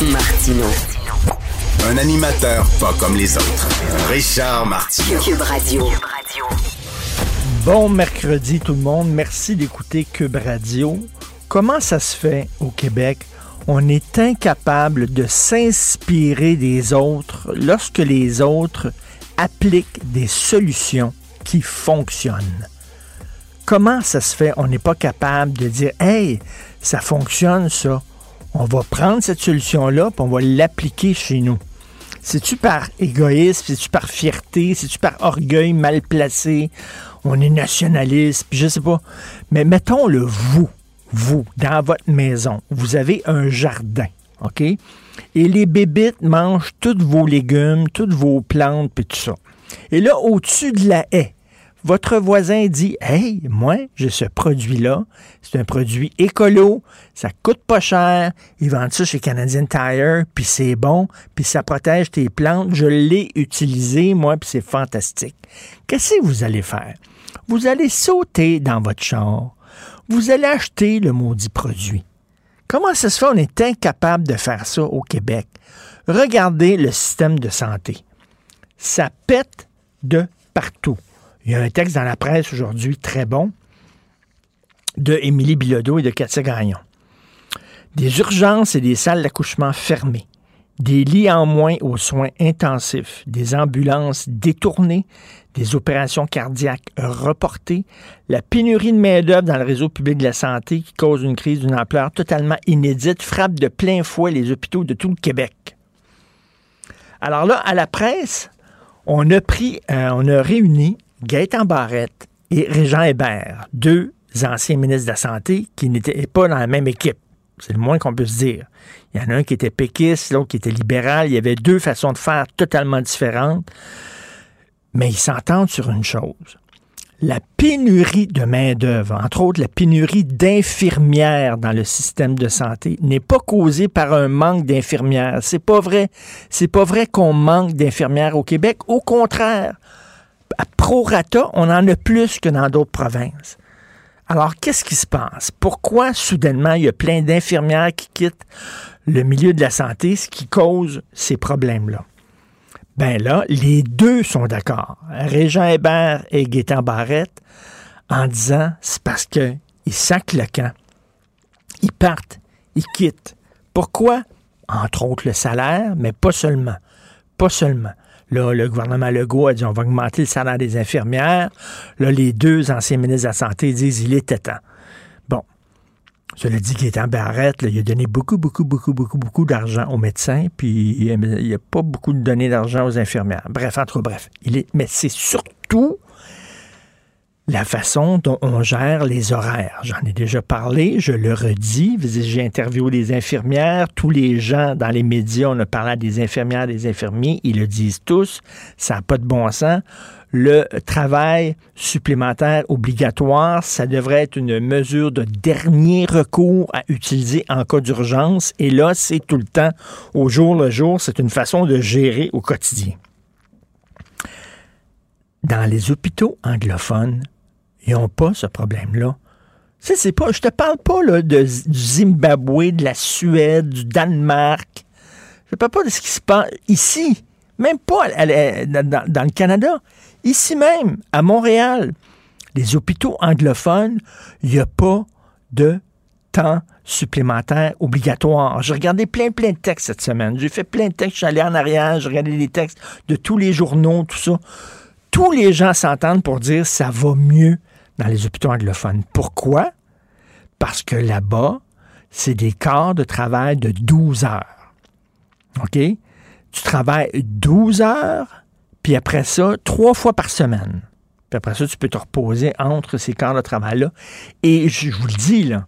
Martino. Un animateur pas comme les autres. Richard Martineau. Cube Radio. Bon mercredi tout le monde, merci d'écouter Cube Radio. Comment ça se fait au Québec? On est incapable de s'inspirer des autres lorsque les autres appliquent des solutions qui fonctionnent. Comment ça se fait? On n'est pas capable de dire, hey, ça fonctionne ça. On va prendre cette solution-là, puis on va l'appliquer chez nous. C'est-tu par égoïsme, c'est-tu par fierté, c'est-tu par orgueil mal placé, on est nationaliste, puis je sais pas. Mais mettons le vous, vous, dans votre maison, vous avez un jardin, OK? Et les bébites mangent tous vos légumes, toutes vos plantes, puis tout ça. Et là, au-dessus de la haie, votre voisin dit Hey, moi, j'ai ce produit-là. C'est un produit écolo, ça coûte pas cher. Ils vendent ça chez Canadian Tire, puis c'est bon, puis ça protège tes plantes. Je l'ai utilisé, moi, puis c'est fantastique. Qu'est-ce que vous allez faire? Vous allez sauter dans votre char. Vous allez acheter le maudit produit. Comment ça se fait? On est incapable de faire ça au Québec. Regardez le système de santé. Ça pète de partout. Il y a un texte dans la presse aujourd'hui très bon de Émilie Bilodeau et de Katia Gagnon. Des urgences et des salles d'accouchement fermées, des lits en moins aux soins intensifs, des ambulances détournées, des opérations cardiaques reportées, la pénurie de main-d'œuvre dans le réseau public de la santé qui cause une crise d'une ampleur totalement inédite frappe de plein fouet les hôpitaux de tout le Québec. Alors là, à la presse, on a pris, euh, on a réuni Gaëtan Barrette et Régent Hébert, deux anciens ministres de la Santé qui n'étaient pas dans la même équipe. C'est le moins qu'on peut se dire. Il y en a un qui était péquiste, l'autre qui était libéral. Il y avait deux façons de faire totalement différentes. Mais ils s'entendent sur une chose. La pénurie de main-d'œuvre, entre autres la pénurie d'infirmières dans le système de santé, n'est pas causée par un manque d'infirmières. C'est pas vrai. C'est pas vrai qu'on manque d'infirmières au Québec. Au contraire, à prorata, on en a plus que dans d'autres provinces. Alors, qu'est-ce qui se passe? Pourquoi soudainement il y a plein d'infirmières qui quittent le milieu de la santé, ce qui cause ces problèmes-là? Ben là, les deux sont d'accord. Régent Hébert et Gaétan Barrette en disant c'est parce qu'ils sacent le camp. Ils partent, ils quittent. Pourquoi? Entre autres le salaire, mais pas seulement. Pas seulement. Là, le gouvernement Legault a dit on va augmenter le salaire des infirmières. Là, les deux anciens ministres de la Santé disent il était temps. Bon. Cela dit qu'il est en barrette, il a donné beaucoup, beaucoup, beaucoup, beaucoup, beaucoup d'argent aux médecins, puis il n'y a pas beaucoup de donné d'argent aux infirmières. Bref, entre bref. Il est, mais c'est surtout la façon dont on gère les horaires. J'en ai déjà parlé, je le redis. J'ai interviewé des infirmières, tous les gens dans les médias, on a parlé des infirmières, des infirmiers, ils le disent tous, ça n'a pas de bon sens. le travail supplémentaire obligatoire, ça devrait être une mesure de dernier recours à utiliser en cas d'urgence. Et là, c'est tout le temps, au jour le jour, c'est une façon de gérer au quotidien. Dans les hôpitaux anglophones, ils n'ont pas ce problème-là. Je c'est pas, je te parle pas là, de, du Zimbabwe, de la Suède, du Danemark. Je ne parle pas de ce qui se passe ici, même pas dans, le Canada. Ici même, à Montréal, les hôpitaux anglophones, il n'y a pas de temps supplémentaire obligatoire. J'ai regardé plein, plein de textes cette semaine. J'ai fait plein de textes. Je suis allé en arrière, j'ai regardé les textes de tous les journaux, tout ça. Tous les gens s'entendent pour dire ça va mieux dans les hôpitaux anglophones. Pourquoi? Parce que là-bas, c'est des quarts de travail de 12 heures. OK? Tu travailles 12 heures, puis après ça, trois fois par semaine. Puis après ça, tu peux te reposer entre ces quarts de travail-là. Et je vous le dis, là,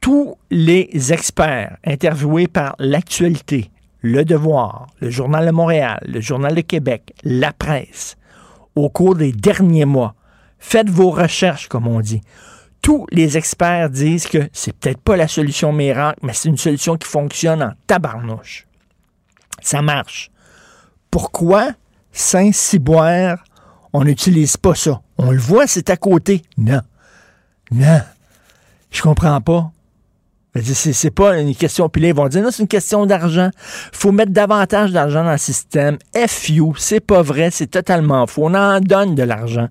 tous les experts interviewés par l'actualité, Le Devoir, le Journal de Montréal, le Journal de Québec, la presse, au cours des derniers mois, Faites vos recherches, comme on dit. Tous les experts disent que c'est peut-être pas la solution miracle, mais c'est une solution qui fonctionne en tabarnouche. Ça marche. Pourquoi Saint-Cyboire, on n'utilise pas ça? On le voit, c'est à côté. Non. Non. Je comprends pas. C'est pas une question. Puis là, ils vont dire, non, c'est une question d'argent. faut mettre davantage d'argent dans le système. FU, c'est pas vrai, c'est totalement faux. On en donne de l'argent.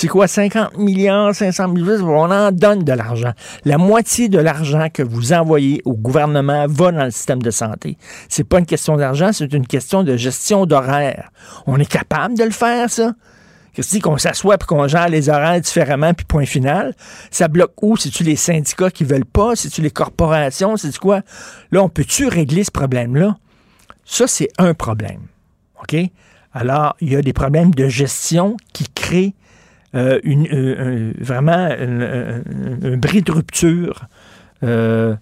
C'est quoi, 50 millions, 500 millions? On en donne de l'argent. La moitié de l'argent que vous envoyez au gouvernement va dans le système de santé. C'est pas une question d'argent, c'est une question de gestion d'horaire. On est capable de le faire, ça? Qu'est-ce qu'on s'assoit et qu'on gère les horaires différemment, puis point final? Ça bloque où? C'est-tu les syndicats qui veulent pas? C'est-tu les corporations? C'est quoi? Là, on peut-tu régler ce problème-là? Ça, c'est un problème. OK? Alors, il y a des problèmes de gestion qui créent euh, une, euh, vraiment un, bris de rupture euh,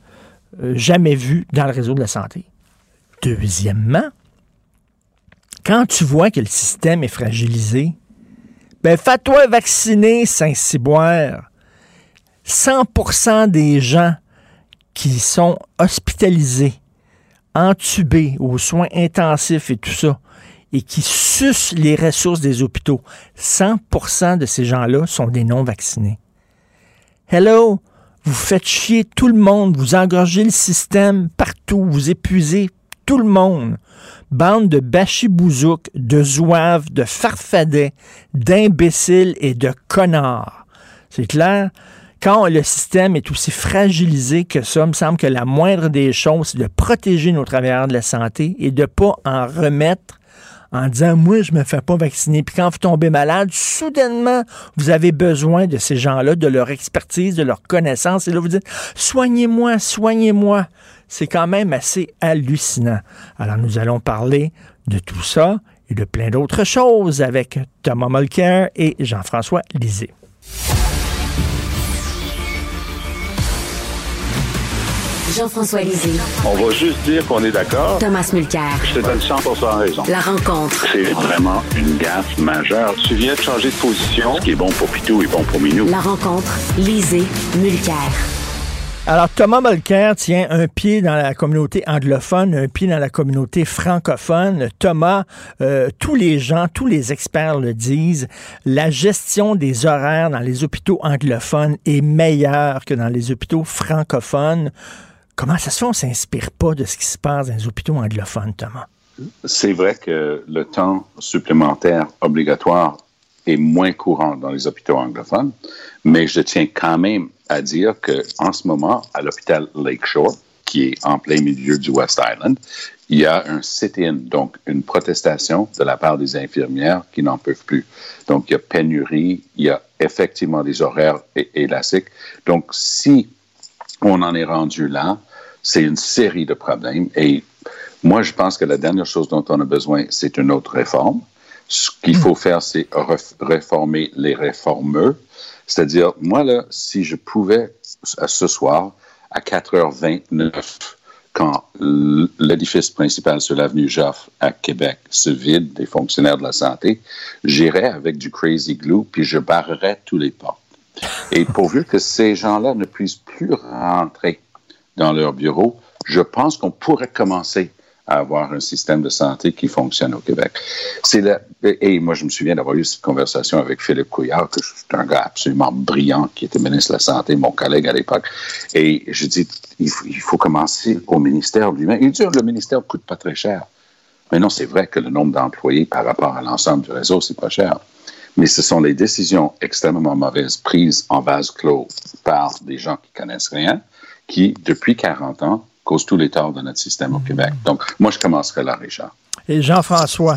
jamais vu dans le réseau de la santé. Deuxièmement, quand tu vois que le système est fragilisé, ben fais-toi vacciner, Saint-Cyboire. 100% des gens qui sont hospitalisés, entubés aux soins intensifs et tout ça, et qui sucent les ressources des hôpitaux. 100% de ces gens-là sont des non-vaccinés. Hello, vous faites chier tout le monde, vous engorgez le système partout, vous épuisez tout le monde. Bande de bachibouzouks, de zouaves, de farfadets, d'imbéciles et de connards. C'est clair? Quand le système est aussi fragilisé que ça, il me semble que la moindre des choses, c'est de protéger nos travailleurs de la santé et de ne pas en remettre en disant Moi, je me fais pas vacciner. Puis quand vous tombez malade, soudainement, vous avez besoin de ces gens-là, de leur expertise, de leur connaissance. Et là, vous dites Soignez-moi, soignez-moi. C'est quand même assez hallucinant. Alors, nous allons parler de tout ça et de plein d'autres choses avec Thomas Mulcair et Jean-François Lisée. Jean-François Lisée. On va juste dire qu'on est d'accord. Thomas Mulcair. Je te donne 100 raison. La rencontre. C'est vraiment une gaffe majeure. Tu viens de changer de position. Ce qui est bon pour Pitou est bon pour Minou. La rencontre. Lisée. Mulcair. Alors, Thomas Mulcair tient un pied dans la communauté anglophone, un pied dans la communauté francophone. Thomas, euh, tous les gens, tous les experts le disent, la gestion des horaires dans les hôpitaux anglophones est meilleure que dans les hôpitaux francophones. Comment ça se fait qu'on ne s'inspire pas de ce qui se passe dans les hôpitaux anglophones, Thomas? C'est vrai que le temps supplémentaire obligatoire est moins courant dans les hôpitaux anglophones, mais je tiens quand même à dire qu'en ce moment, à l'hôpital Lakeshore, qui est en plein milieu du West Island, il y a un sit-in, donc une protestation de la part des infirmières qui n'en peuvent plus. Donc, il y a pénurie, il y a effectivement des horaires élastiques. Donc, si on en est rendu là, c'est une série de problèmes. Et moi, je pense que la dernière chose dont on a besoin, c'est une autre réforme. Ce qu'il faut faire, c'est réformer les réformeux. C'est-à-dire, moi, là, si je pouvais, ce soir, à 4h29, quand l'édifice principal sur l'avenue Joffre à Québec se vide des fonctionnaires de la santé, j'irai avec du crazy glue puis je barrerai tous les portes. Et pourvu que ces gens-là ne puissent plus rentrer dans leur bureau, je pense qu'on pourrait commencer à avoir un système de santé qui fonctionne au Québec. Et moi, je me souviens d'avoir eu cette conversation avec Philippe Couillard, que c'est un gars absolument brillant, qui était ministre de la Santé, mon collègue à l'époque. Et je dis, il faut, commencer au ministère lui-même. Il dit, le ministère ne coûte pas très cher. Mais non, c'est vrai que le nombre d'employés par rapport à l'ensemble du réseau, c'est pas cher. Mais ce sont les décisions extrêmement mauvaises prises en vase clos par des gens qui connaissent rien, qui, depuis 40 ans, cause tous les torts de notre système au Québec. Donc, moi, je commencerai là, Richard. Et Jean-François?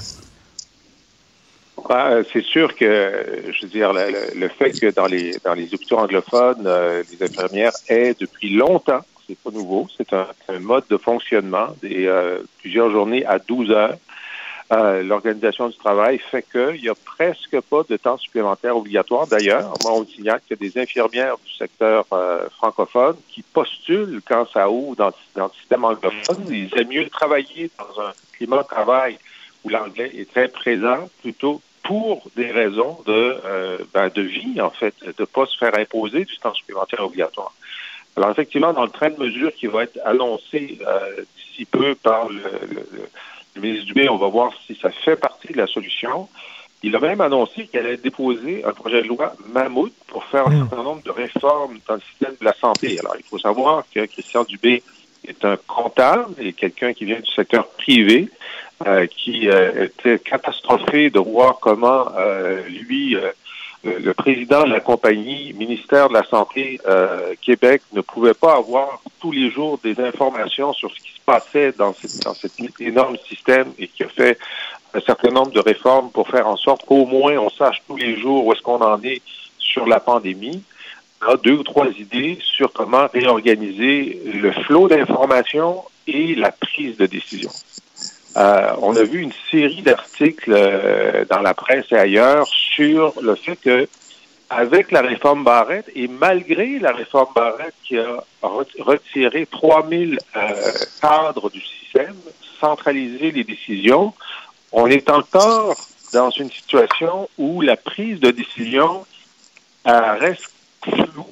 Euh, c'est sûr que, je veux dire, le, fait que dans les, dans les hôpitaux anglophones, euh, les infirmières aient depuis longtemps, c'est pas nouveau, c'est un, mode de fonctionnement, des, euh, plusieurs journées à 12 heures, euh, l'organisation du travail fait qu'il n'y a presque pas de temps supplémentaire obligatoire. D'ailleurs, moi, on signale qu'il y a des infirmières du secteur euh, francophone qui postulent quand ça ouvre dans, le système anglophone. Ils aiment mieux travailler dans un climat de travail où l'anglais est très présent plutôt pour des raisons de, euh, ben, de vie, en fait, de ne pas se faire imposer du temps supplémentaire obligatoire. Alors, effectivement, dans le train de mesure qui va être annoncé d'ici peu par le le ministre Dubé, on va voir si ça fait partie de la solution. Il a même annoncé qu'elle allait déposer un projet de loi mammouth pour faire un hmm. certain nombre de réformes dans le système de la santé. Alors, il faut savoir que Christian Dubé est un comptable et quelqu'un qui vient du secteur privé, euh, qui euh, était catastrophé de voir comment euh, lui, le président de la compagnie, ministère de la Santé Québec, ne pouvait pas avoir tous les jours des informations sur ce qui passait dans, dans cet énorme système et qui a fait un certain nombre de réformes pour faire en sorte qu'au moins on sache tous les jours où est-ce qu'on en est sur la pandémie, a deux ou trois idées sur comment réorganiser le flot d'informations et la prise de décision. Euh, on a vu une série d'articles euh, dans la presse et ailleurs sur le fait que avec la réforme Barrette et malgré la réforme Barrette qui a retiré 3000 euh, cadres du système, centralisé les décisions, on est encore dans une situation où la prise de décision euh, reste floue.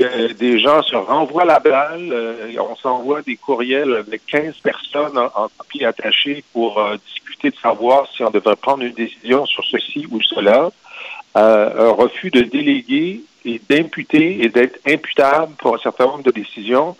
Euh, des gens se renvoient la balle, euh, on s'envoie des courriels avec 15 personnes en, en copie attachée pour discuter de savoir si on devrait prendre une décision sur ceci ou cela un refus de déléguer et d'imputer et d'être imputable pour un certain nombre de décisions.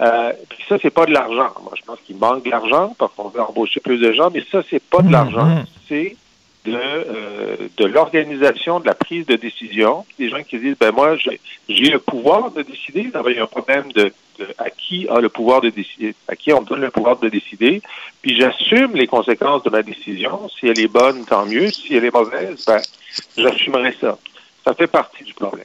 Euh, puis ça, c'est pas de l'argent. Moi, je pense qu'il manque de l'argent parce qu'on veut embaucher plus de gens, mais ça, c'est pas de l'argent. Mm-hmm. C'est de, euh, de l'organisation de la prise de décision. Des gens qui disent, ben moi, j'ai le pouvoir de décider. Il y a un problème de, de, à qui a le pouvoir de décider, à qui on donne le pouvoir de décider. Puis j'assume les conséquences de ma décision. Si elle est bonne, tant mieux. Si elle est mauvaise, ben j'assumerai ça. Ça fait partie du problème.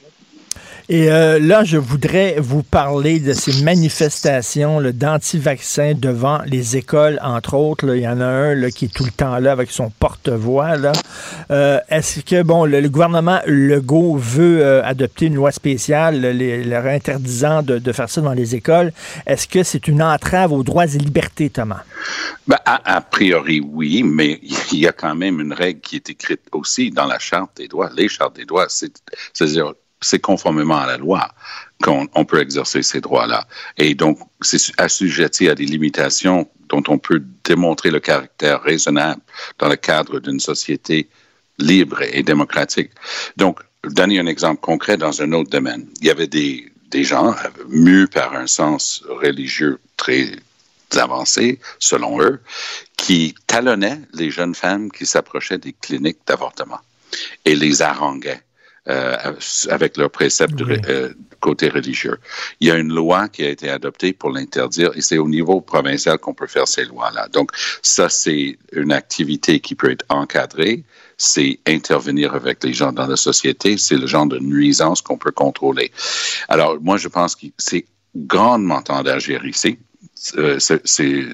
Et euh, là, je voudrais vous parler de ces manifestations d'anti-vaccins devant les écoles, entre autres. Il y en a un là, qui est tout le temps là avec son porte-voix. Euh, Est-ce que bon, le, gouvernement Legault veut euh, adopter une loi spéciale leur interdisant de, de, faire ça dans les écoles? Est-ce que c'est une entrave aux droits et libertés, Thomas? Ben, a, a, priori, oui, mais il y a quand même une règle qui est écrite aussi dans la Charte des droits, les chartes des droits. C'est-à-dire c'est conformément à la loi qu'on peut exercer ces droits-là. Et donc, c'est assujetti à des limitations dont on peut démontrer le caractère raisonnable dans le cadre d'une société libre et démocratique. Donc, donner un exemple concret dans un autre domaine. Il y avait des, des gens mus par un sens religieux très avancé, selon eux, qui talonnaient les jeunes femmes qui s'approchaient des cliniques d'avortement et les haranguaient euh, avec leurs préceptes de, euh, côté religieux. Il y a une loi qui a été adoptée pour l'interdire et c'est au niveau provincial qu'on peut faire ces lois-là. Donc, ça, c'est une activité qui peut être encadrée. C'est intervenir avec les gens dans la société. C'est le genre de nuisance qu'on peut contrôler. Alors, moi, je pense que c'est grandement temps d'agir ici. Euh, c'est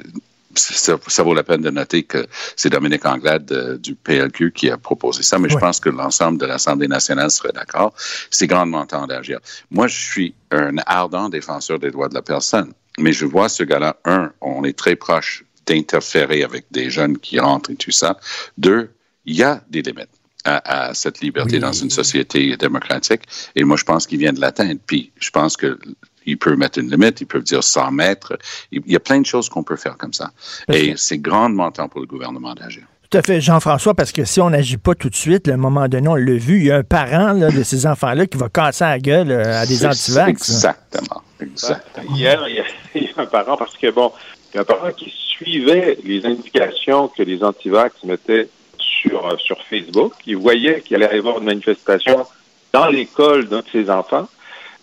ça, ça, vaut la peine de noter que c'est Dominique Anglade euh, du PLQ qui a proposé ça, mais je pense que l'ensemble de l'Assemblée nationale serait d'accord. C'est grandement temps d'agir. Moi, je suis un ardent défenseur des droits de la personne. mais je vois ce gars-là, un, on est très proche d'interférer avec des jeunes qui rentrent et tout ça. Deux, il y a des limites. À, cette liberté dans une société démocratique. Et moi, je pense qu'il vient de l'atteindre. Puis, je pense que il peut mettre une limite, il peut dire 100 mètres. Il y a plein de choses qu'on peut faire comme ça. Et c'est grandement temps pour le gouvernement d'agir. Tout à fait, Jean-François, parce que si on n'agit pas tout de suite, à un moment donné, on l'a vu, il y a un parent de ces enfants-là qui va casser la gueule euh, à des antivax. Exactement. exactement. Hier, il y, a, un parent, parce que bon, il y a un parent qui suivait les indications que les antivax mettaient sur, euh, sur Facebook. Il voyait qu'il allait y avoir une manifestation dans l'école d'un de ses enfants.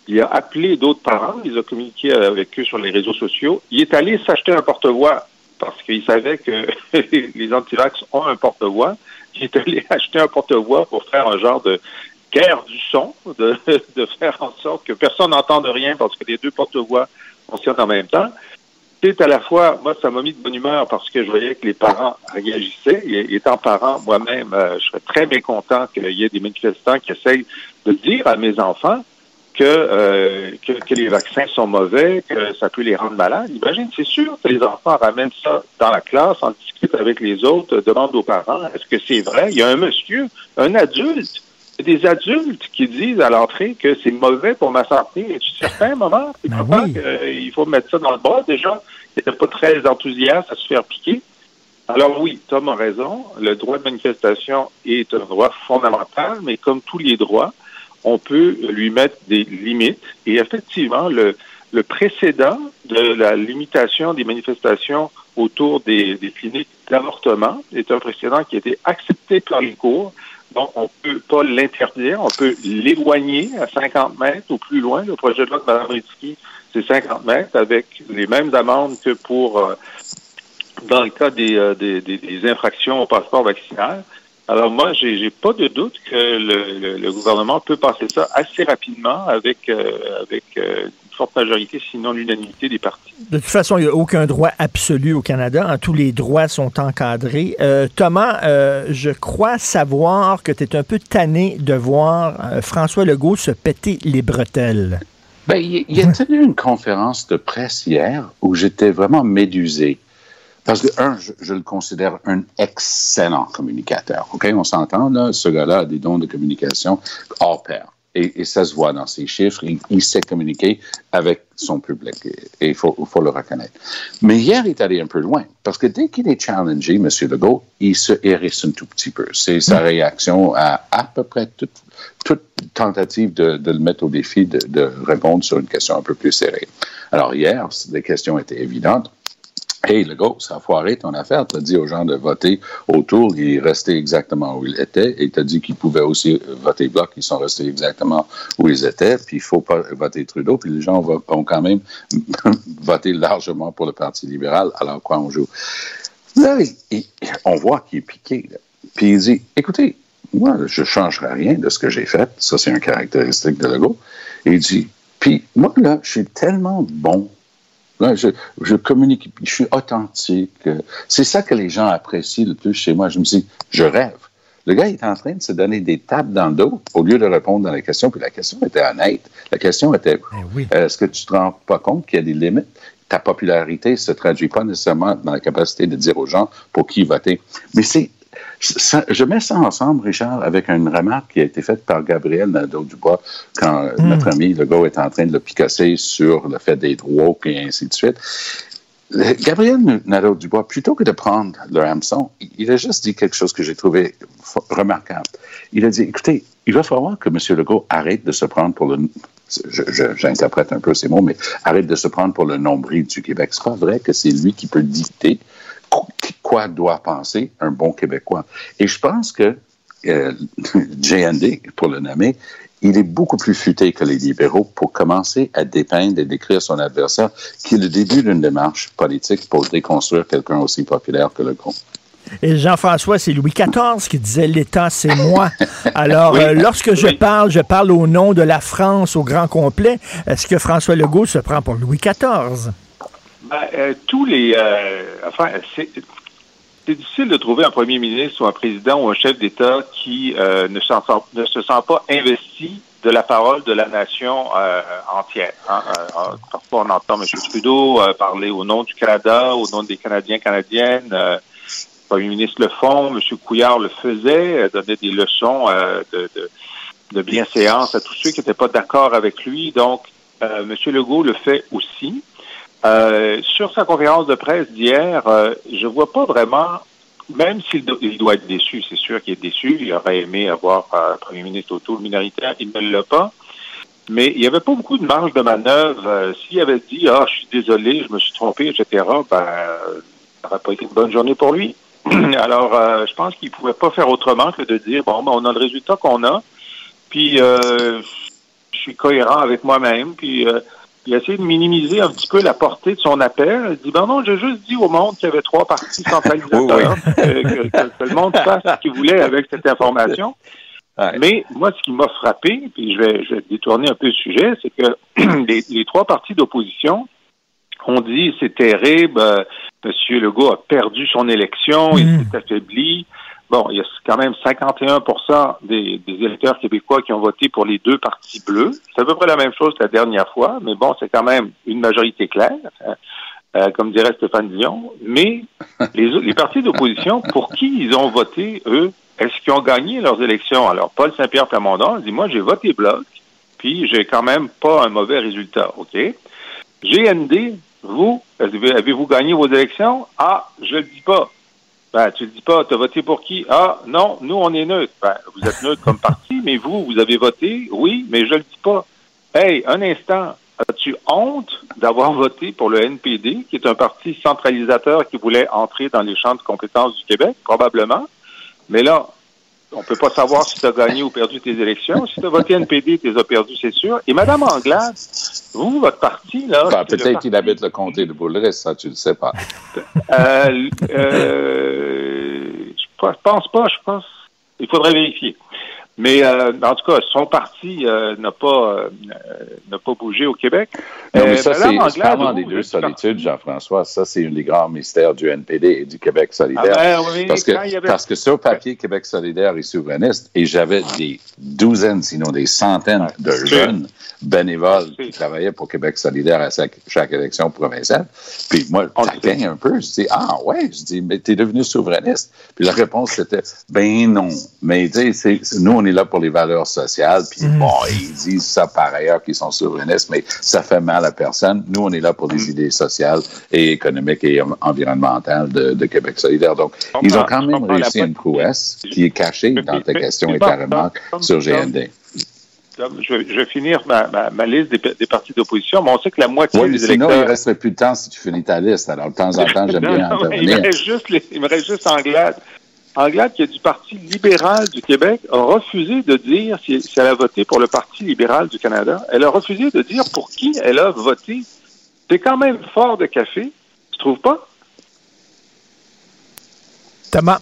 Il a appelé d'autres parents, il a communiqué avec eux sur les réseaux sociaux. Il est allé s'acheter un porte-voix parce qu'il savait que les antivax ont un porte-voix. Il est allé acheter un porte-voix pour faire un genre de guerre du son, de, de faire en sorte que personne n'entende rien parce que les deux porte-voix fonctionnent en même temps. C'est à la fois, moi, ça m'a mis de bonne humeur parce que je voyais que les parents réagissaient. Et étant parent, moi-même, euh, je serais très mécontent qu'il y ait des manifestants qui essayent de dire à mes enfants euh, que, que, les vaccins sont mauvais, que ça peut les rendre malades. Imagine, c'est sûr que les enfants ramènent ça dans la classe, en discutent avec les autres, demandent aux parents, est-ce que c'est vrai? Il y a un monsieur, un adulte, des adultes qui disent à l'entrée que c'est mauvais pour ma santé. Et tu certain, maman? Tu ben oui. qu'il faut mettre ça dans le bras? Déjà, il n'était pas très enthousiaste à se faire piquer. Alors oui, Tom a raison. Le droit de manifestation est un droit fondamental, mais comme tous les droits, on peut lui mettre des limites. Et effectivement, le, le précédent de la limitation des manifestations autour des, des cliniques d'avortement est un précédent qui a été accepté par les cours. Donc, on ne peut pas l'interdire, on peut l'éloigner à 50 mètres ou plus loin. Le projet de loi de Mme Ritsky, c'est 50 mètres avec les mêmes amendes que pour euh, dans le cas des, euh, des, des, infractions au passeport vaccinal. Alors moi, j'ai, j'ai pas de doute que le, le, gouvernement peut passer ça assez rapidement avec euh, avec euh, une forte majorité, sinon l'unanimité des partis. De toute façon, il n'y a aucun droit absolu au Canada. Hein. Tous les droits sont encadrés. Euh, Thomas, je crois savoir que tu es un peu tanné de voir François Legault se péter les bretelles. Ben, il, il a tenu une conférence de presse hier où j'étais vraiment médusé? Parce que, un, je, le considère un excellent communicateur. OK? On s'entend, là, ce gars-là a des dons de communication hors pair. Et, ça se voit dans ses chiffres. Il, sait communiquer avec son public. Et il faut, faut, le reconnaître. Mais hier, il est allé un peu loin. Parce que dès qu'il est challengé, M. Legault, il se hérisse un tout petit peu. C'est sa réaction à à peu près toute, toute tentative de, de, le mettre au défi de, de répondre sur une question un peu plus serrée. Alors hier, les questions étaient évidentes. Hey, le ça a foiré ton affaire. Tu as dit aux gens de voter autour, il est resté exactement où il était. Et tu dit qu'ils pouvaient aussi voter bloc, ils sont restés exactement où ils étaient. Puis il faut pas voter Trudeau. Puis les gens ont quand même voté largement pour le Parti libéral. Alors quoi on joue? Là, on voit qu'il est piqué. Puis il dit, écoutez, moi, je ne changerai rien de ce que j'ai fait. Ça, c'est une caractéristique de Legault. Et il dit, puis moi, là, je suis tellement bon je, je, communique, je suis authentique. C'est ça que les gens apprécient le plus chez moi. Je me dis, je rêve. Le gars est en train de se donner des tapes dans le dos au lieu de répondre dans la question. Puis la question était honnête. La question était, eh est-ce que tu te rends pas compte qu'il y a des limites? Ta popularité se traduit pas nécessairement dans la capacité de dire aux gens pour qui voter. Mais c'est je mets ça ensemble, Richard, avec une remarque qui a été faite par Gabriel Nadeau-Dubois quand hmm. notre ami Legault est en train de le picasser sur le fait d'être woke et ainsi de suite. Gabriel Nadeau-Dubois, plutôt que de prendre le hameçon, il a juste dit quelque chose que j'ai trouvé remarquable. Il a dit, écoutez, il va falloir que M. Legault arrête de se prendre pour le... J'interprète un peu ces mots, mais arrête de se prendre pour le nombril du Québec. C'est pas vrai que c'est lui qui peut dicter quoi doit penser un bon Québécois. Et je pense que euh, JND, pour le nommer, il est beaucoup plus futé que les libéraux pour commencer à dépeindre et décrire son adversaire, qui est le début d'une démarche politique pour déconstruire quelqu'un aussi populaire que le groupe. Et Jean-François, c'est Louis XIV qui disait l'État, c'est moi. Alors, euh, lorsque je parle, je parle au nom de la France au grand complet. Est-ce que François Legault se prend pour Louis XIV? Ben, euh, tous les. Euh, enfin, c'est difficile de trouver un premier ministre ou un président ou un chef d'État qui euh, ne, ne, se sent pas investi de la parole de la nation euh, entière. Hein. Euh, parfois, on entend M. Trudeau euh, parler au nom du Canada, au nom des Canadiens, Canadiennes. le Premier ministre le font, M. Couillard le faisait, donnait des leçons de, de, de, bienséance à tous ceux qui n'étaient pas d'accord avec lui. Donc, M. Legault le fait aussi. Sur sa conférence de presse d'hier, je vois pas vraiment même s'il il doit être déçu, c'est sûr qu'il est déçu. Il aurait aimé avoir un premier ministre autour minoritaire, il ne l'a pas. Mais il n'y avait pas beaucoup de marge de manœuvre. Euh, s'il avait dit Ah, je suis désolé, je me suis trompé, etc., ben, ça n'aurait pas été une bonne journée pour lui. Alors, euh, je pense qu'il ne pouvait pas faire autrement que de dire Bon, ben, on a le résultat qu'on a, puis euh, je suis cohérent avec moi-même, puis il a essayé de minimiser un petit peu la portée de son appel. Il dit, ben non, j'ai juste dit au monde qu'il y avait trois partis centralisateurs, que, le monde fasse ce qu'il voulait avec cette information. Mais moi, ce qui m'a frappé, puis je vais, je vais détourner un peu le sujet, c'est que les, trois partis d'opposition ont dit, c'est terrible, euh, M. Legault a perdu son élection, il mm. s'est affaibli. Bon, il y a quand même 51 des, des, électeurs québécois qui ont voté pour les deux partis bleus. C'est à peu près la même chose que la dernière fois, mais bon, c'est quand même une majorité claire, hein, euh, comme dirait Stéphane Dion. Mais les, les partis d'opposition, pour qui ils ont voté, eux, est-ce qu'ils ont gagné leurs élections? Alors, Paul Saint-Pierre Plamondon dit, moi, j'ai voté bloc, puis j'ai quand même pas un mauvais résultat, OK? GND, vous, avez-vous gagné vos élections? Ah, je le dis pas. Ben, tu le dis pas, tu as voté pour qui? Ah, non, nous, on est neutre. Ben, vous êtes neutre comme parti, mais vous, vous avez voté? Oui, mais je le dis pas. Hey, un instant. As-tu honte d'avoir voté pour le NPD, qui est un parti centralisateur qui voulait entrer dans les champs de compétences du Québec? Probablement. Mais là, on peut pas savoir si tu as gagné ou perdu tes élections. Si tu as voté NPD, tu les as perdu, c'est sûr. Et Mme Anglade, vous, votre parti, là? Ben, peut-être qu'il habite le comté de Boulris, ça, tu le sais pas. euh, euh, je pense pas, je pense. Il faudrait vérifier. Mais euh, en tout cas, son parti euh, n'a pas euh, n'a pas bougé au Québec. Non, mais ça, c'est parlant des deux solitudes, Jean-François. Ça, c'est un des grands mystères du NPD et du Québec solidaire. Ah ben, parce, que, parce que sur papier, Québec solidaire est souverainiste, et j'avais des douzaines, sinon des centaines de jeunes bénévoles qui travaillaient pour Québec solidaire à chaque, élection provinciale. Puis moi, je un peu. Je dis, ah ouais, je dis, mais t'es devenu souverainiste. Puis la réponse c'était, ben non. Mais tu sais, nous, on est là pour les valeurs sociales. Puis mm. bon, ils disent ça par ailleurs qu'ils sont souverainistes, mais ça fait mal à personne. Nous, on est là pour les mm. idées sociales et économiques et environnementales de, Québec solidaire. Donc, ils ont quand même réussi une prouesse qui est cachée dans ta question et ta remarque sur GND je vais, finir ma, ma, liste des, partis d'opposition, mais on sait que la moitié oui, des sinon, électeurs... il ne resterait plus de temps si tu finis ta liste. Alors, de temps en temps, j'aime bien intervenir. Il me, reste juste il me reste juste Anglade. Anglade, qui est du Parti libéral du Québec, a refusé de dire si, elle a voté pour le Parti libéral du Canada. Elle a refusé de dire pour qui elle a voté. C'est quand même fort de café, tu trouves pas? Thomas?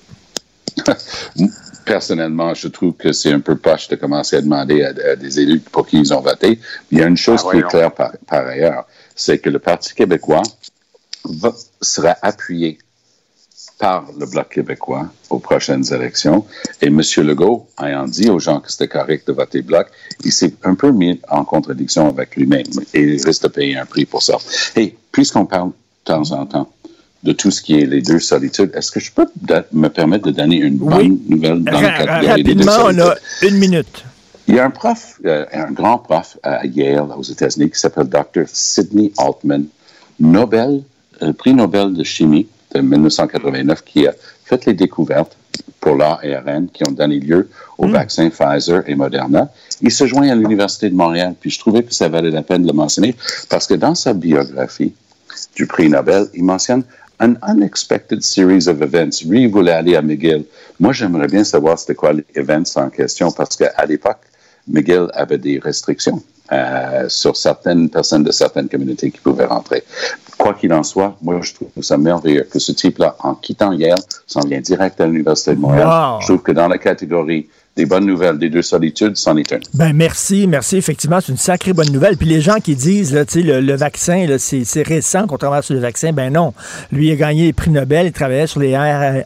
personnellement, je trouve que c'est un peu poche de commencer à demander à, des élus pour qui ils ont voté. Il y a une chose ah, qui est claire par, ailleurs, c'est que le Parti québécois sera appuyé par le Bloc québécois aux prochaines élections. Et M. Legault, ayant dit aux gens que c'était correct de voter Bloc, il s'est un peu mis en contradiction avec lui-même et il risque de payer un prix pour ça. Et puisqu'on parle de temps en temps de tout ce qui est les deux solitudes. Est-ce que je peux me permettre de donner une bonne nouvelle dans le catégorie des deux on a une minute. Il y a un prof, euh, un grand prof à Yale, aux États-Unis, qui s'appelle Dr. Sidney Altman, Nobel, euh, prix Nobel de chimie 1989, qui a fait les découvertes pour l'ARN qui ont donné lieu aux hmm. vaccins Pfizer et Moderna. Il se joint à l'Université de Montréal, puis je trouvais que ça valait la peine de le mentionner parce que dans sa biographie du prix Nobel, il mentionne an unexpected series of events. Lui, il voulait aller à McGill. Moi, j'aimerais bien savoir c'était quoi les events en question parce qu'à l'époque, McGill avait des restrictions euh, sur certaines personnes de certaines communautés qui pouvaient rentrer. Quoi qu'il en soit, moi, je trouve ça merveilleux que ce type-là, en quittant Yale, s'en vient direct à l'Université de Montréal. Je trouve que dans la catégorie des bonnes nouvelles, des deux solitudes, c'en est une. Ben merci, merci. Effectivement, c'est une sacrée bonne nouvelle. Puis les gens qui disent, là, le, le vaccin, c'est récent qu'on travaille sur le vaccin, ben non. Lui a gagné les prix Nobel, il travaillait sur les R,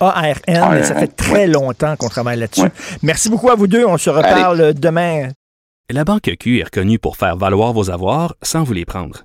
A-R-N, mais ça fait très ouais. longtemps qu'on travaille là-dessus. Ouais. Merci beaucoup à vous deux. On se reparle demain. La Banque Q est reconnue pour faire valoir vos avoirs sans vous les prendre.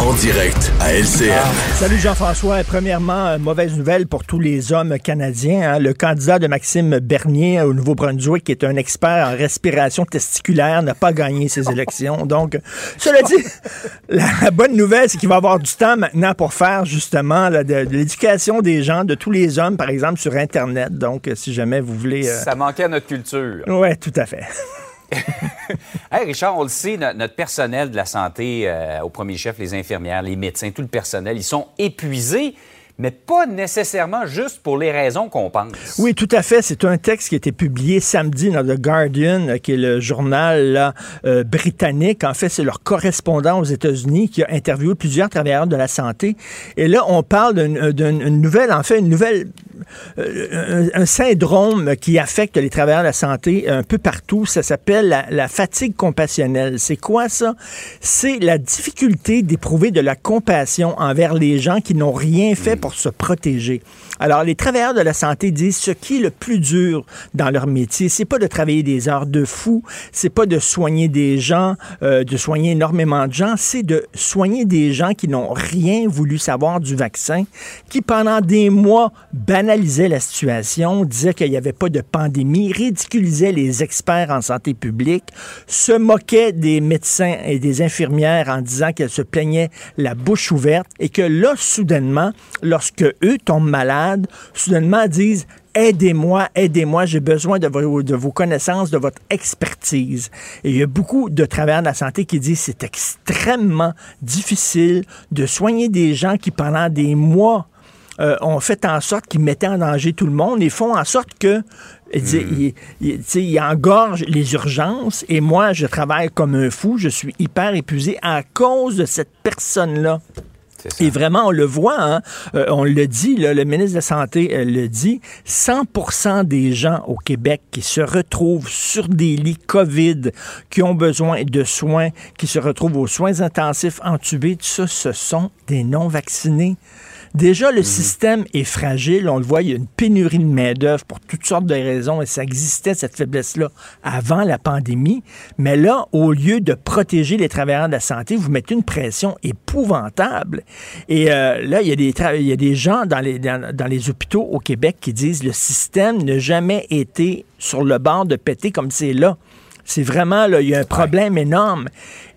En direct à LCN. Salut Jean-François. Premièrement, euh, mauvaise nouvelle pour tous les hommes canadiens. hein. Le candidat de Maxime Bernier au Nouveau-Brunswick, qui est un expert en respiration testiculaire, n'a pas gagné ses élections. Donc, cela dit, la bonne nouvelle, c'est qu'il va avoir du temps maintenant pour faire justement là, de, de l'éducation des gens, de tous les hommes, par exemple, sur Internet. Donc, si jamais vous voulez... euh, Ça manquait à notre culture. Ouais, tout à fait. Richard, on le sait, no- notre personnel de la santé, euh, au premier chef, les infirmières, les médecins, tout le personnel, ils sont épuisés, mais pas nécessairement juste pour les raisons qu'on pense. Oui, tout à fait. C'est un texte qui a été publié samedi dans The Guardian, euh, qui est le journal là, euh, britannique. En fait, c'est leur correspondant aux États-Unis qui a interviewé plusieurs travailleurs de la santé. Et là, on parle d'une euh, nouvelle, en fait, une nouvelle, euh, un, un syndrome qui affecte les travailleurs de la santé un peu partout. Ça s'appelle la, la fatigue compassionnelle. C'est quoi ça? C'est la difficulté d'éprouver de la compassion envers les gens qui n'ont rien fait pour se protéger. Alors, les travailleurs de la santé disent ce qui est le plus dur dans leur métier, c'est pas de travailler des heures de fou, c'est pas de soigner des gens, euh, de soigner énormément de gens, c'est de soigner des gens qui n'ont rien voulu savoir du vaccin, qui pendant des mois banalisaient la situation, disaient qu'il n'y avait pas de pandémie, ridiculisaient les experts en santé publique, se moquaient des médecins et des infirmières en disant qu'elles se plaignaient la bouche ouverte et que là, soudainement, lorsque eux tombent malades, soudainement disent Aidez-moi, aidez-moi, j'ai besoin de vos, de vos connaissances, de votre expertise. Et il y a beaucoup de travailleurs de la santé qui disent c'est extrêmement difficile de soigner des gens qui, pendant des mois, euh, ont fait en sorte qu'ils mettaient en danger tout le monde et font en sorte que dit- il- il engorge les urgences et moi, je travaille comme un fou, je suis hyper épuisé à cause de cette personne-là. Et vraiment, on le voit, hein, euh, on le dit, là, le ministre de la Santé euh, le dit, 100 des gens au Québec qui se retrouvent sur des lits COVID, qui ont besoin de soins, qui se retrouvent aux soins intensifs entubés, tout ça, ce sont des non-vaccinés. Déjà, le système est fragile. On le voit, il y a une pénurie de main-d'œuvre pour toutes sortes de raisons et ça existait, cette faiblesse-là, avant la pandémie. Mais là, au lieu de protéger les travailleurs de la santé, vous mettez une pression épouvantable. Et euh, là, il y, a des il y a des gens dans les, dans, dans les hôpitaux au Québec qui disent le système n'a jamais été sur le bord de péter comme c'est là. C'est vraiment, là, il y a un problème énorme.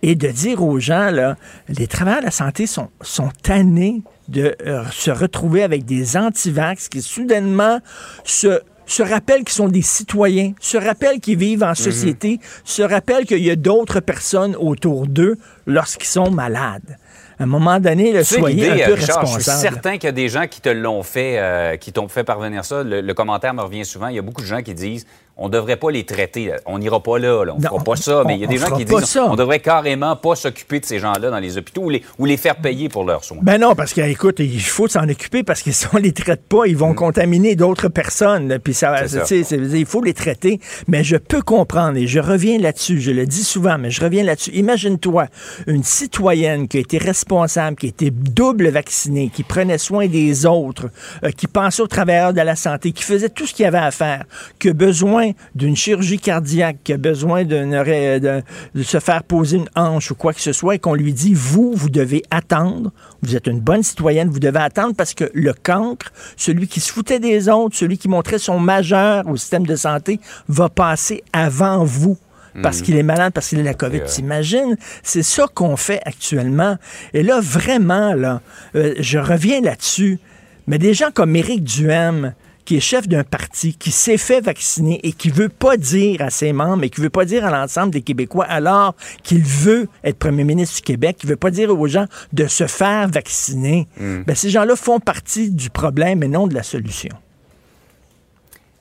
Et de dire aux gens, là, les travailleurs de la santé sont, sont tannés de euh, se retrouver avec des antivax qui soudainement se se rappellent qu'ils sont des citoyens, se rappellent qu'ils vivent en société, se rappellent qu'il y a d'autres personnes autour d'eux lorsqu'ils sont malades. À un moment donné, le soyez un peu Richard, je suis responsable. certain qu'il y a des gens qui te l'ont fait, euh, qui t'ont fait parvenir ça. Le, le commentaire me revient souvent. Il y a beaucoup de gens qui disent on devrait pas les traiter. là. On n'ira pas là, là. on ne fera pas ça. Mais il y a des gens qui disent ça. on devrait carrément pas s'occuper de ces gens-là dans les hôpitaux ou les, ou les faire payer pour leurs soins. Ben non, parce qu'écoute, il faut s'en occuper parce que si on les traite pas, ils vont contaminer d'autres personnes. Puis ça, Mm. Il faut les traiter. Mais je peux comprendre et je reviens là-dessus. Je le dis souvent, mais je reviens là-dessus. Imagine-toi une citoyenne qui a été responsable, qui a été double vaccinée, qui prenait soin des autres, euh, qui pensait aux travailleurs de la santé, qui faisait tout ce qu'il y avait à faire, qui a besoin d'une chirurgie cardiaque, qui a besoin de, de se faire poser une hanche ou quoi que ce soit, et qu'on lui dit, vous, vous devez attendre, vous êtes une bonne citoyenne, vous devez attendre parce que le cancre, celui qui se foutait des autres, celui qui montrait son majeur au système de santé, va passer avant vous. Parce Mhm. qu'il est malade, parce qu'il a la COVID. T'imagines? C'est ça qu'on fait actuellement. Et là, vraiment, là, euh, je reviens là-dessus. Mais des gens comme Éric Duhem, qui est chef d'un parti, qui s'est fait vacciner et qui veut pas dire à ses membres et qui veut pas dire à l'ensemble des Québécois alors qu'il veut être premier ministre du Québec, qui veut pas dire aux gens de se faire vacciner, Mm. ben, ces gens-là font partie du problème et non de la solution.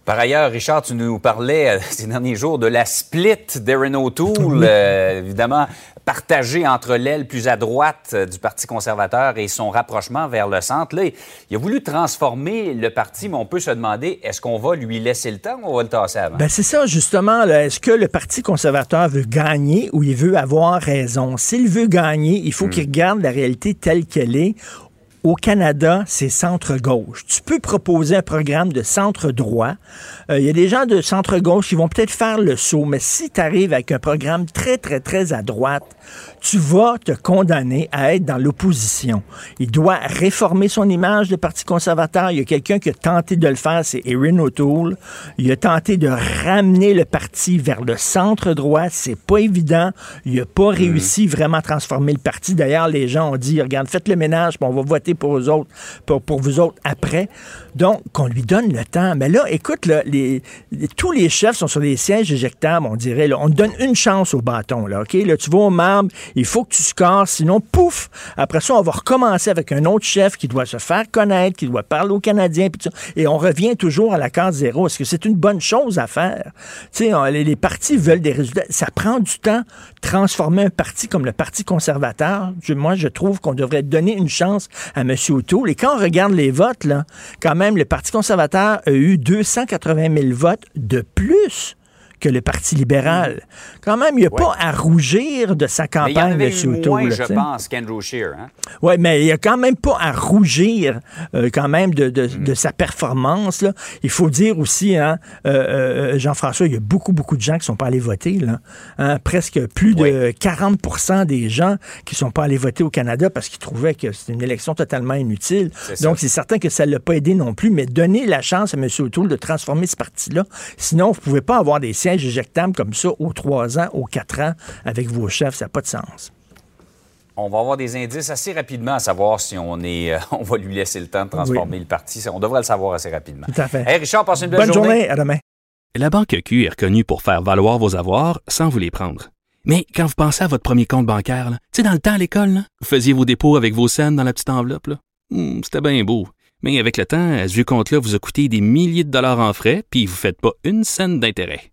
Par ailleurs, Richard, tu nous parlais euh, ces derniers jours de la split d'Erin O'Toole, euh, évidemment partagée entre l'aile plus à droite euh, du Parti conservateur et son rapprochement vers le centre. Là, il a voulu transformer le parti, mais on peut se demander, est-ce qu'on va lui laisser le temps ou on va le tasser avant? Ben c'est ça, justement. Est-ce que le Parti conservateur veut gagner ou il veut avoir raison? S'il veut gagner, il faut qu'il regarde la réalité telle qu'elle est. Au Canada, c'est centre-gauche. Tu peux proposer un programme de centre-droit. Euh, Il y a des gens de centre-gauche qui vont peut-être faire le saut, mais si tu arrives avec un programme très, très, très à droite, tu vas te condamner à être dans l'opposition. Il doit réformer son image de Parti conservateur. Il y a quelqu'un qui a tenté de le faire, c'est Erin O'Toole. Il a tenté de ramener le parti vers le centre droit. C'est pas évident. Il n'a pas réussi vraiment à transformer le parti. D'ailleurs, les gens ont dit, regarde, faites le ménage, puis on va voter pour vous autres, pour, pour vous autres après. Donc, qu'on lui donne le temps. Mais là, écoute, tous les chefs sont sur des sièges éjectables, on dirait. On donne une chance au bâton. Là? Là, tu vas au marbre, il faut que tu scores, sinon, pouf! Après ça, on va recommencer avec un autre chef qui doit se faire connaître, qui doit parler aux Canadiens, et on revient toujours à la case zéro. Est-ce que c'est une bonne chose à faire? Les, les partis veulent des résultats. Ça prend du temps transformer un parti comme le Parti conservateur. Moi, je trouve qu'on devrait donner une chance à M. O'Toole. Et quand on regarde les votes, là, quand même, le Parti conservateur a eu 280 000 votes de plus que le Parti libéral. Quand même, il n'y a pas à rougir de sa mais il y en campagne, avait eu moins, là, je pense, qu'Andrew Scheer. Hein? Oui, mais il n'y a quand même pas à rougir euh, quand même de, de- Mm. de sa performance. Là. Il faut dire aussi, hein, euh, euh, Jean-François, il y a beaucoup, beaucoup de gens qui ne sont pas allés voter. Là. Hein, presque plus de 40% des gens qui ne sont pas allés voter au Canada parce qu'ils trouvaient que c'était une élection totalement inutile. Donc, c'est certain que ça ne l'a pas aidé non plus, mais donner la chance à M. O'Toole de transformer ce parti-là. Sinon, vous ne pouvez pas avoir des sièges éjectables comme ça aux trois ans, aux quatre ans avec vos chefs. Ça n'a pas de sens. On va avoir des indices assez rapidement à savoir si on est, euh, on va lui laisser le temps de transformer le parti. On devrait le savoir assez rapidement. Tout à fait. Hey Richard, passe une belle Bonne journée. À demain. La Banque Q est reconnue pour faire valoir vos avoirs sans vous les prendre. Mais quand vous pensez à votre premier compte bancaire, tu sais, dans le temps à l'école, là, vous faisiez vos dépôts avec vos scènes dans la petite enveloppe. là. Hmm, C'était bien beau. Mais avec le temps, à ce vieux compte-là vous a coûté des milliers de dollars en frais, puis vous ne faites pas une scène d'intérêt.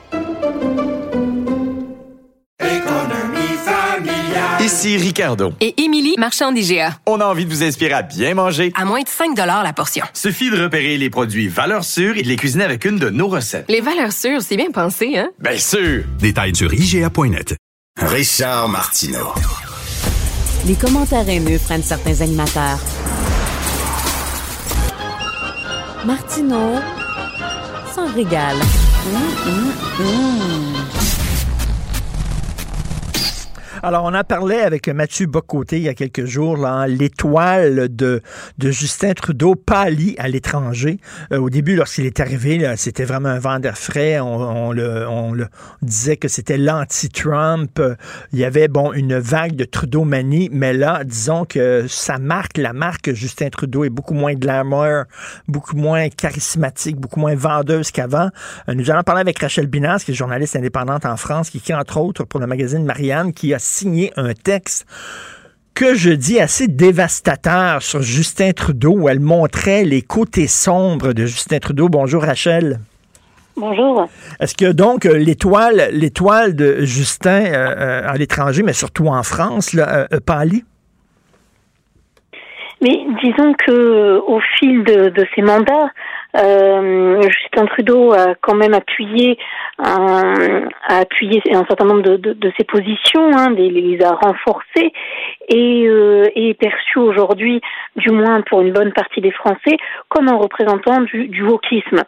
Ici Ricardo. Et Émilie, marchand d'IGA. On a envie de vous inspirer à bien manger. À moins de 5 la portion. Suffit de repérer les produits valeurs sûres et de les cuisiner avec une de nos recettes. Les valeurs sûres, c'est bien pensé, hein? Bien sûr! Détails sur IGA.net. Richard Martineau. Les commentaires haineux prennent certains animateurs. Martineau s'en régale. Hum, hum, hum. Alors, on a parlé avec Mathieu Bocoté il y a quelques jours, là, l'étoile de, de Justin Trudeau pâlit à l'étranger. Euh, au début, lorsqu'il est arrivé, c'était vraiment un vent d'air frais. On, le, on le disait que c'était l'anti-Trump. Il y avait, bon, une vague de Trudeau-manie, mais là, disons que sa marque, la marque Justin Trudeau est beaucoup moins glamour, beaucoup moins charismatique, beaucoup moins vendeuse qu'avant. Euh, nous allons parler avec Rachel Binas, qui est journaliste indépendante en France, qui écrit entre autres pour le magazine Marianne, qui a signé un texte que je dis assez dévastateur sur Justin Trudeau, où elle montrait les côtés sombres de Justin Trudeau. Bonjour Rachel. Bonjour. Est-ce que donc euh, l'étoile, l'étoile de Justin euh, euh, à l'étranger, mais surtout en France, là, euh, pâlit? Mais disons que au fil de, de ces mandats, Justin Trudeau a quand même appuyé un, a appuyé un certain nombre de, ses positions, hein, les, a renforcées et euh, est perçu aujourd'hui, du moins pour une bonne partie des Français, comme un représentant du, wokisme.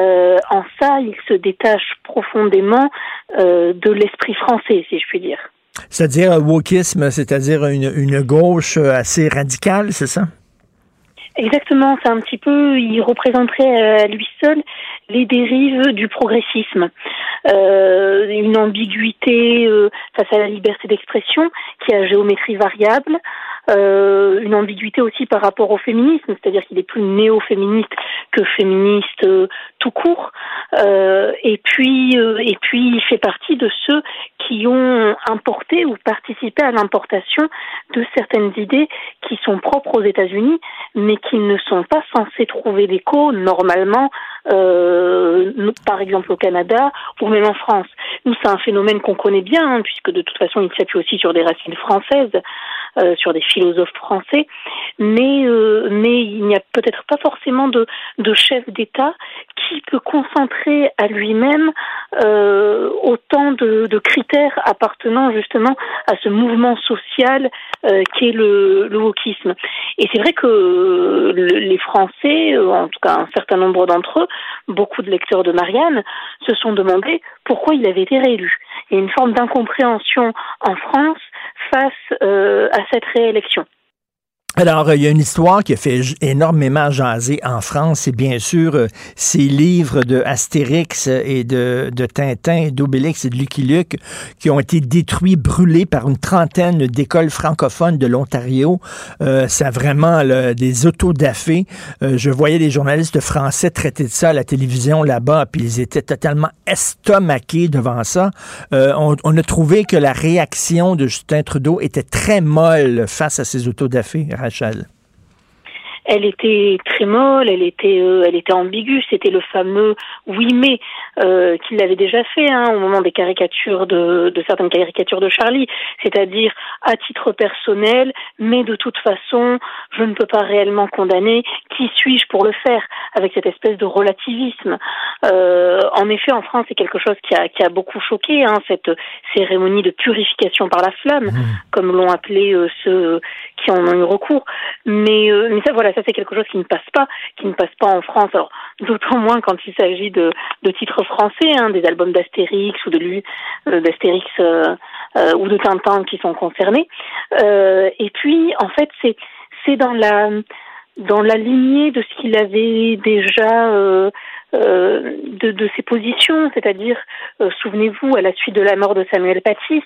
Euh, en ça, il se détache profondément euh, de l'esprit français, si je puis dire. C'est-à-dire wokisme, c'est-à-dire une gauche assez radicale, c'est ça? Exactement, c'est un petit peu, il représenterait à lui seul les dérives du progressisme, euh, une ambiguïté euh, face à la liberté d'expression qui a géométrie variable, euh, une ambiguïté aussi par rapport au féminisme, c'est-à-dire qu'il est plus néo-féministe que féministe euh, tout court, euh, et puis et puis il fait partie de ceux qui ont importé ou participé à l'importation de certaines idées qui sont propres aux États-Unis, mais qui ne sont pas censées trouver d'écho normalement, euh, par exemple au Canada ou même en France. Nous, c'est un phénomène qu'on connaît bien, hein, puisque de toute façon, il s'appuie aussi sur des racines françaises, euh, sur des philosophes français, mais euh, mais il n'y a peut-être pas forcément de, de chef d'État qui peut concentrer à lui-même euh, autant de, critères appartenant justement à ce mouvement social qu'est le, le wokisme. Et c'est vrai que le, les Français, en tout cas un certain nombre d'entre eux, beaucoup de lecteurs de Marianne, se sont demandé pourquoi il avait été réélu. Il y a une forme d'incompréhension en France face euh, à cette réélection. Alors, il y a une histoire qui a fait énormément jaser en France, c'est bien sûr euh, ces livres de Astérix et de, de Tintin, d'Obélix et de Lucky Luke qui ont été détruits, brûlés par une trentaine d'écoles francophones de l'Ontario. Euh, ça a vraiment là, des autodafés. Euh, je voyais des journalistes français traiter de ça à la télévision là-bas, puis ils étaient totalement estomaqués devant ça. Euh, on, on, a trouvé que la réaction de Justin Trudeau était très molle face à ces autodafés. Rachel elle était très molle, elle était, euh, elle était ambiguë. C'était le fameux oui mais euh, qu'il avait déjà fait hein, au moment des caricatures de, de certaines caricatures de Charlie, c'est-à-dire à titre personnel, mais de toute façon, je ne peux pas réellement condamner. Qui suis-je pour le faire Avec cette espèce de relativisme? Euh, en effet, en France, c'est quelque chose qui a, qui a beaucoup choqué hein, cette cérémonie de purification par la flamme, mmh. comme l'ont appelé euh, ceux qui en ont eu recours. Mais, euh, mais ça, voilà, c'est quelque chose qui ne passe pas, qui ne passe pas en France. Alors d'autant moins quand il s'agit de, de titres français, hein, des albums d'Astérix ou de lui, euh, d'Astérix euh, euh, ou de Tintin qui sont concernés. Et puis en fait c'est c'est dans la dans la lignée de ce qu'il avait déjà euh, de, ses positions, c'est-à-dire, euh, souvenez-vous, à la suite de la mort de Samuel Paty,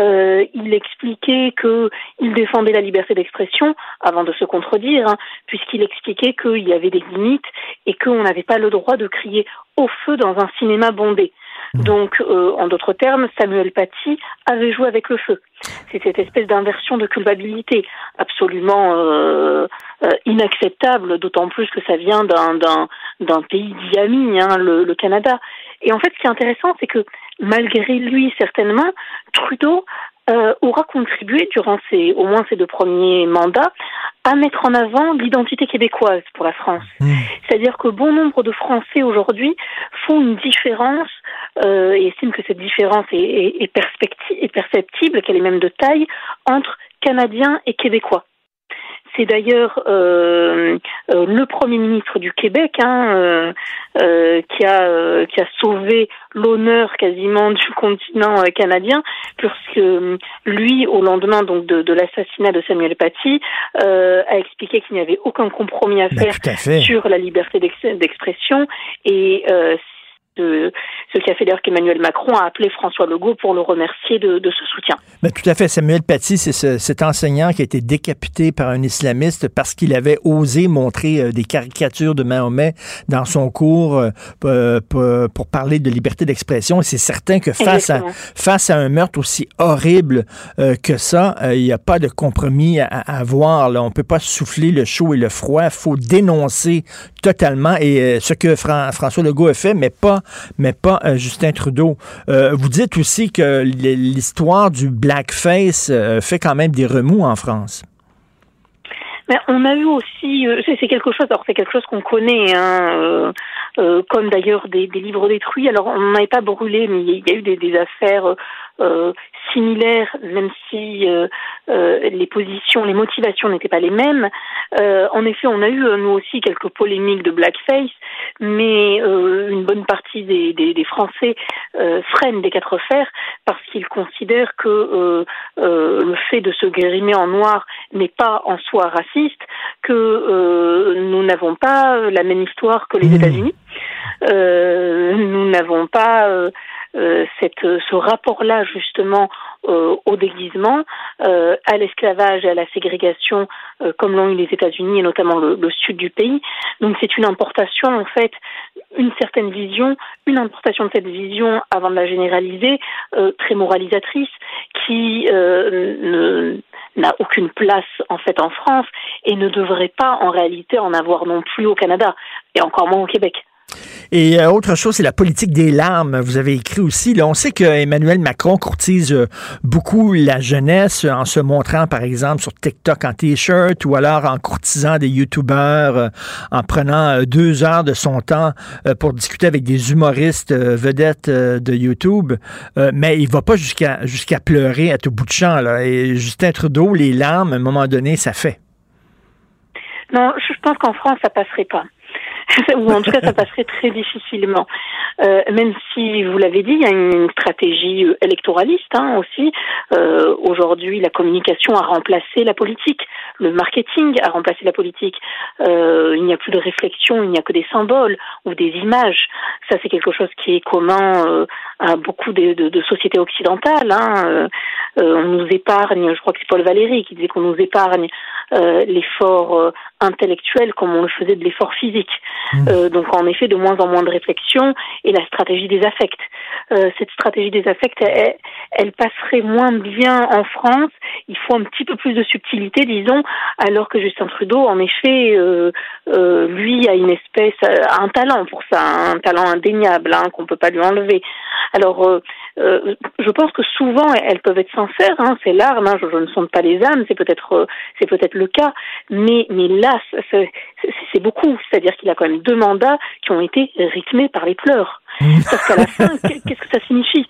euh, il expliquait que il défendait la liberté d'expression avant de se contredire, hein, puisqu'il expliquait qu'il y avait des limites et qu'on n'avait pas le droit de crier au feu dans un cinéma bondé. Donc, euh, en d'autres termes, Samuel Paty avait joué avec le feu. C'est cette espèce d'inversion de culpabilité absolument euh, euh, inacceptable, d'autant plus que ça vient d'un d'un pays d'Iami, hein, le, le Canada. Et en fait, ce qui est intéressant, c'est que malgré lui, certainement, Trudeau euh, aura contribué durant ses, au moins ses deux premiers mandats à mettre en avant l'identité québécoise pour la France. Mmh. C'est-à-dire que bon nombre de Français aujourd'hui font une différence euh, et estiment que cette différence est, est, est, est perceptible, qu'elle est même de taille, entre Canadiens et Québécois. C'est d'ailleurs euh, euh, le Premier ministre du Québec hein, euh, euh, qui a euh, qui a sauvé l'honneur quasiment du continent canadien, puisque lui, au lendemain donc de, de l'assassinat de Samuel Paty, euh, a expliqué qu'il n'y avait aucun compromis à Ben, faire à sur la liberté d'ex- d'expression. Et euh, ce, ce qui a fait d'ailleurs qu'Emmanuel Macron a appelé François Legault pour le remercier de, de ce soutien. Ben, tout à fait. Samuel Paty, c'est ce- cet enseignant qui a été décapité par un islamiste parce qu'il avait osé montrer euh, des caricatures de Mahomet dans son cours euh, p- pour parler de liberté d'expression. Et c'est certain que face à, face à un meurtre aussi horrible euh, que ça, euh, il n'y a pas de compromis à, avoir. On ne peut pas souffler le chaud et le froid. Il faut dénoncer totalement. Et euh, ce que Fran- François Legault a fait, mais pas, mais pas euh, Justin Trudeau. Euh, vous dites aussi que l'histoire du blackface euh, fait quand même des remous en France. Mais on a eu aussi, c'est quelque chose, c'est quelque chose qu'on connaît, hein, comme d'ailleurs des, livres détruits. Alors on n'avait pas brûlé, mais il y a eu des, affaires similaires, même si euh, euh, les positions, les motivations n'étaient pas les mêmes. Euh, en effet, on a eu nous aussi quelques polémiques de blackface, mais une bonne partie des, des, des Français freinent des quatre fers parce qu'ils considèrent que euh, euh, le fait de se grimer en noir n'est pas en soi raciste, que euh, nous n'avons pas la même histoire que les États-Unis. Euh, nous n'avons pas cette, ce rapport-là justement euh, au déguisement, euh, à l'esclavage et à la ségrégation, euh, comme l'ont eu les États-Unis et notamment le, le sud du pays. Donc c'est une importation en fait, une certaine vision, une importation de cette vision avant de la généraliser, euh, très moralisatrice, qui euh, n'a aucune place en fait en France et ne devrait pas en réalité en avoir non plus au Canada et encore moins au Québec. Et euh, autre chose, c'est la politique des larmes. Vous avez écrit aussi, là, on sait que Emmanuel Macron courtise euh, beaucoup la jeunesse en se montrant, par exemple, sur TikTok en T-shirt ou alors en courtisant des YouTubeurs, euh, en prenant euh, deux heures de son temps euh, pour discuter avec des humoristes euh, vedettes euh, de YouTube. Euh, mais il va pas jusqu'à jusqu'à pleurer à tout bout de champ. Et Justin Trudeau, les larmes, à un moment donné, ça fait. Non, je pense qu'en France, ça passerait pas. ou en tout cas ça passerait très difficilement. Euh, même si, vous l'avez dit, il y a une stratégie euh, électoraliste hein, aussi. Euh, Aujourd'hui, la communication a remplacé la politique, le marketing a remplacé la politique. Euh, il n'y a plus de réflexion, il n'y a que des symboles ou des images. Ça, c'est quelque chose qui est commun euh, à beaucoup de, de, sociétés occidentales. Hein. Euh, on nous épargne, je crois que c'est Paul Valéry qui disait qu'on nous épargne l'effort intellectuel comme on le faisait de l'effort physique. Euh, donc en effet, de moins en moins de réflexion et la stratégie des affects. Euh, cette stratégie des affects, elle, elle passerait moins bien en France. Il faut un petit peu plus de subtilité, disons, alors que Justin Trudeau, en effet, euh, euh, lui a une espèce, a un talent pour ça, un talent indéniable hein, qu'on peut pas lui enlever. Alors, euh, euh, je pense que souvent elles peuvent être sincères, hein, ces. Hein, je, je, ne sonde pas les âmes, c'est peut-être, euh, c'est peut-être le cas, mais mais là, c'est beaucoup. C'est-à-dire qu'il a quand même deux mandats qui ont été rythmés par les pleurs. Parce qu'à la fin, qu'est-ce que ça signifie?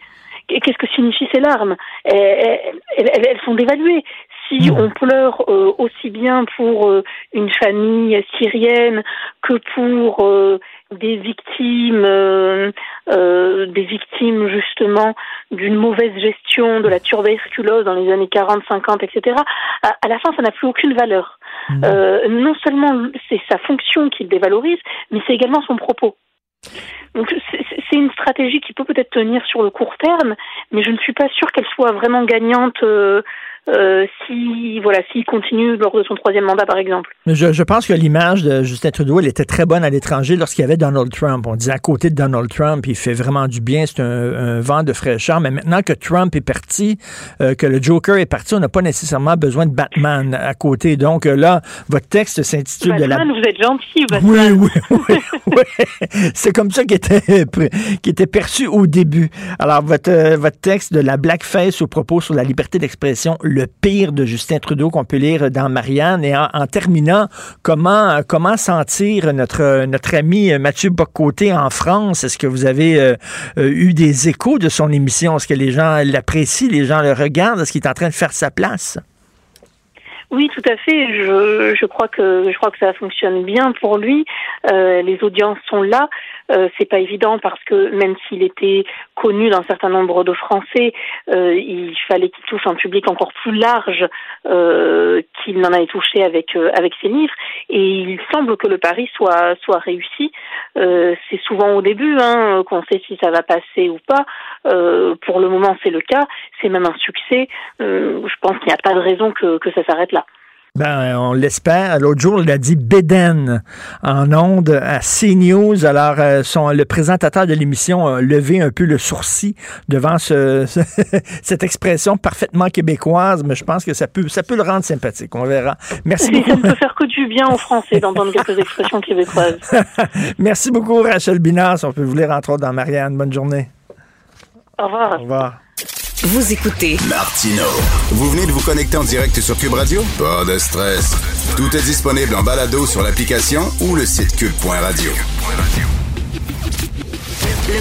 Qu'est-ce que signifient ces larmes? Elles, elles, elles, sont dévaluées. Si on pleure euh, aussi bien pour euh, une famille syrienne que pour euh, des victimes, des victimes justement d'une mauvaise gestion de la tuberculose dans les années 40, 50, etc. À, à la fin, ça n'a plus aucune valeur. Non seulement c'est sa fonction qu'il dévalorise, mais c'est également son propos. Donc c'est une stratégie qui peut peut-être tenir sur le court terme, mais je ne suis pas sûre qu'elle soit vraiment gagnante euh, euh, si voilà s'il continue lors de son troisième mandat par exemple. Je, je pense que l'image de Justin Trudeau elle était très bonne à l'étranger lorsqu'il y avait Donald Trump. On disait à côté de Donald Trump, il fait vraiment du bien, c'est un, un, vent de fraîcheur. Mais maintenant que Trump est parti, euh, que le Joker est parti, on n'a pas nécessairement besoin de Batman à côté. Donc euh, là, votre texte s'intitule Batman, de la. Vous êtes gentil, Batman. Oui, oui, oui. oui. C'est comme ça qui était qui était perçu au début. Alors votre votre texte de la blackface au propos sur la liberté d'expression le pire de Justin Trudeau qu'on peut lire dans Marianne. Et en, terminant, comment, comment sentir notre, ami Mathieu Bocoté en France? Est-ce que vous avez euh, eu des échos de son émission? Est-ce que les gens l'apprécient, les gens le regardent? Est-ce qu'il est en train de faire sa place? Oui, tout à fait. Je, je crois que je crois que ça fonctionne bien pour lui. Euh, les audiences sont là. Euh, c'est pas évident parce que même s'il était connu d'un certain nombre de Français, euh, il fallait qu'il touche un public encore plus large euh, qu'il n'en avait touché avec euh, avec ses livres. Et il semble que le pari soit soit réussi. Euh, c'est souvent au début hein, qu'on sait si ça va passer ou pas. Euh, pour le moment, c'est le cas. C'est même un succès. je pense qu'il n'y a pas de raison que, que ça s'arrête là. Ben, on l'espère. L'autre jour, il a dit Beden en onde à CNews. Alors, euh, son, le présentateur de l'émission a levé un peu le sourcil devant ce, cette expression parfaitement québécoise, mais je pense que ça peut, ça peut le rendre sympathique. On verra. Merci beaucoup. Ça ne peut faire que du bien en Français d'entendre quelques expressions québécoises. Merci beaucoup, Rachel Binas. On peut vous lire entre autres dans Marianne. Bonne journée. Au revoir. Au revoir. Vous écoutez Martino. Vous venez de vous connecter en direct sur Cube Radio? Pas de stress. Tout est disponible en balado sur l'application ou le site cube.radio.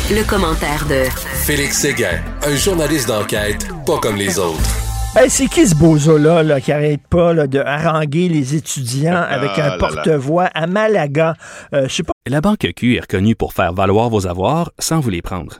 Le, commentaire de Félix Séguin, un journaliste d'enquête pas comme les autres. c'est qui ce bozo-là là, qui arrête pas là, de haranguer les étudiants avec un porte-voix à Malaga? Euh, je sais pas. La Banque Q est reconnue pour faire valoir vos avoirs sans vous les prendre.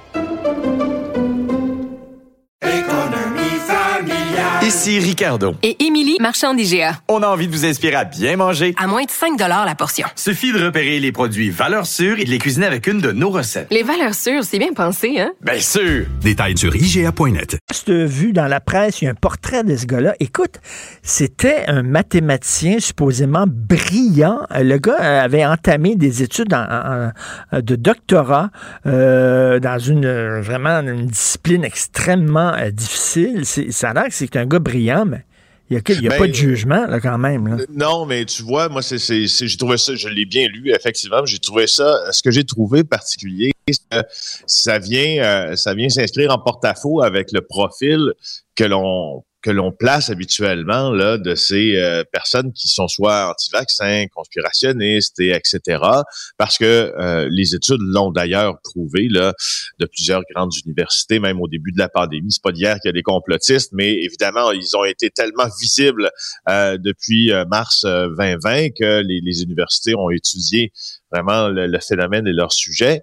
Ici Ricardo. Et Émilie, marchand d'IGA. On a envie de vous inspirer à bien manger. À moins de 5 la portion. Suffit de repérer les produits valeurs sûres et de les cuisiner avec une de nos recettes. Les valeurs sûres, c'est bien pensé, hein? Bien sûr! Détails sur IGA.net. Cette vue dans la presse, il y a un portrait de ce gars-là. Écoute, c'était un mathématicien supposément brillant. Le gars avait entamé des études de doctorat euh, dans une vraiment une discipline extrêmement euh, difficile. Ça a l'air que c'est un gars brillant, mais il n'y a, pas de ben, jugement, là, quand même. Non, mais tu vois, moi, c'est, j'ai trouvé ça, je l'ai bien lu, effectivement. J'ai trouvé ça, ce que j'ai trouvé particulier, ça vient, euh, ça vient s'inscrire en porte-à-faux avec le profil que l'on que l'on place habituellement là de ces euh, personnes qui sont soit anti-vaccins, conspirationnistes et etc. Parce que euh, les études l'ont d'ailleurs prouvé là de plusieurs grandes universités, même au début de la pandémie. C'est pas d'hier qu'il y a des complotistes, mais évidemment ils ont été tellement visibles euh, depuis mars 2020 que les, les universités ont étudié vraiment le, phénomène et leur sujet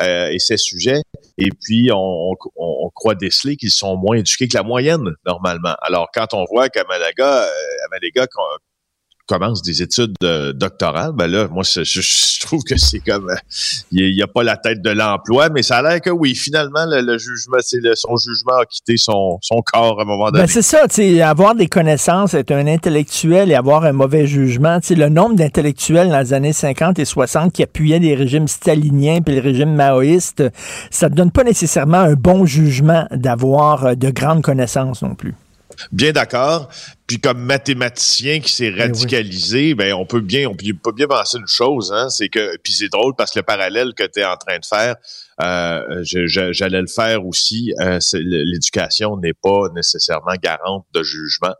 euh, et ces sujets. Et puis, on, on, on croit déceler qu'ils sont moins éduqués que la moyenne, normalement. Alors, quand on voit qu'à Malaga, euh, à Malaga, commence des études doctorales, ben là, moi, je, trouve que c'est comme, il n'y a, pas la tête de l'emploi, mais ça a l'air que oui, finalement, le, jugement, c'est son jugement a quitté son, son corps à un moment donné. Ben c'est ça, tu avoir des connaissances, être un intellectuel et avoir un mauvais jugement, tu le nombre d'intellectuels dans les années 50 et 60 qui appuyaient les régimes staliniens puis le régime maoïste, ça ne donne pas nécessairement un bon jugement d'avoir euh, de grandes connaissances non plus. Bien d'accord. Puis comme mathématicien qui s'est eh radicalisé, ben on peut bien, on peut bien penser une chose, hein, c'est que puis c'est drôle parce que le parallèle que tu es en train de faire, euh, j'allais le faire aussi. Euh, l'éducation n'est pas nécessairement garante de jugement.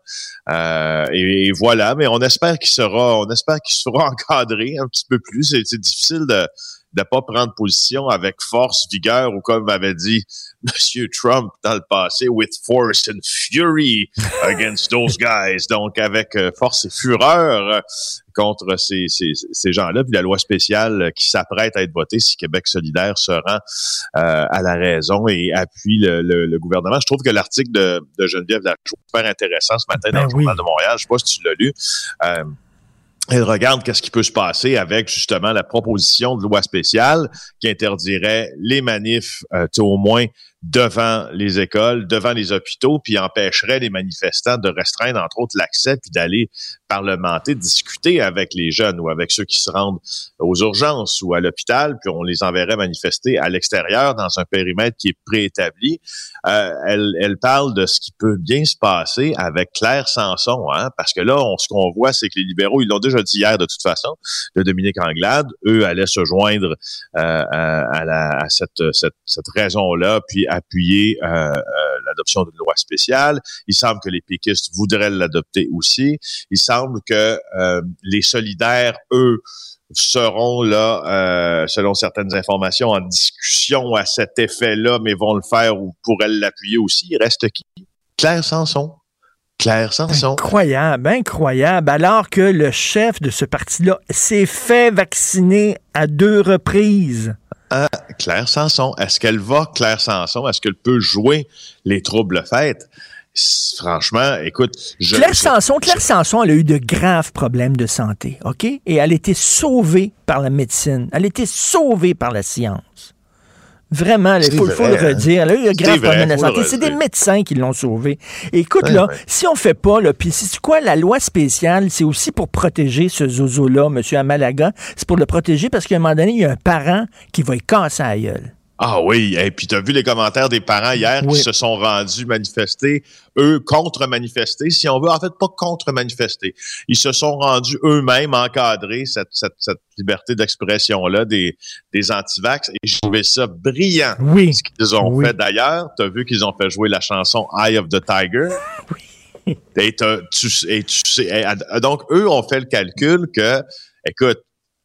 Euh, et, voilà, mais on espère qu'il sera, on espère qu'il sera encadré un petit peu plus. C'est difficile de de pas prendre position avec force, vigueur, ou comme avait dit Monsieur Trump dans le passé, with force and fury against those guys. Donc, avec euh, force et fureur euh, contre ces, ces, ces gens-là. Puis la loi spéciale qui s'apprête à être votée si Québec solidaire se rend euh, à la raison et appuie le, le, gouvernement. Je trouve que l'article de, de Geneviève Lajoie est super intéressant ce matin dans ben le Journal de Montréal. Je sais pas si tu l'as lu elle regarde qu'est-ce qui peut se passer avec justement la proposition de loi spéciale qui interdirait les manifs, euh, au moins devant les écoles, devant les hôpitaux, puis empêcherait les manifestants de restreindre, entre autres, l'accès, puis d'aller parlementer, discuter avec les jeunes ou avec ceux qui se rendent aux urgences ou à l'hôpital, puis on les enverrait manifester à l'extérieur dans un périmètre qui est préétabli. Euh, elle, elle parle de ce qui peut bien se passer avec Claire Sanson, hein, parce que là, on, ce qu'on voit, c'est que les libéraux, ils l'ont déjà dit hier de toute façon, de Dominique Anglade, eux allaient se joindre euh, à, la, à cette, cette, cette raison-là, puis appuyer euh, euh, l'adoption d'une loi spéciale. Il semble que les péquistes voudraient l'adopter aussi. Il semble que euh, les solidaires, eux, seront là, selon certaines informations, en discussion à cet effet-là, mais vont le faire ou pourraient l'appuyer aussi. Il reste qui? Claire Sanson. Claire Sanson. Incroyable, incroyable. Alors que le chef de ce parti-là s'est fait vacciner à deux reprises. Ah, Claire Sanson. Est-ce qu'elle va, Claire Sanson? Est-ce qu'elle peut jouer les troubles faites? Franchement, écoute, je, Claire Sanson, Claire Sanson, elle a eu de graves problèmes de santé, OK? Et elle a été sauvée par la médecine. Elle a été sauvée par la science. Vraiment, il faut, le hein? redire. Elle a eu de graves problèmes de santé. C'est des médecins qui l'ont sauvée. écoute, là, si on fait pas, là, puis c'est quoi, la loi spéciale, c'est aussi pour protéger ce zozo-là, M. Amalaga. C'est pour le protéger parce qu'à un moment donné, il y a un parent qui va y casser à gueule. Ah oui, et puis tu as vu les commentaires des parents hier qui se sont rendus manifester, eux contre-manifester, si on veut, en fait pas contre-manifester. Ils se sont rendus eux-mêmes encadrer cette, cette, cette liberté d'expression-là des, des antivax et j'ai trouvé ça brillant. Oui. Ce qu'ils ont fait d'ailleurs. Tu as vu qu'ils ont fait jouer la chanson Eye of the Tiger? Oui. Et, tu, et tu sais, donc eux ont fait le calcul que, écoute,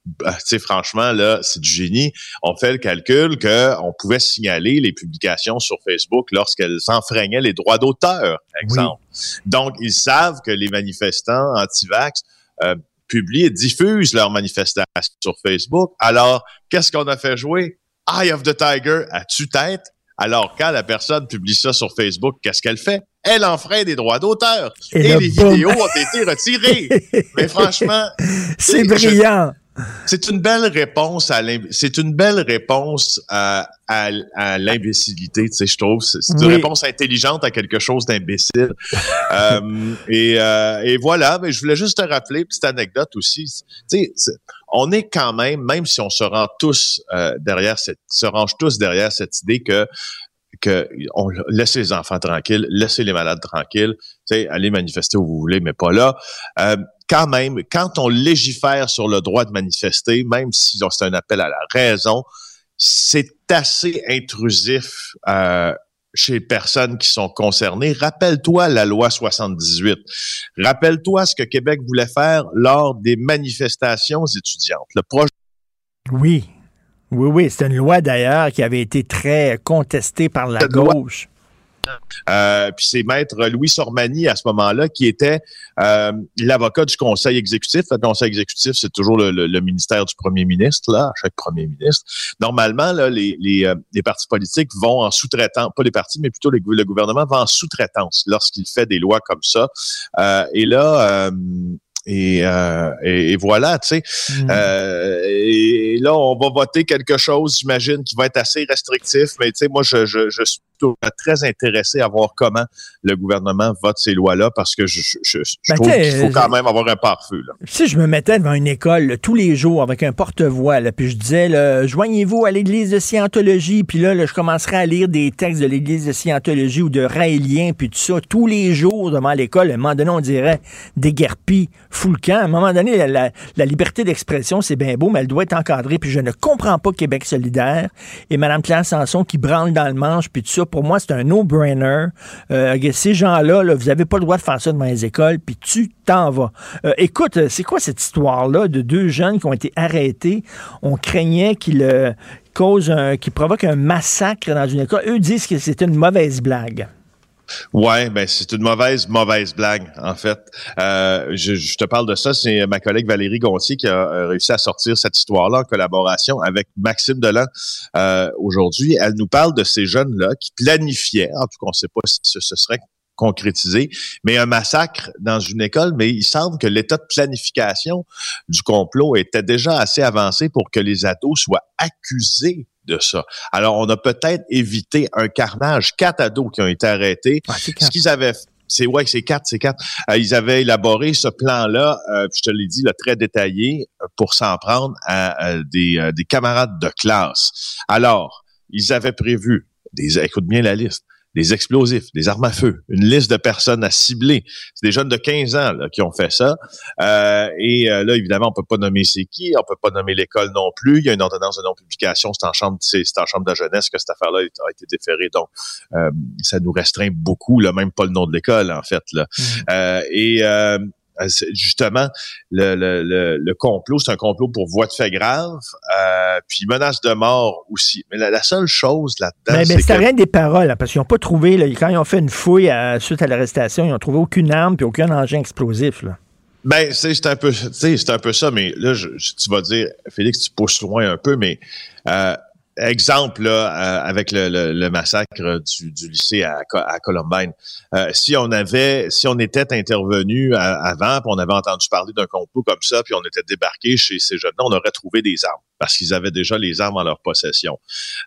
bah, tu sais, franchement, là, c'est du génie. On fait le calcul qu'on pouvait signaler les publications sur Facebook lorsqu'elles enfreignaient les droits d'auteur, exemple. Donc, ils savent que les manifestants anti-vax euh, publient et diffusent leurs manifestations sur Facebook. Alors, qu'est-ce qu'on a fait jouer? Eye of the Tiger à tue-tête. Alors, quand la personne publie ça sur Facebook, qu'est-ce qu'elle fait? Elle enfreint des droits d'auteur. Et, les vidéos ont été retirées. Mais franchement... C'est brillant. C'est une belle réponse à c'est une belle réponse à, à, l'imbécilité, tu sais, je trouve. C'est une réponse intelligente à quelque chose d'imbécile. euh, et, euh, et, voilà, mais je voulais juste te rappeler, petite anecdote aussi. Tu sais, on est quand même, même si on se rend tous euh, derrière cette, se range tous derrière cette idée que que on laissez les enfants tranquilles, laissez les malades tranquilles, tu sais, allez manifester où vous voulez, mais pas là. Quand même, quand on légifère sur le droit de manifester, même si c'est un appel à la raison, c'est assez intrusif euh, chez les personnes qui sont concernées. Rappelle-toi la loi 78. Rappelle-toi ce que Québec voulait faire lors des manifestations étudiantes. Le projet. Oui. Oui, oui, c'est une loi d'ailleurs qui avait été très contestée par la gauche. Euh, puis c'est maître Louis Sormani à ce moment-là qui était euh, l'avocat du conseil exécutif. Le conseil exécutif, c'est toujours le, ministère du premier ministre, là, chaque premier ministre. Normalement, là, les, les, euh, les partis politiques vont en sous-traitant, pas les partis, mais plutôt le gouvernement va en sous-traitance lorsqu'il fait des lois comme ça. et là, et, euh, et, voilà, tu sais. Mm. Euh, et là, on va voter quelque chose, j'imagine, qui va être assez restrictif. Mais tu sais, moi, je, je, je suis très intéressé à voir comment le gouvernement vote ces lois-là parce que je, je, ben, trouve qu'il faut quand même avoir un pare-feu. Si je me mettais devant une école tous les jours avec un porte-voix, puis je disais, joignez-vous à l'église de Scientologie, puis là, je commencerais à lire des textes de l'église de Scientologie ou de Raélien, puis tout ça, tous les jours devant l'école, à un moment donné, on dirait des guerpis fou le camp. À un moment donné, la, liberté d'expression, c'est bien beau, mais elle doit être encadrée. Puis je ne comprends pas Québec solidaire et Mme Claire Sanson qui branle dans le manche, puis tout ça. Pour moi, c'est un no-brainer. Euh, ces gens-là, là, vous n'avez pas le droit de faire ça devant les écoles, puis tu t'en vas. Euh, écoute, c'est quoi cette histoire-là de deux jeunes qui ont été arrêtés? On craignait qu'ils euh, causent qu'ils provoquent un massacre dans une école. Eux disent que c'était une mauvaise blague. Ouais, ben c'est une mauvaise, mauvaise blague, en fait. Euh, je, te parle de ça, c'est ma collègue Valérie Gontier qui a euh, réussi à sortir cette histoire-là en collaboration avec Maxime Delan euh, aujourd'hui. Elle nous parle de ces jeunes-là qui planifiaient, en tout cas on ne sait pas si ce, serait concrétisé, mais un massacre dans une école, mais il semble que l'état de planification du complot était déjà assez avancé pour que les ados soient accusés de ça. Alors, on a peut-être évité un carnage. Quatre ados qui ont été arrêtés. Ce qu'ils avaient c'est ouais, c'est quatre, c'est quatre. Euh, ils avaient élaboré ce plan-là, euh, je te l'ai dit, là, très détaillé, euh, pour s'en prendre à, des, des camarades de classe. Alors, ils avaient prévu des, écoute bien la liste, des explosifs, des armes à feu, une liste de personnes à cibler. C'est des jeunes de 15 ans là, qui ont fait ça. Euh, et euh, là, évidemment, on peut pas nommer c'est qui, on peut pas nommer l'école non plus. Il y a une ordonnance de non-publication, c'est en chambre, c'est en chambre de jeunesse que cette affaire-là a été déférée. Donc, euh, ça nous restreint beaucoup, là, même pas le nom de l'école, en fait. Là. Mmh. et euh, justement, le, le, le, complot, c'est un complot pour voie de fait grave, euh, puis menace de mort aussi. Mais la, seule chose là-dedans, mais, mais c'est rien des paroles, hein, parce qu'ils n'ont pas trouvé, là, quand ils ont fait une fouille suite à l'arrestation, ils n'ont trouvé aucune arme puis aucun engin explosif. Là. Ben, c'est un peu, c'est un peu ça, mais là, je, tu vas dire, Félix, tu pousses loin un peu, mais euh, exemple là, euh, avec le, le, massacre du, du, lycée à, à Columbine. Euh, si on avait, si on était intervenu avant, puis on avait entendu parler d'un complot comme ça, puis on était débarqué chez ces jeunes-là, on aurait trouvé des armes parce qu'ils avaient déjà les armes en leur possession.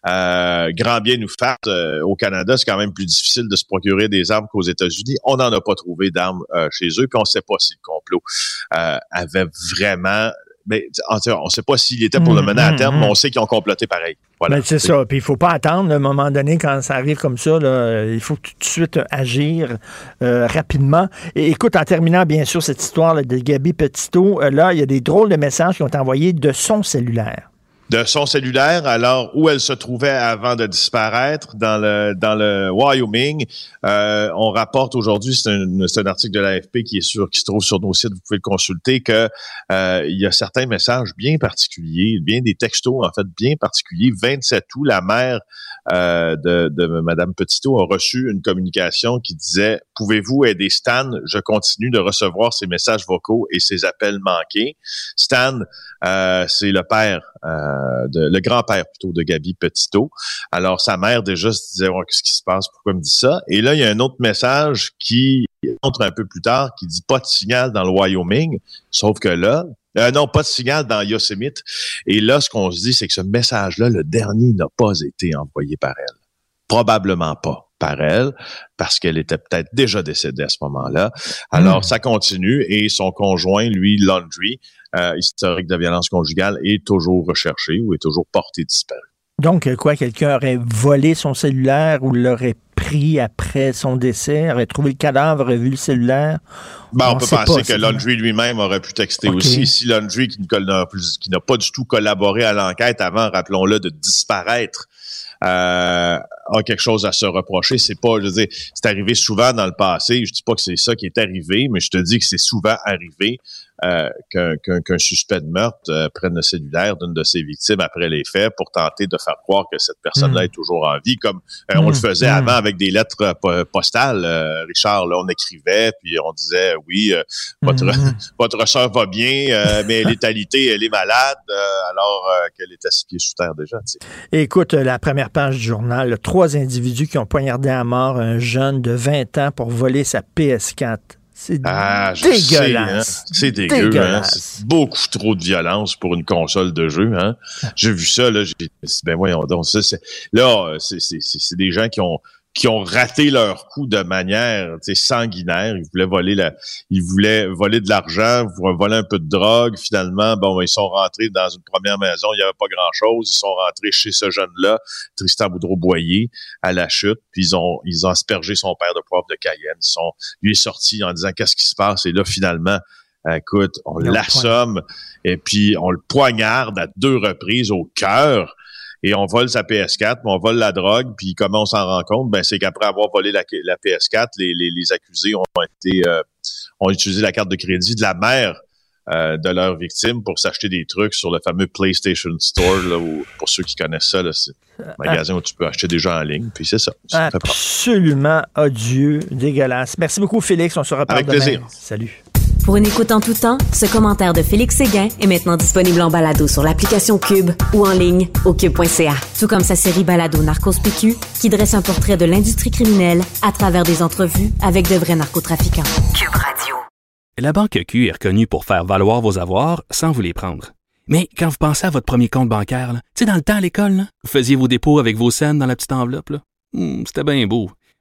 Euh, grand bien nous fasse, au Canada, c'est quand même plus difficile de se procurer des armes qu'aux États-Unis. On n'en a pas trouvé d'armes chez eux, puis on ne sait pas si le complot avait vraiment mais on ne sait pas s'il était pour le mener à mm-hmm, terme, mais on mm-hmm. sait qu'ils ont comploté pareil. Voilà. Ben, c'est ça. Puis il faut pas attendre. à un moment donné, quand ça arrive comme ça, il faut tout de suite agir euh, rapidement. Et écoute, en terminant, bien sûr, cette histoire de Gabi Petito, euh, là, il y a des drôles de messages qui ont été envoyés de son cellulaire de son cellulaire, alors où elle se trouvait avant de disparaître dans le dans le Wyoming. Euh, on rapporte aujourd'hui, c'est un, article de l'AFP qui est sur qui se trouve sur nos sites, vous pouvez le consulter, que euh, il y a certains messages bien particuliers, bien des textos en fait bien particuliers. 27 août, la mère euh, de, de Madame Petito a reçu une communication qui disait Pouvez-vous aider Stan? Je continue de recevoir ses messages vocaux et ses appels manqués. Stan, euh, c'est le père, euh, le grand-père plutôt de Gabi Petito. Alors sa mère déjà se disait qu'est-ce qui se passe? Pourquoi me dit ça? Et là il y a un autre message qui entre un peu plus tard qui dit pas de signal dans le Wyoming. Sauf que là, euh, non, pas de signal dans Yosemite. Et là, ce qu'on se dit, c'est que ce message-là, le dernier, n'a pas été envoyé par elle. Probablement pas par elle, parce qu'elle était peut-être déjà décédée à ce moment-là. Alors, hmm. ça continue et son conjoint, lui, Laundry, euh, historique de violence conjugale, est toujours recherché ou est toujours porté disparu. Donc, quoi, quelqu'un aurait volé son cellulaire ou l'aurait pris après son décès, aurait trouvé le cadavre, aurait vu le cellulaire? Ben, on, peut penser que Laundry lui-même aurait pu texter aussi. Si Laundry, qui n'a pas du tout collaboré à l'enquête avant, rappelons-le, de disparaître, a quelque chose à se reprocher. C'est pas, je veux dire, c'est arrivé souvent dans le passé. Je dis pas que c'est ça qui est arrivé, mais je te dis que c'est souvent arrivé euh, qu'un suspect de meurtre euh, prenne le cellulaire d'une de ses victimes après les faits pour tenter de faire croire que cette personne-là hmm. est toujours en vie, comme euh, on le hmm. faisait hmm. avant avec des lettres postales. Richard, là, on écrivait, puis on disait, oui, votre, votre soeur va bien, mais elle est alitée, elle est malade, alors qu'elle est pieds sous terre déjà. Écoute, la première page du journal, trois individus qui ont poignardé à mort un jeune de 20 ans pour voler sa PS4. C'est ah, dégueulasse. Hein. C'est dégueu. Hein. beaucoup trop de violence pour une console de jeu. Hein. J'ai vu ça, là, j'ai ben voyons donc, ça, là, c'est des gens qui ont qui ont raté leur coup de manière sanguinaire. Ils voulaient voler la, ils voulaient voler de l'argent, voler un peu de drogue. Finalement, bon, ils sont rentrés dans une première maison. Il n'y avait pas grand-chose. Ils sont rentrés chez ce jeune-là, Tristan Boudreau-Boyer, à la chute. Puis ils ont, ils ont aspergé son père de poivre de Cayenne. Ils sont, lui est sorti en disant qu'est-ce qui se passe? Et là, finalement, écoute, on l'assomme et puis on le poignarde à deux reprises au cœur et on vole sa PS4, mais on vole la drogue, puis comment on s'en rend compte? Ben, c'est qu'après avoir volé la, PS4, les, les, accusés ont été euh, ont utilisé la carte de crédit de la mère euh, de leur victime pour s'acheter des trucs sur le fameux PlayStation Store, là, où, pour ceux qui connaissent ça, c'est un magasin où tu peux acheter des jeux en ligne, puis c'est ça. Absolument odieux, dégueulasse. Merci beaucoup, Félix. On se reparle Avec plaisir. Salut. Pour une écoute en tout temps, ce commentaire de Félix Séguin est maintenant disponible en balado sur l'application Cube ou en ligne au cube.ca. Tout comme sa série balado Narcos PQ qui dresse un portrait de l'industrie criminelle à travers des entrevues avec de vrais narcotrafiquants. Cube Radio. La Banque Q est reconnue pour faire valoir vos avoirs sans vous les prendre. Mais quand vous pensez à votre premier compte bancaire, tu sais, dans le temps à l'école, vous faisiez vos dépôts avec vos scènes dans la petite enveloppe. là. Hmm, C'était bien beau.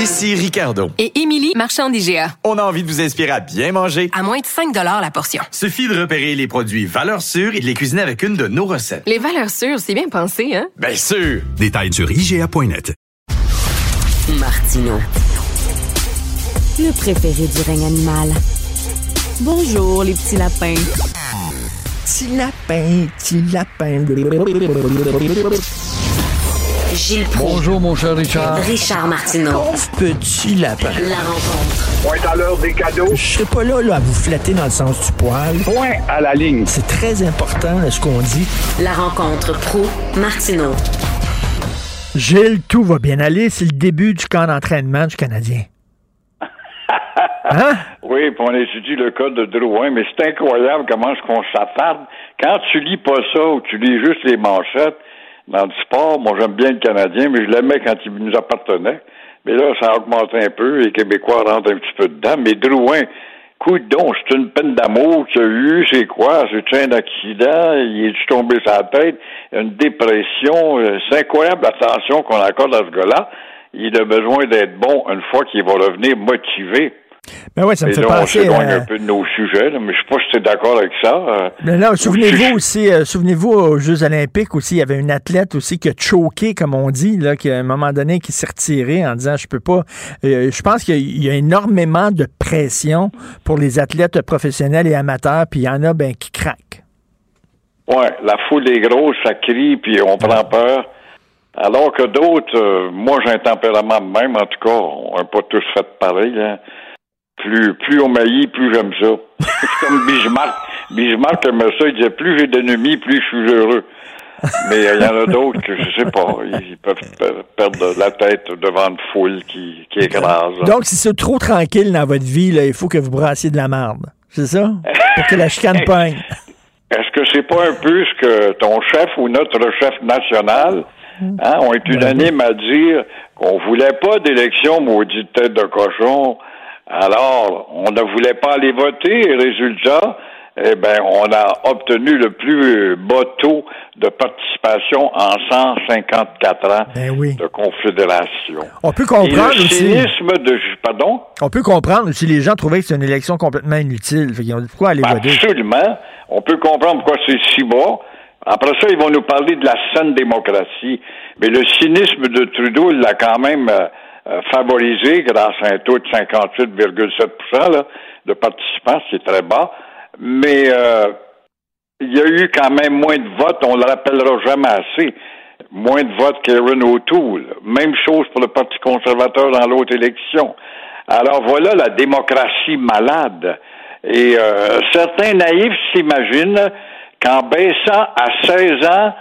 Ici Ricardo. Et Émilie, marchand d'IGA. On a envie de vous inspirer à bien manger. À moins de 5 la portion. Suffit de repérer les produits valeurs sûres et de les cuisiner avec une de nos recettes. Les valeurs sûres, c'est bien pensé, hein? Bien sûr! Détails sur IGA.net. Martino. Le préféré du règne animal. Bonjour, les petits lapins. Petit lapin, petit lapin. Gilles Proulx. Bonjour, mon cher Richard. Richard Martineau. Petit lapin. La rencontre. Point à l'heure des cadeaux. Je serai pas là, là à vous flatter dans le sens du poil. Point à la ligne. C'est très important là, ce qu'on dit. La rencontre pro martineau Gilles, tout va bien aller. C'est le début du camp d'entraînement du Canadien. Hein? Oui, puis on étudie le code de Drouin, mais c'est incroyable comment est-ce qu'on s'attarde. Quand tu lis pas ça ou tu lis juste les manchettes, dans le sport, moi j'aime bien le Canadien, mais je l'aimais quand il nous appartenait. Mais là, ça a augmenté un peu, les Québécois rentrent un petit peu dedans. Mais Drouin, écoute donc, c'est une peine d'amour qu'il a eu, c'est quoi? C'est un accident, il est tombé la tête, une dépression. C'est incroyable l'attention qu'on accorde à ce gars-là. Il a besoin d'être bon une fois qu'il va revenir motivé. Ben ouais, ça me Et fait là, on penser. s'éloigne euh, un peu de nos sujets, là, mais je sais pas si tu es d'accord avec ça. euh. Mais là, souvenez-vous aussi, euh, souvenez-vous aux Jeux Olympiques aussi, il y avait une athlète aussi qui a choqué, comme on dit, là, qui à un moment donné qui s'est retirée en disant je peux pas. Euh, je pense qu'il y, a- il y a énormément de pression pour les athlètes professionnels et amateurs, puis il y en a ben qui craquent. Ouais, la foule est grosse, ça crie, puis on prend peur. Alors que d'autres, euh, moi j'ai un tempérament de même, en tout cas, on n'a pas tous fait pareil. Hein. Plus, plus on maillit, plus j'aime ça. C'est comme Bismarck. Bismarck aimait ça, il disait plus j'ai d'ennemis, plus je suis heureux. Mais il y en a d'autres que je sais pas, ils peuvent per- perdre la tête devant une foule qui, qui écrase. Donc, si c'est trop tranquille dans votre vie, là, il faut que vous brassiez de la marde. C'est ça? Pour que la chicane pogne. Est-ce que c'est pas un peu ce que ton chef ou notre chef national hein, ont été unanimes à dire qu'on voulait pas d'élection maudite tête de cochon, alors on ne voulait pas aller voter et résultat, eh ben on a obtenu le plus bas taux de participation en 154 ans de confédération. On peut comprendre le aussi. cynisme de pardon? On peut comprendre aussi les gens trouvaient que c'était une élection complètement inutile. Ont dit pourquoi aller voter? Absolument. On peut comprendre pourquoi c'est si bas. Après ça, ils vont nous parler de la saine démocratie. Mais le cynisme de Trudeau, il l'a quand même euh, favorisé grâce à un taux de 58,7 là, de participants, ce qui est très bas. Mais euh, il y a eu quand même moins de votes, on ne le rappellera jamais assez. Moins de votes qu'Aaron O'Toole. Même chose pour le Parti conservateur dans l'autre élection. Alors voilà la démocratie malade. Et euh, certains naïfs s'imaginent qu'en baissant à 16 ans,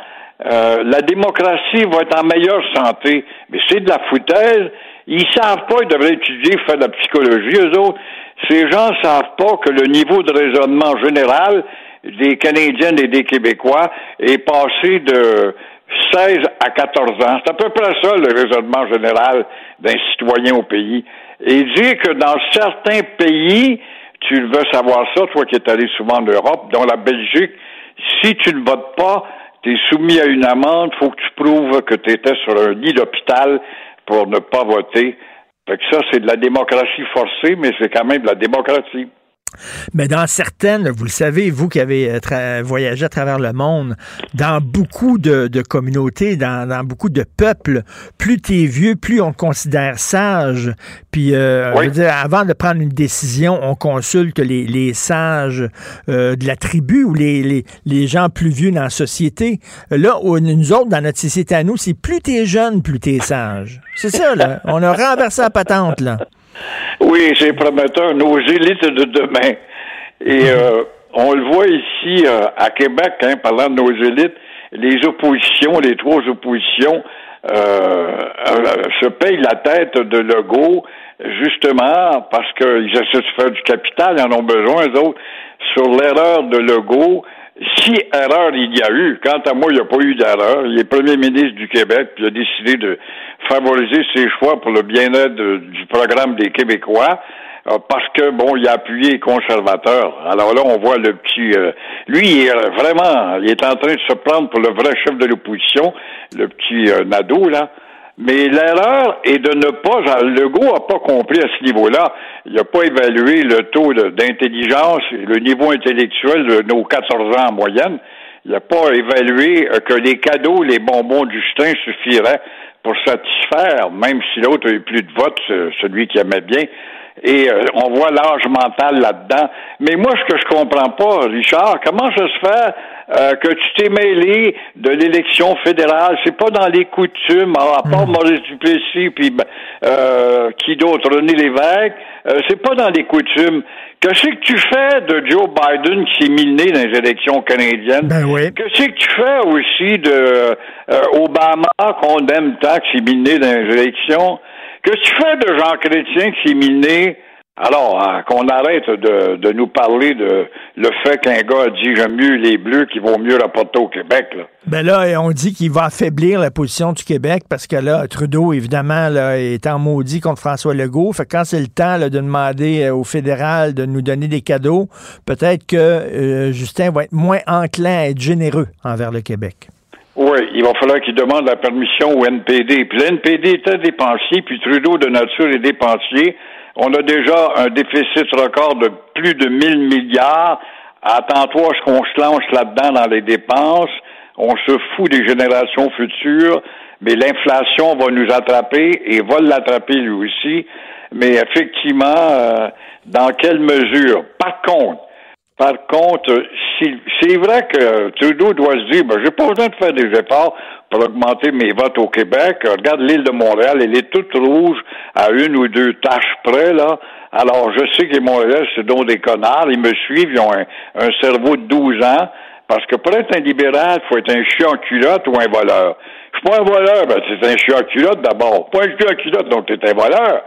euh, la démocratie va être en meilleure santé. Mais c'est de la foutaise. Ils savent pas, ils devraient étudier, faire de la psychologie, eux autres. Ces gens savent pas que le niveau de raisonnement général des Canadiennes et des Québécois est passé de 16 à 14 ans. C'est à peu près ça, le raisonnement général d'un citoyen au pays. Et dire que dans certains pays, tu veux savoir ça, toi qui es allé souvent en Europe, dont la Belgique, si tu ne votes pas, tu es soumis à une amende, faut que tu prouves que tu étais sur un lit d'hôpital pour ne pas voter. Fait que ça, c'est de la démocratie forcée, mais c'est quand même de la démocratie. Mais dans certaines, vous le savez, vous qui avez euh, voyagé à travers le monde, dans beaucoup de, communautés, dans, beaucoup de peuples, plus tu es vieux, plus on te considère sage. Puis, euh, je veux dire, avant de prendre une décision, on consulte les, sages euh, de la tribu ou les, les, gens plus vieux dans la société. Là, nous autres, dans notre société à nous, c'est plus tu es jeune, plus tu es sage. C'est ça, là. On a renversé la patente, là. Oui, c'est prometteur. Nos élites de demain. Et mhm. euh, on le voit ici euh, à Québec, hein, parlant de nos élites, les oppositions, les trois oppositions, euh, se payent la tête de Legault, justement parce qu'ils essaient de faire du capital, ils en ont besoin, eux autres, sur l'erreur de Legault. Si erreur il y a eu, quant à moi, il n'y a pas eu d'erreur. Il est premier ministre du Québec, puis a décidé de favoriser ses choix pour le bien-être du programme des Québécois euh, parce que bon, il a appuyé les conservateurs. Alors là, on voit le petit, euh, lui, il est vraiment, il est en train de se prendre pour le vrai chef de l'opposition, le petit euh, Nadeau là. Mais l'erreur est de ne pas, Legault n'a pas compris à ce niveau-là. Il n'a pas évalué le taux d'intelligence, le niveau intellectuel de nos 14 ans en moyenne. Il n'a pas évalué que les cadeaux, les bonbons du Justin suffiraient pour satisfaire, même si l'autre a eu plus de votes, celui qui aimait bien. Et euh, on voit l'âge mental là-dedans. Mais moi, ce que je comprends pas, Richard, comment ça se fait euh, que tu t'es mêlé de l'élection fédérale? C'est pas dans les coutumes, à part hmm. Maurice Duplessis, puis ben, euh, qui d'autre, René Lévesque, c'est pas dans les coutumes. Qu'est-ce que tu fais de Joe Biden qui s'est miné dans les élections canadiennes? Ben oui. Qu'est-ce que tu fais aussi de Obama qu'on aime tant qui s'est miné dans les élections? Que tu fais de Jean Chrétien qui s'est miné? Alors, hein, qu'on arrête de, de, nous parler de le fait qu'un gars a dit j'aime mieux les Bleus qui vont mieux rapporter au Québec. Là. Ben là, on dit qu'il va affaiblir la position du Québec parce que là, Trudeau, évidemment, là, est en maudit contre François Legault. Fait que quand c'est le temps de demander euh, au fédéral de nous donner des cadeaux, peut-être que euh, Justin va être moins enclin à être généreux envers le Québec. Oui, il va falloir qu'il demande la permission au NPD. Puis le NPD était dépensier, puis Trudeau de nature est dépensier. On a déjà un déficit record de plus de 1000 milliards. Attends-toi ce qu'on se lance là-dedans dans les dépenses. On se fout des générations futures, mais l'inflation va nous attraper et va l'attraper lui aussi. Mais effectivement, euh, dans quelle mesure? Par contre, par contre, c'est vrai que Trudeau doit se dire, ben, j'ai pas besoin de faire des efforts pour augmenter mes votes au Québec. Regarde l'île de Montréal, elle est toute rouge à une ou deux taches près, là. Alors, je sais que les Montréal, c'est donc des connards. Ils me suivent, ils ont un, cerveau de 12 ans. Parce que pour être un libéral, il faut être un chien en culotte ou un voleur. Je suis pas un voleur, ben c'est un chien en culotte d'abord. Pas un chien en culotte, donc tu es un voleur.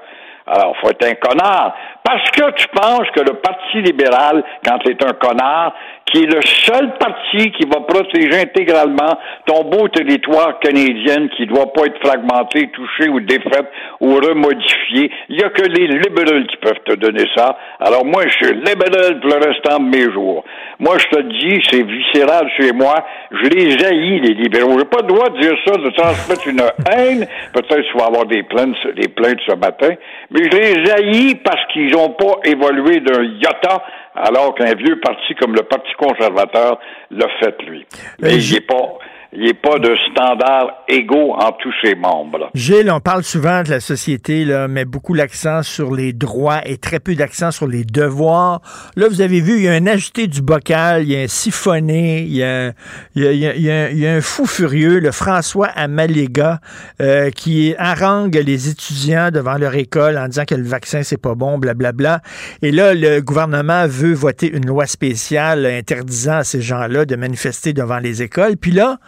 Alors, faut être un connard. Parce que tu penses que le Parti libéral, quand es un connard, qui est le seul parti qui va protéger intégralement ton beau territoire canadien qui ne doit pas être fragmenté, touché ou défait ou remodifié. Il n'y a que les libéraux qui peuvent te donner ça. Alors moi, je suis libéral pour le restant de mes jours. Moi, je te dis, c'est viscéral chez moi. Je les haïs, les libéraux. J'ai pas le droit de dire ça, de transmettre une haine. Peut-être tu vas avoir des plaintes, des plaintes ce matin. Mais je les haïs parce qu'ils n'ont pas évolué d'un iota alors qu'un vieux parti comme le Parti conservateur l'a fait, lui. Mais il n'est pas il n'y a pas de standard égaux en tous ses membres. Gilles, on parle souvent de la société, là, met beaucoup l'accent sur les droits et très peu d'accent sur les devoirs. Là, vous avez vu, il y a un ajouté du bocal, il y a un siphonné, il y a, il y a, il y a, un fou furieux, le François Amalega, euh, qui harangue les étudiants devant leur école en disant que le vaccin, c'est pas bon, blablabla. Et là, le gouvernement veut voter une loi spéciale interdisant à ces gens-là de manifester devant les écoles. Puis là,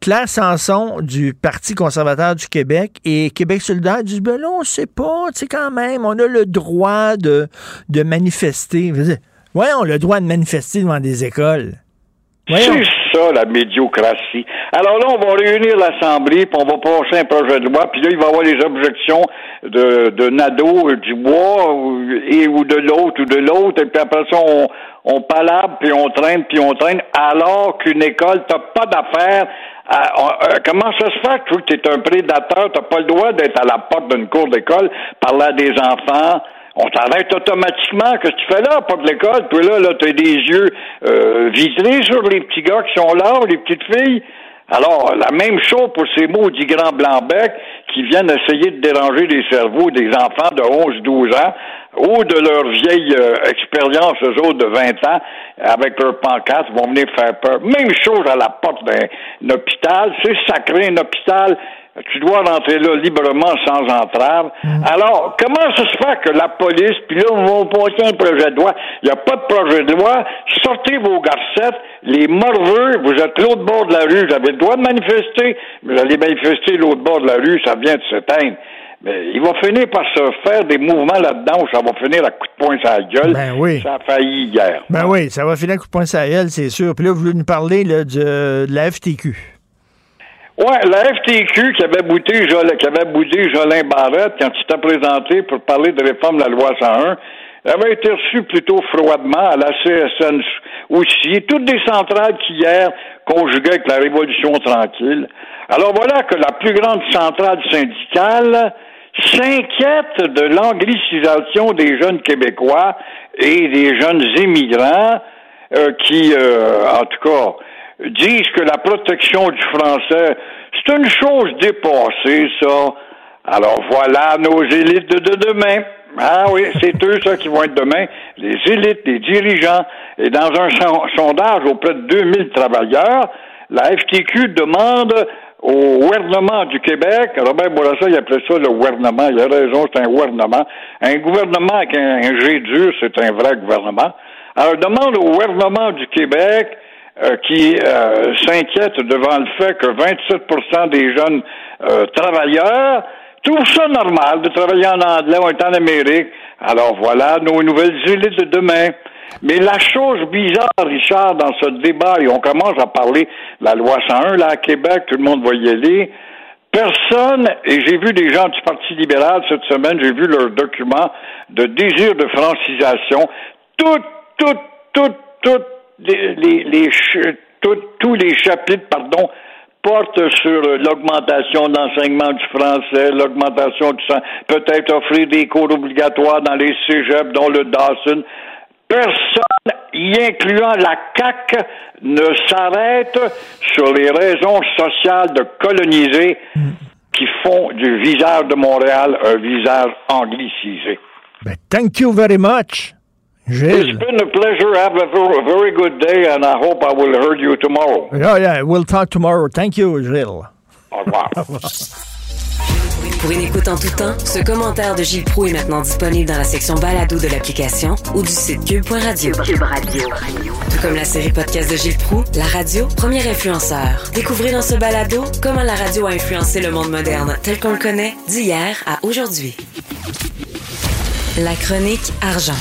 Claire Sanson du Parti conservateur du Québec et Québec solidaire disent, ben non, on sait pas, tu sais, quand même, on a le droit de, manifester. Oui, on a le droit de manifester devant des écoles. ça, la médiocratie. Alors là, on va réunir l'Assemblée, puis on va passer un projet de loi, puis là, il va y avoir les objections de, de Nadeau, euh, du bois, ou, et, ou de l'autre, ou de l'autre, et puis après ça, on, on palabre, puis on traîne, puis on traîne, alors qu'une école, t'as pas d'affaires euh, comment ça se fait que tu es un prédateur, t'as pas le droit d'être à la porte d'une cour d'école, parler à des enfants, on t'arrête automatiquement. Qu'est-ce que tu fais là, porte de l'école? Puis là, là, t'as des yeux euh, vitrés sur les petits gars qui sont là, ou les petites filles. Alors, la même chose pour ces maudits grands blancs-becs qui viennent essayer de déranger les cerveaux des enfants de 11-12 ans ou de leur vieille euh, expérience, eux autres, de 20 ans, avec leur pancarte, vont venir faire peur. Même chose à la porte d'un hôpital. C'est sacré, un hôpital. Tu dois rentrer là librement, sans entrave. Alors, comment ça se fait que la police, puis là, on va passer un projet de loi. Il n'y a pas de projet de loi. Sortez vos garcettes, les morveux, vous êtes l'autre bord de la rue, vous avez le droit de manifester. Vous allez manifester l'autre bord de la rue, ça vient de s'éteindre. Mais il va finir par se faire des mouvements là-dedans où ça va finir à coup de poing sur la gueule. Ben oui. Ça a failli hier. Ben oui, ça va finir coup de poing sur la gueule, c'est sûr. Puis là, vous voulez nous parler là, de, de la FTQ. Ouais, la FTQ qui avait boudé Jolin, qui avait Jolin Barrette quand il s'était présenté pour parler de réforme de la loi 101, elle avait été reçue plutôt froidement à la CSN aussi. Toutes des centrales qui hier conjuguaient avec la Révolution tranquille. Alors voilà que la plus grande centrale syndicale s'inquiète de l'anglicisation des jeunes Québécois et des jeunes immigrants euh, qui, euh, en tout cas, disent que la protection du français, c'est une chose dépassée, ça. Alors voilà nos élites de, de demain. Ah oui, c'est eux, ça, qui vont être demain, les élites, les dirigeants. Et dans un son- sondage auprès de 2000 travailleurs, la FTQ demande au gouvernement du Québec, Robert Bourassa, il appelait ça le gouvernement, il a raison, c'est un gouvernement. Un gouvernement avec un, un G dur, c'est un vrai gouvernement. Alors, demande au gouvernement du Québec euh, qui euh, s'inquiète devant le fait que 27% des jeunes euh, travailleurs trouvent ça normal de travailler en anglais, est en Amérique. Alors voilà nos nouvelles élites de demain. Mais la chose bizarre, Richard, dans ce débat, et on commence à parler la loi 101, là, à Québec, tout le monde va y aller. Personne, et j'ai vu des gens du Parti libéral cette semaine, j'ai vu leur document de désir de francisation. Tout, tout, tout, tout, les, tous les chapitres, pardon, portent sur l'augmentation de l'enseignement du français, l'augmentation du sang, peut-être offrir des cours obligatoires dans les cégeps, dont le Dawson. Personne, y incluant la CAC, ne s'arrête sur les raisons sociales de coloniser qui font du visage de Montréal un visage anglicisé. Thank you very much, It's Gilles. been a pleasure. Have a ver- very good day, and I hope I will hear you tomorrow. Yeah, yeah, we'll talk tomorrow. Thank you, Gilles. Au revoir. Pour une écoute en tout temps, ce commentaire de Gilles Proux est maintenant disponible dans la section balado de l'application ou du site cube.radio. Cube Radio. Tout comme la série podcast de Gilles Proux, la radio, premier influenceur. Découvrez dans ce balado comment la radio a influencé le monde moderne tel qu'on le connaît d'hier à aujourd'hui. La chronique argent.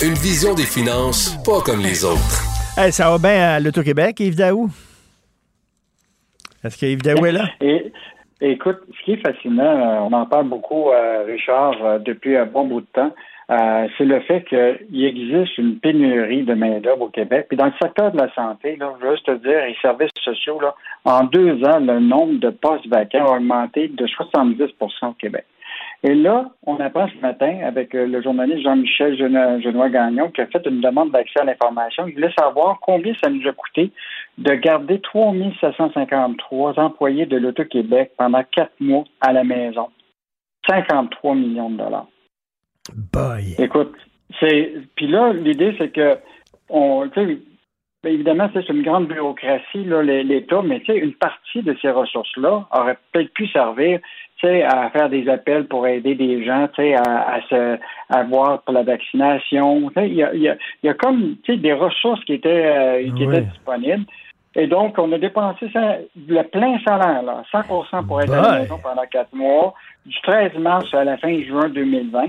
Une vision des finances pas comme les autres. Hey, ça va bien à l'Auto-Québec, Yves Daou? Est-ce que Yves Daou est là? Et, écoute, ce qui est fascinant, euh, on en parle beaucoup, euh, Richard, euh, depuis un bon bout de temps, c'est le fait qu'il existe une pénurie de main-d'œuvre au Québec. Puis dans le secteur de la santé, là, je veux juste te dire, les services sociaux, là, en deux ans, le nombre de postes vacants a augmenté de 70% au Québec. Et là, on apprend ce matin avec euh, le journaliste Jean-Michel Geno- Genois-Gagnon qui a fait une demande d'accès à l'information. Il voulait savoir combien ça nous a coûté de garder 3 753 employés de l'Auto-Québec pendant quatre mois à la maison. 53 millions de dollars. Boy. Écoute, c'est. Puis là, l'idée, c'est que on. tu sais, ben, évidemment, c'est une grande bureaucratie, l'État, mais tu sais, une partie de ces ressources-là aurait peut-être pu servir à faire des appels pour aider des gens, tu sais, à, à se à voir pour la vaccination. Tu sais, Il y a, il y, a, il y a comme tu sais, des ressources qui étaient, euh, qui Oui. étaient disponibles. Et donc, on a dépensé ça, le plein salaire, là, 100 pour être à la maison pendant quatre mois, du 13 mars à la fin juin 2020.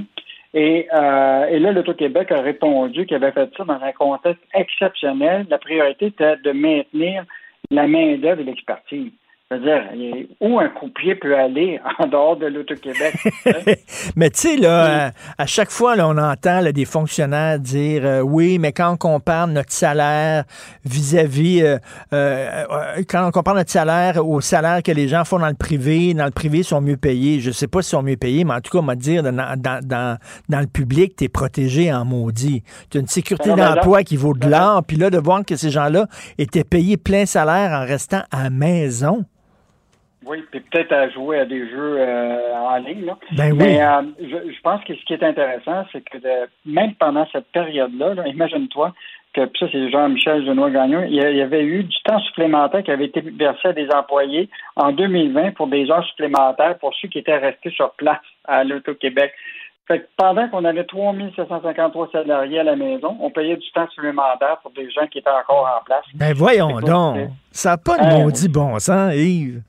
Et, euh, et là, l'Auto-Québec a répondu qu'il avait fait ça dans un contexte exceptionnel. La priorité était de maintenir la main-d'œuvre et l'expertise. C'est-à-dire, où un coupier peut aller en dehors de l'Auto-Québec? mais tu sais, là, euh, à, chaque fois, là, on entend là, des fonctionnaires dire euh, oui, mais quand on compare notre salaire vis-à-vis, euh, quand on compare notre salaire au salaire que les gens font dans le privé, dans le privé, ils sont mieux payés. Je sais pas s'ils sont mieux payés, mais en tout cas, on va dire, dans, dans, dans, dans le public, tu es protégé en maudit. Tu as une sécurité d'emploi qui vaut de l'or, puis là, de voir que ces gens-là étaient payés plein salaire en restant à maison. Oui, puis peut-être à jouer à des jeux euh, en ligne. Là. Ben oui. Mais euh, je, pense que ce qui est intéressant, c'est que même pendant cette période-là, imagine-toi que ça, c'est Jean-Michel Genois-Gagnon, il y avait eu du temps supplémentaire qui avait été versé à des employés en 2020 pour des heures supplémentaires pour ceux qui étaient restés sur place à l'Auto-Québec. Fait que pendant qu'on avait 3 753 salariés à la maison, on payait du temps supplémentaire pour des gens qui étaient encore en place. Ben voyons donc. Ça n'a pas de euh, maudit bon sens, Yves.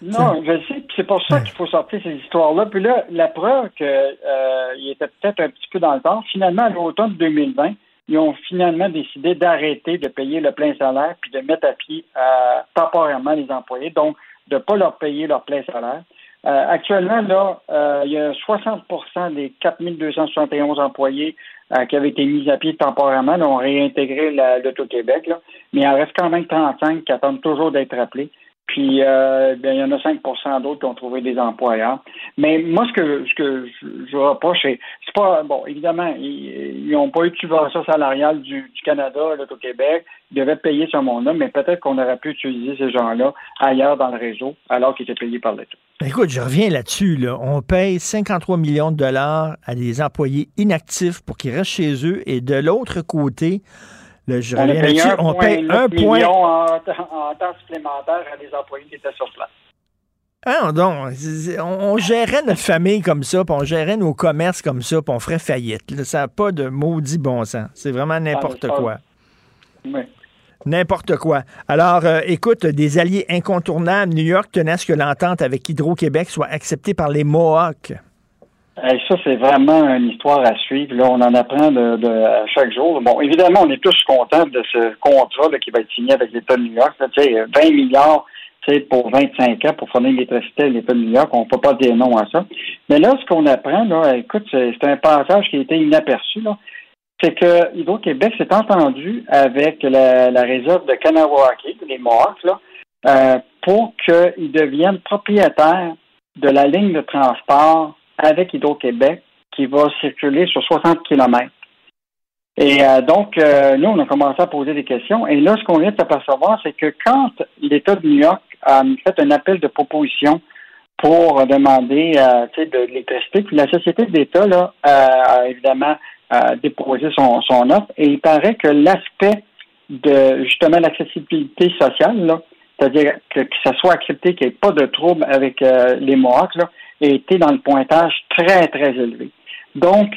Non, je sais, c'est pour ça qu'il faut sortir ces histoires-là. Puis là, la preuve qu'il euh, était peut-être un petit peu dans le temps, finalement, à l'automne 2020, ils ont finalement décidé d'arrêter de payer le plein salaire puis de mettre à pied euh, temporairement les employés, donc de ne pas leur payer leur plein salaire. Euh, actuellement, là, euh, il y a 60% des 4271 employés qui avaient été mis à pied temporairement, là, ont réintégré l'Auto-Québec, mais il en reste quand même 35 qui attendent toujours d'être appelés. Puis, euh, ben, il y en a 5 d'autres qui ont trouvé des employeurs. Mais moi, ce que, ce que je, reproche, c'est, pas, bon, évidemment, ils n'ont pas eu de subvention salariale du, Canada, au Québec. Ils devaient payer ce monde-là, mais peut-être qu'on aurait pu utiliser ces gens-là ailleurs dans le réseau, alors qu'ils étaient payés par l'État. Écoute, je reviens là-dessus. Là. On paye 53 millions de dollars à des employés inactifs pour qu'ils restent chez eux. Et de l'autre côté, je on un on paye un point. En, en, temps supplémentaire à des employés qui étaient sur place. Ah, donc, on, gérait notre famille comme ça, puis on gérait nos commerces comme ça, puis on ferait faillite. Ça n'a pas de maudit bon sens. C'est vraiment n'importe ah, quoi. Oui. N'importe quoi. Alors, euh, écoute, des alliés incontournables, New York tenait à ce que l'entente avec Hydro-Québec soit acceptée par les Mohawks ça, c'est vraiment une histoire à suivre. Là, on en apprend de, à chaque jour. Bon, évidemment, on est tous contents de ce contrat qui va être signé avec l'État de New York. Là, 20 milliards pour 25 ans pour fournir l'électricité à l'État de New York. On ne peut pas dire non à ça. Mais là, ce qu'on apprend, là, écoute, c'est un passage qui a été inaperçu. Là. C'est que Hydro-Québec s'est entendu avec la, réserve de Kanawaki, les Mohawks, là, euh, pour qu'ils deviennent propriétaires de la ligne de transport avec Hydro-Québec qui va circuler sur 60 km. Et euh, donc, euh, nous, on a commencé à poser des questions. Et là, ce qu'on vient de s'apercevoir, c'est que quand l'État de New York a fait un appel de proposition pour demander euh, de l'électricité, puis la société d'État là, a évidemment déposé son, offre. Et il paraît que l'aspect de justement l'accessibilité sociale, c'est-à-dire que, ça soit accepté qu'il n'y ait pas de trouble avec les Mohawks, là, été dans le pointage très, très élevé. Donc,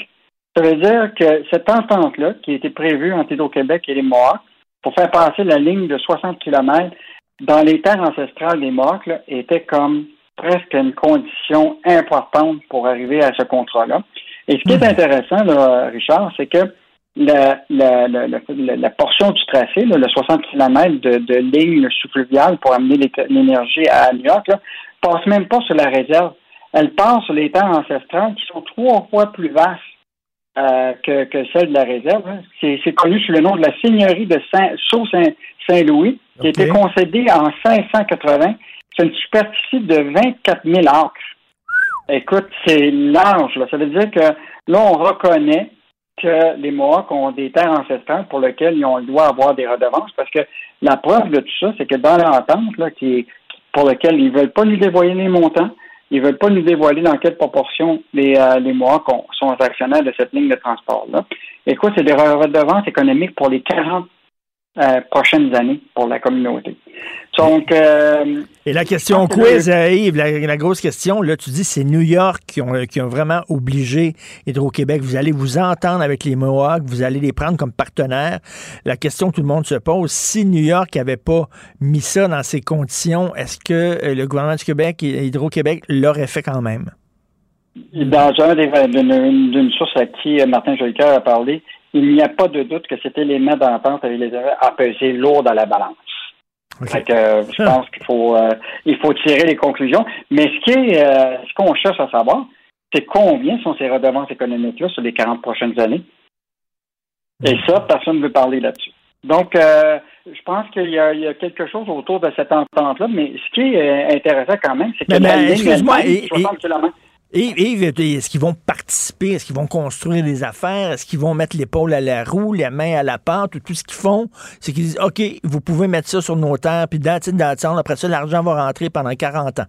ça veut dire que cette entente-là, qui a été prévue entre Hydro-Québec et les Mohawks, pour faire passer la ligne de 60 km dans les terres ancestrales des Mohawks, était comme presque une condition importante pour arriver à ce contrat-là. Et ce qui est hmm. intéressant, là, Richard, c'est que la, la, la, la, portion du tracé, le 60 km de, de ligne sous-fluviale pour amener l'énergie à New York, là, passe même pas sur la réserve elle passe sur les terres ancestrales qui sont trois fois plus vastes euh, que, que celles de la réserve. Hein. C'est connu sous le nom de la seigneurie de Saint, Sault-Saint-Louis, qui a été concédée en 580. C'est une superficie de 24 000 acres. Écoute, c'est large. Ça veut dire que là, on reconnaît que les Mohawks ont des terres ancestrales pour lesquelles ils ont le droit d'avoir des redevances, parce que la preuve de tout ça, c'est que dans l'entente, là, qui, pour laquelle ils ne veulent pas nous dévoiler les montants, ils ne veulent pas nous dévoiler dans quelle proportion les, euh, les Mohawks sont actionnaires de cette ligne de transport-là. Et quoi, c'est des redevances économiques pour les 40 euh, prochaines années pour la communauté. Donc, euh, Et la question quiz, Yves, la, grosse question, là, tu dis c'est New York qui ont, qui ont vraiment obligé Hydro-Québec. Vous allez vous entendre avec les Mohawks, vous allez les prendre comme partenaires. La question que tout le monde se pose, si New York n'avait pas mis ça dans ces conditions, est-ce que le gouvernement du Québec et Hydro-Québec l'auraient fait quand même? Dans un d'une source à qui euh, Martin Jolicoeur a parlé, il n'y a pas de doute que cet élément d'entente les a pesé lourd dans la balance. Fait que, euh, je pense qu'il faut euh, il faut tirer les conclusions. Mais ce qui est euh, ce qu'on cherche à savoir, c'est combien sont ces redevances économiques-là sur les 40 prochaines années. Et ça, personne ne veut parler là-dessus. Donc, je pense qu'il y, a- il y a quelque chose autour de cette entente-là, mais ce qui est intéressant quand même, c'est que Mais- la mais, ligne excuse-moi, elle-même, et- 60 kilomètres. Et, est-ce qu'ils vont participer? Est-ce qu'ils vont construire des affaires? Est-ce qu'ils vont mettre l'épaule à la roue, les mains à la pente? Ou tout ce qu'ils font, c'est qu'ils disent, OK, vous pouvez mettre ça sur nos terres, puis dans dans après ça, l'argent va rentrer pendant 40 ans.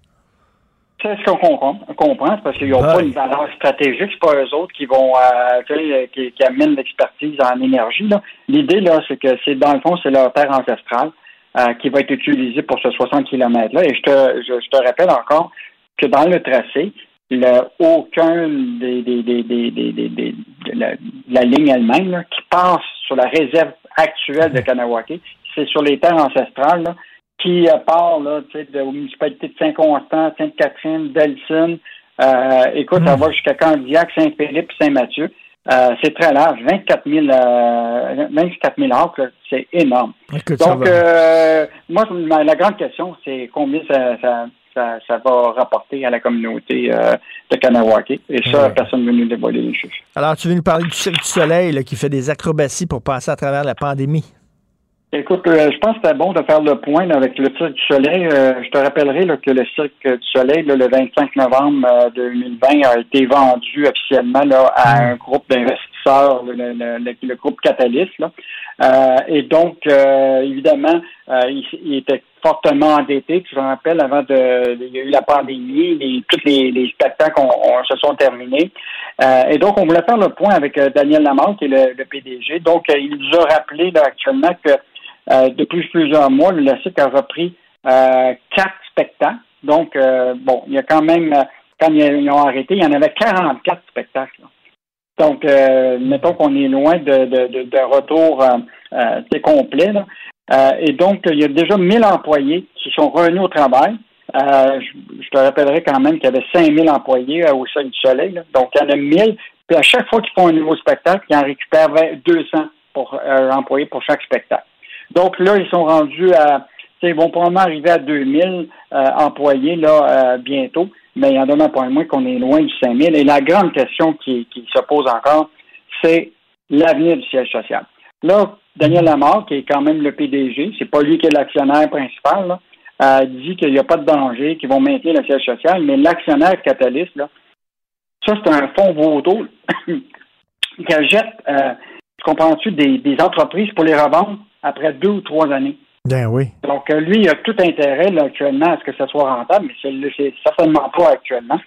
C'est ce qu'on comprend, on comprend, parce qu'ils n'ont pas une valeur stratégique, c'est pas eux autres qui vont euh, sais, qui, qui amènent l'expertise en énergie. là. L'idée, là, c'est que c'est dans le fond, c'est leur terre ancestrale euh, qui va être utilisée pour ce 60 km-là. Et je te, je, je te rappelle encore que dans le tracé, le, aucun des, des, des, des, de la, de la ligne elle-même là, qui passe sur la réserve actuelle de Kanawake, c'est sur les terres ancestrales là, qui euh, part là, de, aux municipalités de Saint-Constant, Sainte-Catherine, Delphine. Euh, écoute, ça va jusqu'à Candiac, Saint-Philippe, Saint-Mathieu. Euh, c'est très large, 24 000, euh, 24 000 acres, là, c'est énorme. Écoute, Donc, euh, moi, la grande question, c'est combien ça, ça, ça, ça va rapporter à la communauté euh, de Kanawake. Et ça, Ouais. personne ne veut nous dévoiler les chiffres. Alors, tu veux nous parler du Cirque du Soleil là, qui fait des acrobaties pour passer à travers la pandémie? Écoute, euh, je pense que c'était bon de faire le point là, avec le Cirque du Soleil. Euh, je te rappellerai là, que le Cirque du Soleil, là, le 25 novembre euh, 2020, a été vendu officiellement à un groupe d'investisseurs, le, le- le- le groupe Catalyst. Euh, et donc, euh, évidemment, euh, il, il était fortement endetté. Tu te rappelles, avant de, il y a eu la pandémie, les, tous les, les spectacles ont- ont- se sont terminés. Euh, et donc, on voulait faire le point avec euh, Daniel Lamarck, qui est le, le PDG. Donc, euh, il nous a rappelé là, actuellement que depuis plusieurs mois, le CIC a repris quatre spectacles. Donc, bon, il y a quand même, quand ils, ils ont arrêté, il y en avait 44 spectacles. là. Donc, euh, mettons qu'on est loin de, de, de, retour euh, euh, sais, complet. là. Euh, et donc, il y a déjà 1000 employés qui sont revenus au travail. Je, je te rappellerai quand même qu'il y avait 5000 employés au Sol du Soleil. là. Donc, il y en a 1000. Puis à chaque fois qu'ils font un nouveau spectacle, ils en récupèrent 20 200 pour, employés pour chaque spectacle. Donc là, ils sont rendus à, ils vont probablement arriver à 2000 euh, employés là euh, bientôt, mais il y en a un point moins qu'on est loin du 5000. Et la grande question qui, qui se pose encore, c'est l'avenir du siège social. Là, Daniel Lamar, qui est quand même le PDG, c'est pas lui qui est l'actionnaire principal, là, euh, dit qu'il n'y a pas de danger, qu'ils vont maintenir le siège social, mais l'actionnaire catalyste, là, ça, c'est un fonds vautour qui achète, euh, comprends-tu, des entreprises pour les revendre après deux ou trois années. Ben oui. Donc, euh, lui, il a tout intérêt là, actuellement à ce que ça soit rentable, mais c'est certainement pas actuellement.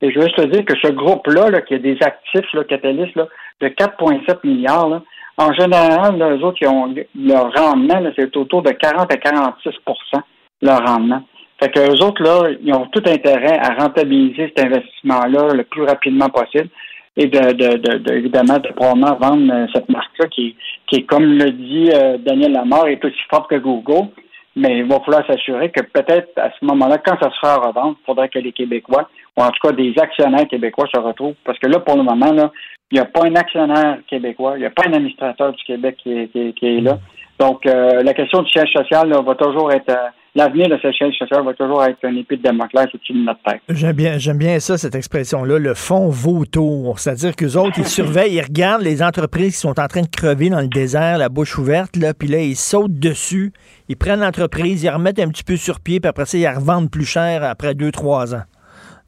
Et je veux juste te dire que ce groupe-là, là, qui a des actifs là, catalystes là, de 4,7 milliards, là, en général, là, eux autres, ils ont, leur rendement, c'est autour de 40 à 46% leur rendement. Fait que eux autres, là, ils ont tout intérêt à rentabiliser cet investissement-là le plus rapidement possible et de, de, de, de- évidemment de probablement vendre euh, cette marque-là qui, qui est, comme le dit euh, Daniel Lamar, est aussi forte que Google. Mais il va falloir s'assurer que peut-être à ce moment-là, quand ça sera à revendre, il faudrait que les Québécois, ou en tout cas des actionnaires québécois, se retrouvent. Parce que là, pour le moment, là, il n'y a pas un actionnaire québécois, il n'y a pas un administrateur du Québec qui est, qui qui est là. Donc, euh, la question du siège social là, va toujours être. L'avenir de ce social va toujours être un épée de Damoclès au-dessus de notre tête. J'aime bien, j'aime bien ça, cette expression-là, le fond vautour. C'est-à-dire qu'eux autres, ils surveillent, ils regardent les entreprises qui sont en train de crever dans le désert, la bouche ouverte, là, puis là, ils sautent dessus, ils prennent l'entreprise, ils la remettent un petit peu sur pied, puis après ça, ils la revendent plus cher après deux, trois ans.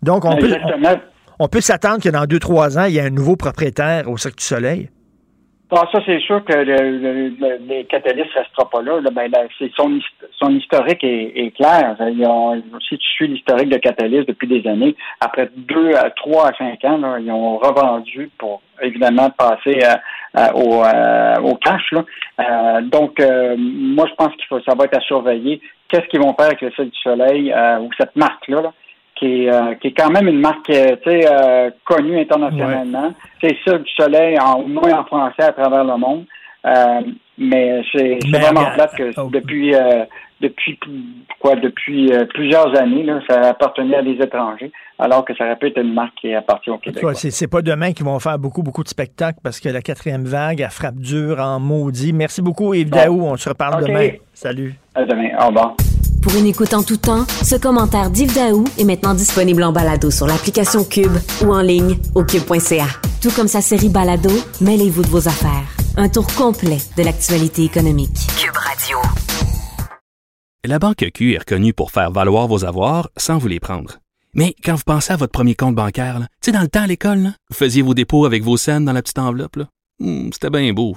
Donc, on peut, Exactement. on, on peut s'attendre que dans deux, trois ans, il y ait un nouveau propriétaire au Cirque du Soleil. Ah, ça, c'est sûr que le, le, le- les catalystes ne resteront pas là. là. Ben, là, c'est son, son historique est, est clair. Ils ont- si tu suis l'historique de Catalyst depuis des années, après deux à trois à cinq ans, là, ils ont revendu pour évidemment passer au, au cash. Là. Euh, donc, euh, moi, je pense qu'il faut ça va être à surveiller. Qu'est-ce qu'ils vont faire avec le Cirque du Soleil euh, ou cette marque-là? là, qui est, euh, qui est quand même une marque euh, tu sais, euh, connue internationalement. C'est ça du soleil, en, au moins en français à travers le monde. Euh, mais c'est vraiment plate que depuis, euh, depuis quoi depuis plusieurs années. Là, ça appartenait à des étrangers, alors que ça aurait pu être une marque qui appartient au Québec. C'est, pas demain qu'ils vont faire beaucoup, beaucoup de spectacles parce que la quatrième vague, elle frappe dur en maudit. Merci beaucoup, Yves Daou. On se reparle demain. Salut. À demain. Au revoir. Pour une écoute en tout temps, ce commentaire d'Yves Daou est maintenant disponible en balado sur l'application Cube ou en ligne au cube.ca. Tout comme sa série Balado, mêlez-vous de vos affaires. Un tour complet de l'actualité économique. Cube Radio. La Banque Q est reconnue pour faire valoir vos avoirs sans vous les prendre. Mais quand vous pensez à votre premier compte bancaire, tu sais, dans le temps à l'école, vous faisiez vos dépôts avec vos scènes dans la petite enveloppe. Hmm, C'était bien beau.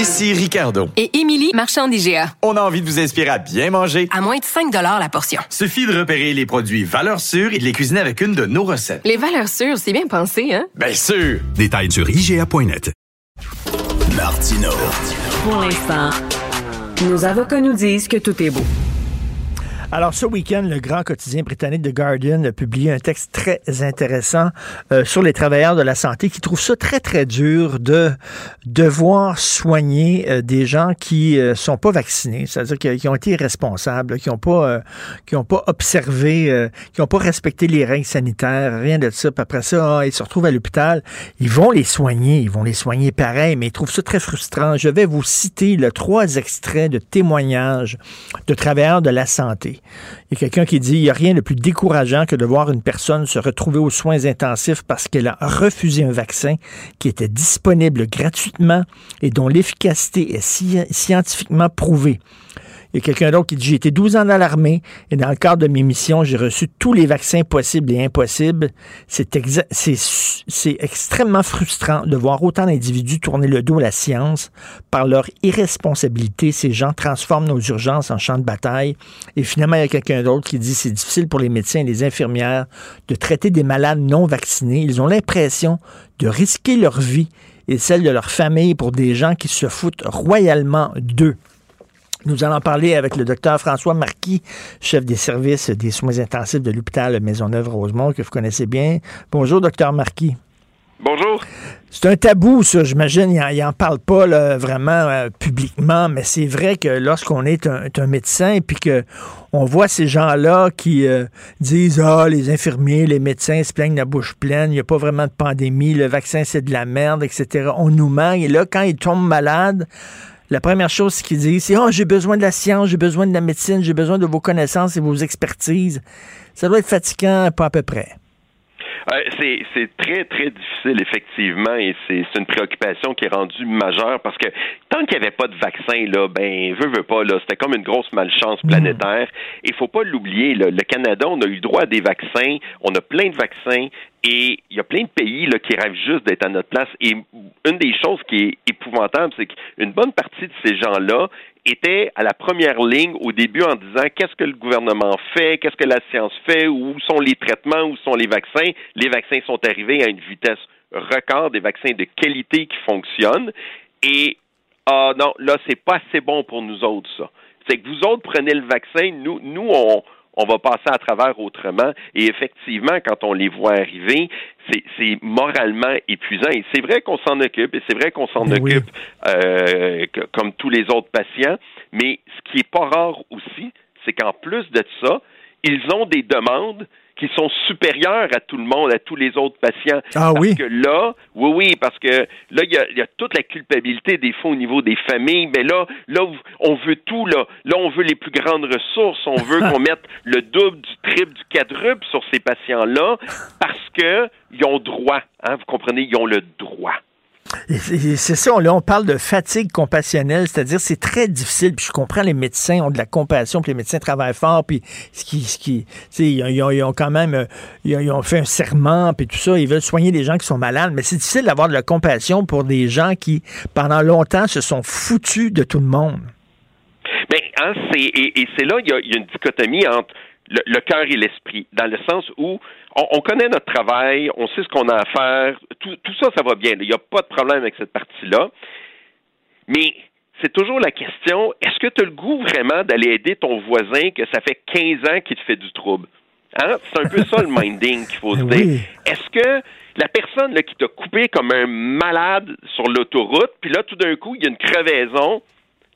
Ici Ricardo. Et Émilie, marchand d'IGA. On a envie de vous inspirer à bien manger. À moins de 5 la portion. Suffit de repérer les produits valeurs sûres et de les cuisiner avec une de nos recettes. Les valeurs sûres, c'est bien pensé, hein? Bien sûr! Détails sur IGA.net. Martino. Pour l'instant, nos avocats nous disent que tout est beau. Alors, ce week-end, le grand quotidien britannique The Guardian a publié un texte très intéressant euh, sur les travailleurs de la santé qui trouvent ça très, très dur de devoir soigner euh, des gens qui euh, sont pas vaccinés, c'est-à-dire qui, ont été irresponsables, qui n'ont pas, qui ont pas observé, qui n'ont pas respecté les règles sanitaires, rien de ça. Puis après ça, ah, ils se retrouvent à l'hôpital. Ils vont les soigner, ils vont les soigner pareil, mais ils trouvent ça très frustrant. Je vais vous citer le trois extraits de témoignages de travailleurs de la santé. Il y a quelqu'un qui dit il n'y a rien de plus décourageant que de voir une personne se retrouver aux soins intensifs parce qu'elle a refusé un vaccin qui était disponible gratuitement et dont l'efficacité est sci- scientifiquement prouvée. Il y a quelqu'un d'autre qui dit J'ai été 12 ans dans l'armée et dans le cadre de mes missions, j'ai reçu tous les vaccins possibles et impossibles. C'est c'est c'est extrêmement frustrant de voir autant d'individus tourner le dos à la science. Par leur irresponsabilité, ces gens transforment nos urgences en champs de bataille. Et finalement, il y a quelqu'un d'autre qui dit C'est difficile pour les médecins et les infirmières de traiter des malades non vaccinés. Ils ont l'impression de risquer leur vie et celle de leur famille pour des gens qui se foutent royalement d'eux. Nous allons parler avec le docteur François Marquis, chef des services des soins intensifs de l'hôpital Maisonneuve-Rosemont, que vous connaissez bien. Bonjour, docteur Marquis. Bonjour. C'est un tabou, ça, j'imagine. Il n'en parle pas là, vraiment euh, publiquement, mais c'est vrai que lorsqu'on est un, un médecin et que on voit ces gens-là qui euh, disent Ah, les infirmiers, les médecins se plaignent la bouche pleine, il n'y a pas vraiment de pandémie, le vaccin c'est de la merde, etc. On nous ment. Et là, quand ils tombent malades, la première chose qu'ils disent, c'est Oh, j'ai besoin de la science, j'ai besoin de la médecine, j'ai besoin de vos connaissances et vos expertises. Ça doit être fatigant, pas à peu près. Euh, c'est, c'est très, très difficile, effectivement, et c'est, c'est une préoccupation qui est rendue majeure parce que tant qu'il n'y avait pas de vaccin, là, ben, veut, veut pas, là, c'était comme une grosse malchance planétaire. Et il faut pas l'oublier, là, le Canada, on a eu le droit à des vaccins, on a plein de vaccins, et il y a plein de pays là, qui rêvent juste d'être à notre place. Et une des choses qui est épouvantable, c'est qu'une bonne partie de ces gens-là étaient à la première ligne au début en disant qu'est-ce que le gouvernement fait, qu'est-ce que la science fait, où sont les traitements, où sont les vaccins? Les vaccins sont arrivés à une vitesse record, des vaccins de qualité qui fonctionnent. Et ah non, là, c'est pas assez bon pour nous autres, ça. C'est que vous autres prenez le vaccin, nous, nous, on, on va passer à travers autrement. Et effectivement, quand on les voit arriver, c'est, moralement épuisant. Et c'est vrai qu'on s'en occupe, et c'est vrai qu'on s'en Oui. occupe euh, que- comme tous les autres patients. Mais ce qui est pas rare aussi, c'est qu'en plus de ça, ils ont des demandes qui sont supérieures à tout le monde, à tous les autres patients. Ah parce oui? que là, oui, oui, parce que là, il y a, il y a toute la culpabilité des fois au niveau des familles, mais là, là, on veut tout, là. Là, on veut les plus grandes ressources, on veut qu'on mette le double, du triple, du quadruple sur ces patients-là, parce que ils ont droit, hein, vous comprenez, ils ont le droit. C'est ça, là, on parle de fatigue compassionnelle, c'est-à-dire c'est très difficile. Puis je comprends, les médecins ont de la compassion, puis les médecins travaillent fort, puis ce qui, ils, ont- quand même, euh, ils ont, fait un serment, puis tout ça, ils veulent soigner des gens qui sont malades, mais c'est difficile d'avoir de la compassion pour des gens qui, pendant longtemps, se sont foutus de tout le monde. Mais hein, c'est et, c'est là il y, y a une dichotomie entre le, le cœur et l'esprit, dans le sens où on, on connaît notre travail, on sait ce qu'on a à faire, tout, tout ça, ça va bien. Il n'y a pas de problème avec cette partie-là. Mais c'est toujours la question, est-ce que tu as le goût vraiment d'aller aider ton voisin que ça fait 15 ans qu'il te fait du trouble? Hein? C'est un peu ça le minding qu'il faut se Oui. dire. Est-ce que la personne là, qui t'a coupé comme un malade sur l'autoroute, puis là, tout d'un coup, il y a une crevaison,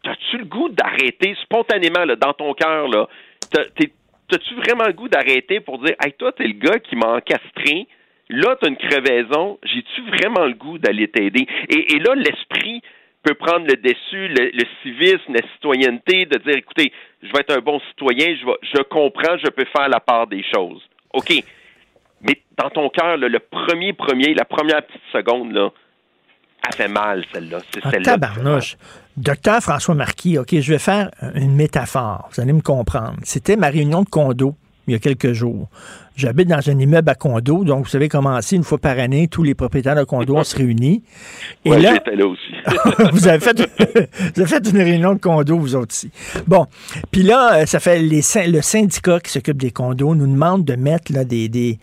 T'as-tu le goût d'arrêter spontanément là, dans ton cœur là? T'as- t'es- T'as-tu vraiment le goût d'arrêter pour dire Hey, toi, t'es le gars qui m'a encastré, là, t'as une crevaison, j'ai-tu vraiment le goût d'aller t'aider? Et, là, l'esprit peut prendre le dessus, le, civisme, la citoyenneté, de dire écoutez, je vais être un bon citoyen, je, vais, je comprends, je peux faire la part des choses. OK. Mais dans ton cœur, le premier premier, la première petite seconde, là, elle fait mal, celle-là. C'est Ah, tabarnouche. Docteur François Marquis, OK, je vais faire une métaphore. Vous allez me comprendre. C'était ma réunion de condo il y a quelques jours. J'habite dans un immeuble à condo, donc vous savez comment c'est, une fois par année, tous les propriétaires de condo, on se réunit. Et Ouais, là, aussi. vous, avez fait, vous avez fait une réunion de condo, vous autres aussi. Bon, puis là, euh, ça fait les, le syndicat qui s'occupe des condos nous demande de mettre là, des, des,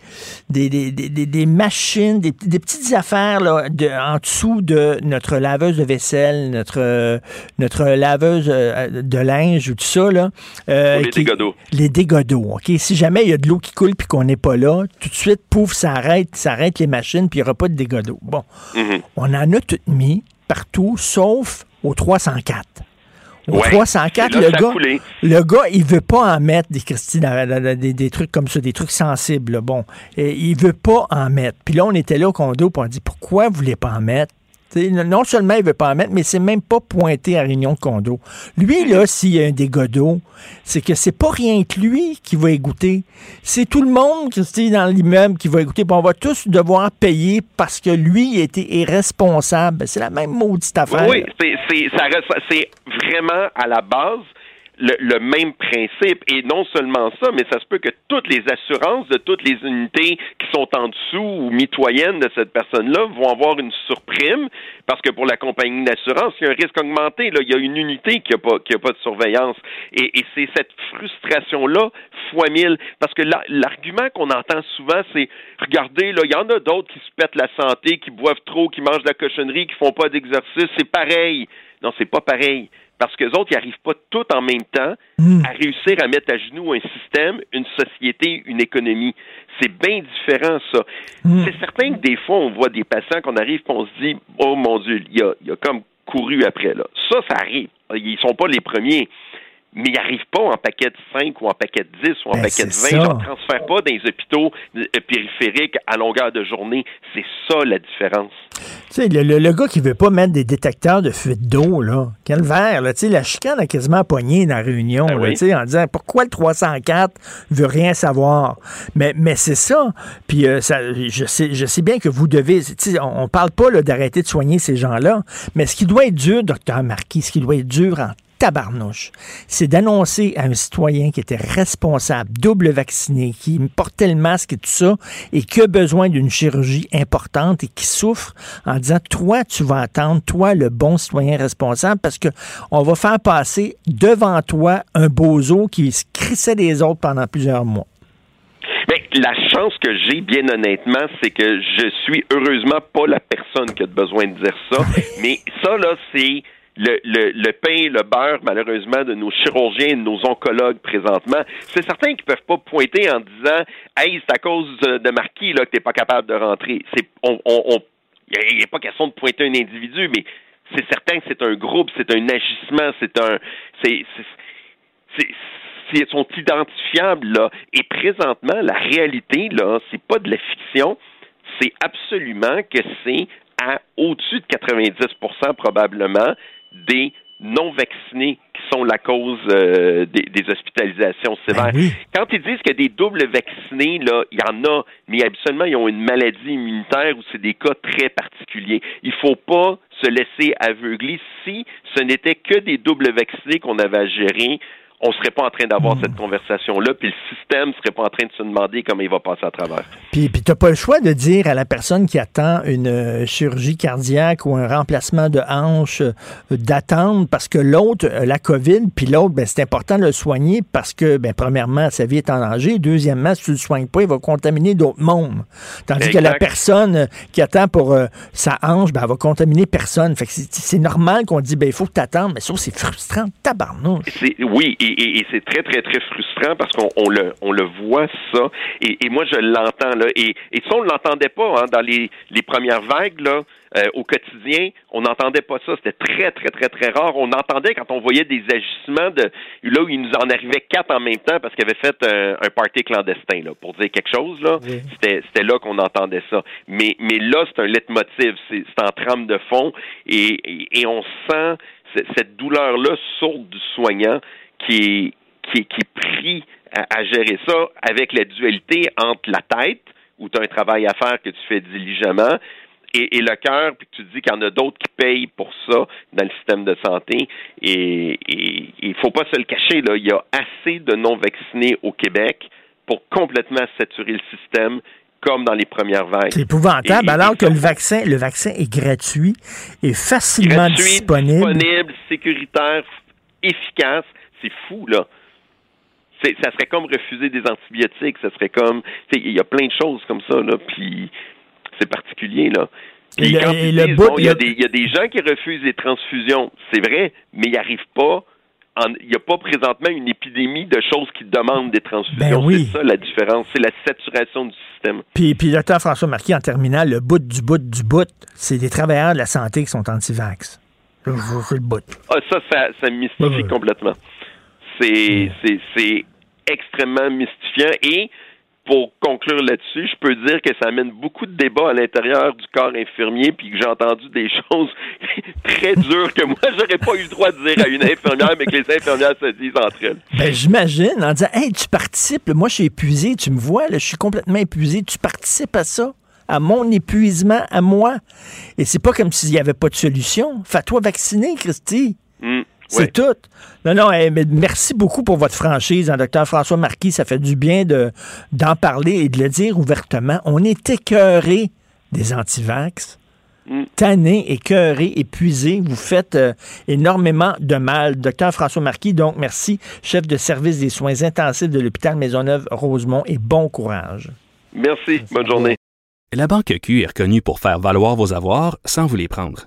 des, des, des- machines, des, petites affaires là, de, en dessous de notre laveuse de vaisselle, notre, euh, notre laveuse euh, de linge ou tout ça. Là, euh, les qui- d'eau. les dégâts d'eau. OK? Si jamais il y a de l'eau qui coule puis qu'on n'est pas là, tout de suite, pouf, ça arrête, ça arrête les machines puis il n'y aura pas de dégâts d'eau. Bon. Mhm. On en a tout mis partout, sauf au 304. Au Ouais. 304, Et là, le gars, le gars, il veut pas en mettre des, des, des trucs comme ça, des trucs sensibles. là. Bon, et il veut pas en mettre. Puis là, on était là au condo, puis on dit pourquoi vous voulez pas en mettre? Non seulement il veut pas en mettre, mais c'est même pas pointé à réunion de condo. Lui, là, s'il y a un dégât d'eau, c'est que c'est pas rien que lui qui va égoutter. C'est tout le monde qui est dans l'immeuble qui va égoutter. Puis on va tous devoir payer parce que lui, était irresponsable. C'est la même maudite affaire. Oui, c'est vraiment à la base le, même principe. Et non seulement ça, mais ça se peut que toutes les assurances de toutes les unités qui sont en dessous ou mitoyennes de cette personne-là vont avoir une surprime parce que pour la compagnie d'assurance, il y a un risque augmenté. Là. Il y a une unité qui n'a pas, pas de surveillance. Et, c'est cette frustration-là fois mille. Parce que la- l'argument qu'on entend souvent, c'est regardez, il y en a d'autres qui se pètent la santé, qui boivent trop, qui mangent de la cochonnerie, qui font pas d'exercice. C'est pareil. Non, c'est pas pareil. Parce que les autres, ils n'arrivent pas tout en même temps à réussir à mettre à genoux un système, une société, une économie. C'est bien différent, ça. C'est certain que des fois, on voit des patients qu'on arrive et on se dit Oh mon Dieu, il y a, il y a comme couru après. Là. Ça, ça arrive. Ils sont pas les premiers. Mais ils n'arrivent pas en paquet de 5 ou en paquet de 10 ou en Ben, paquet de 20. c'est Ils ne transfèrent pas dans les hôpitaux euh, périphériques à longueur de journée. C'est ça la différence. Tu sais, le, le- le gars qui veut pas mettre des détecteurs de fuite d'eau, là, calvaire, là, tu sais, la chicane a quasiment pogné dans la réunion, Ben là, oui. tu sais, en disant pourquoi le 304 veut rien savoir? Mais, mais c'est ça. Puis euh, ça, je, sais, je sais bien que vous devez, tu sais, on, on parle pas d'arrêter de soigner ces gens-là, mais ce qui doit être dur, docteur Marquis, ce qui doit être dur en tabarnouche, c'est d'annoncer à un citoyen qui était responsable, double vacciné, qui portait le masque et tout ça, et qui a besoin d'une chirurgie importante et qui souffre en disant, toi, tu vas attendre, toi, le bon citoyen responsable, parce que on va faire passer devant toi un bozo qui se crissait des autres pendant plusieurs mois. Ben, la chance que j'ai, bien honnêtement, c'est que je suis heureusement pas la personne qui a besoin de dire ça. Mais ça, là, c'est le, le, pain, le beurre, malheureusement, de nos chirurgiens et de nos oncologues présentement. C'est certain qu'ils peuvent pas pointer en disant Hey, c'est à cause de, Marquis là, que t'es pas capable de rentrer. C'est on, on, on- pas question de pointer un individu, mais c'est certain que c'est un groupe, c'est un agissement, c'est un. c'est- c'est- sont identifiables là. Et présentement, la réalité là, c'est pas de la fiction, c'est absolument que c'est à au-dessus de 90% probablement des non vaccinés qui sont la cause euh, des, des, hospitalisations sévères. Ben Quand ils disent a des doubles vaccinés, là, il y en a, mais habituellement, ils ont une maladie immunitaire ou c'est des cas très particuliers. Il faut pas se laisser aveugler si ce n'était que des doubles vaccinés qu'on avait à gérer on ne serait pas en train d'avoir cette conversation-là, puis le système ne serait pas en train de se demander comment il va passer à travers. Puis, puis tu n'as pas le choix de dire à la personne qui attend une euh, chirurgie cardiaque ou un remplacement de hanche euh, d'attendre parce que l'autre, euh, la COVID, puis l'autre, ben, c'est important de le soigner parce que, ben, premièrement, sa vie est en danger. Deuxièmement, si tu ne le soignes pas, il va contaminer d'autres mondes. Tandis que la personne qui attend pour sa hanche, ben, elle va contaminer personne. Fait que c'est normal qu'on dit, ben, il faut que tu attendes, mais ça, c'est frustrant, tabarnouche. Oui, et et, c'est très, très, très frustrant parce qu'on le, on le voit ça. Et, moi, je l'entends là. Et, et ça, on ne l'entendait pas hein, dans les, les premières vagues là. Euh, au quotidien, on n'entendait pas ça. C'était très, très, très, très rare. On entendait quand on voyait des agissements de là où il nous en arrivait quatre en même temps parce qu'il avait fait un, un, party clandestin, là, pour dire quelque chose. Là, c'était, c'était là qu'on entendait ça. Mais, mais là, c'est un leitmotiv. C'est, c'est en trame de fond et, et, et on sent cette douleur-là sourde du soignant qui est, qui, qui pris à, gérer ça avec la dualité entre la tête, où tu as un travail à faire que tu fais diligemment, et, le cœur, puis tu dis qu'il y en a d'autres qui payent pour ça dans le système de santé. Et il ne faut pas se le cacher, là, il y a assez de non-vaccinés au Québec pour complètement saturer le système comme dans les premières vagues. C'est épouvantable, alors que le vaccin, le vaccin est gratuit et facilement gratuit, disponible. disponible, sécuritaire, efficace c'est fou, là. Ça serait comme refuser des antibiotiques, ça serait comme. Il y a plein de choses comme ça, là, puis c'est particulier, là. il y, a des gens qui refusent les transfusions, c'est vrai, mais ils arrivent pas. Il n'y a pas présentement une épidémie de choses qui demandent des transfusions. Ben oui. C'est ça la différence, c'est la saturation du système. Puis, puis docteur François Marquis, en terminant, le bout du bout du bout, c'est des travailleurs de la santé qui sont anti-vax. Le bout. Ah, ça, ça, ça mystifie complètement. C'est extrêmement mystifiant et pour conclure là-dessus, je peux dire que ça amène beaucoup de débats à l'intérieur du corps infirmier, puis que j'ai entendu des choses très dures que moi, j'aurais pas eu le droit de dire à une infirmière, mais que les infirmières se disent entre elles. Ben, j'imagine, en disant, hey, tu participes, moi, je suis épuisé, tu me vois, là, je suis complètement épuisé, tu participes à ça, à mon épuisement, à moi. Et c'est pas comme s'il n'y avait pas de solution. Fais-toi vacciner, Christy. Mm. C'est tout. Non, non, eh, merci beaucoup pour votre franchise, hein, docteur François Marquis. Ça fait du bien de, d'en parler et de le dire ouvertement. On est écœuré des antivax. Mm. Tanné, écœuré, épuisé. Vous faites euh, énormément de mal. Docteur François Marquis, donc merci, chef de service des soins intensifs de l'hôpital Maisonneuve-Rosemont et bon courage. Merci. Bonne journée. La Banque Q est reconnue pour faire valoir vos avoirs sans vous les prendre.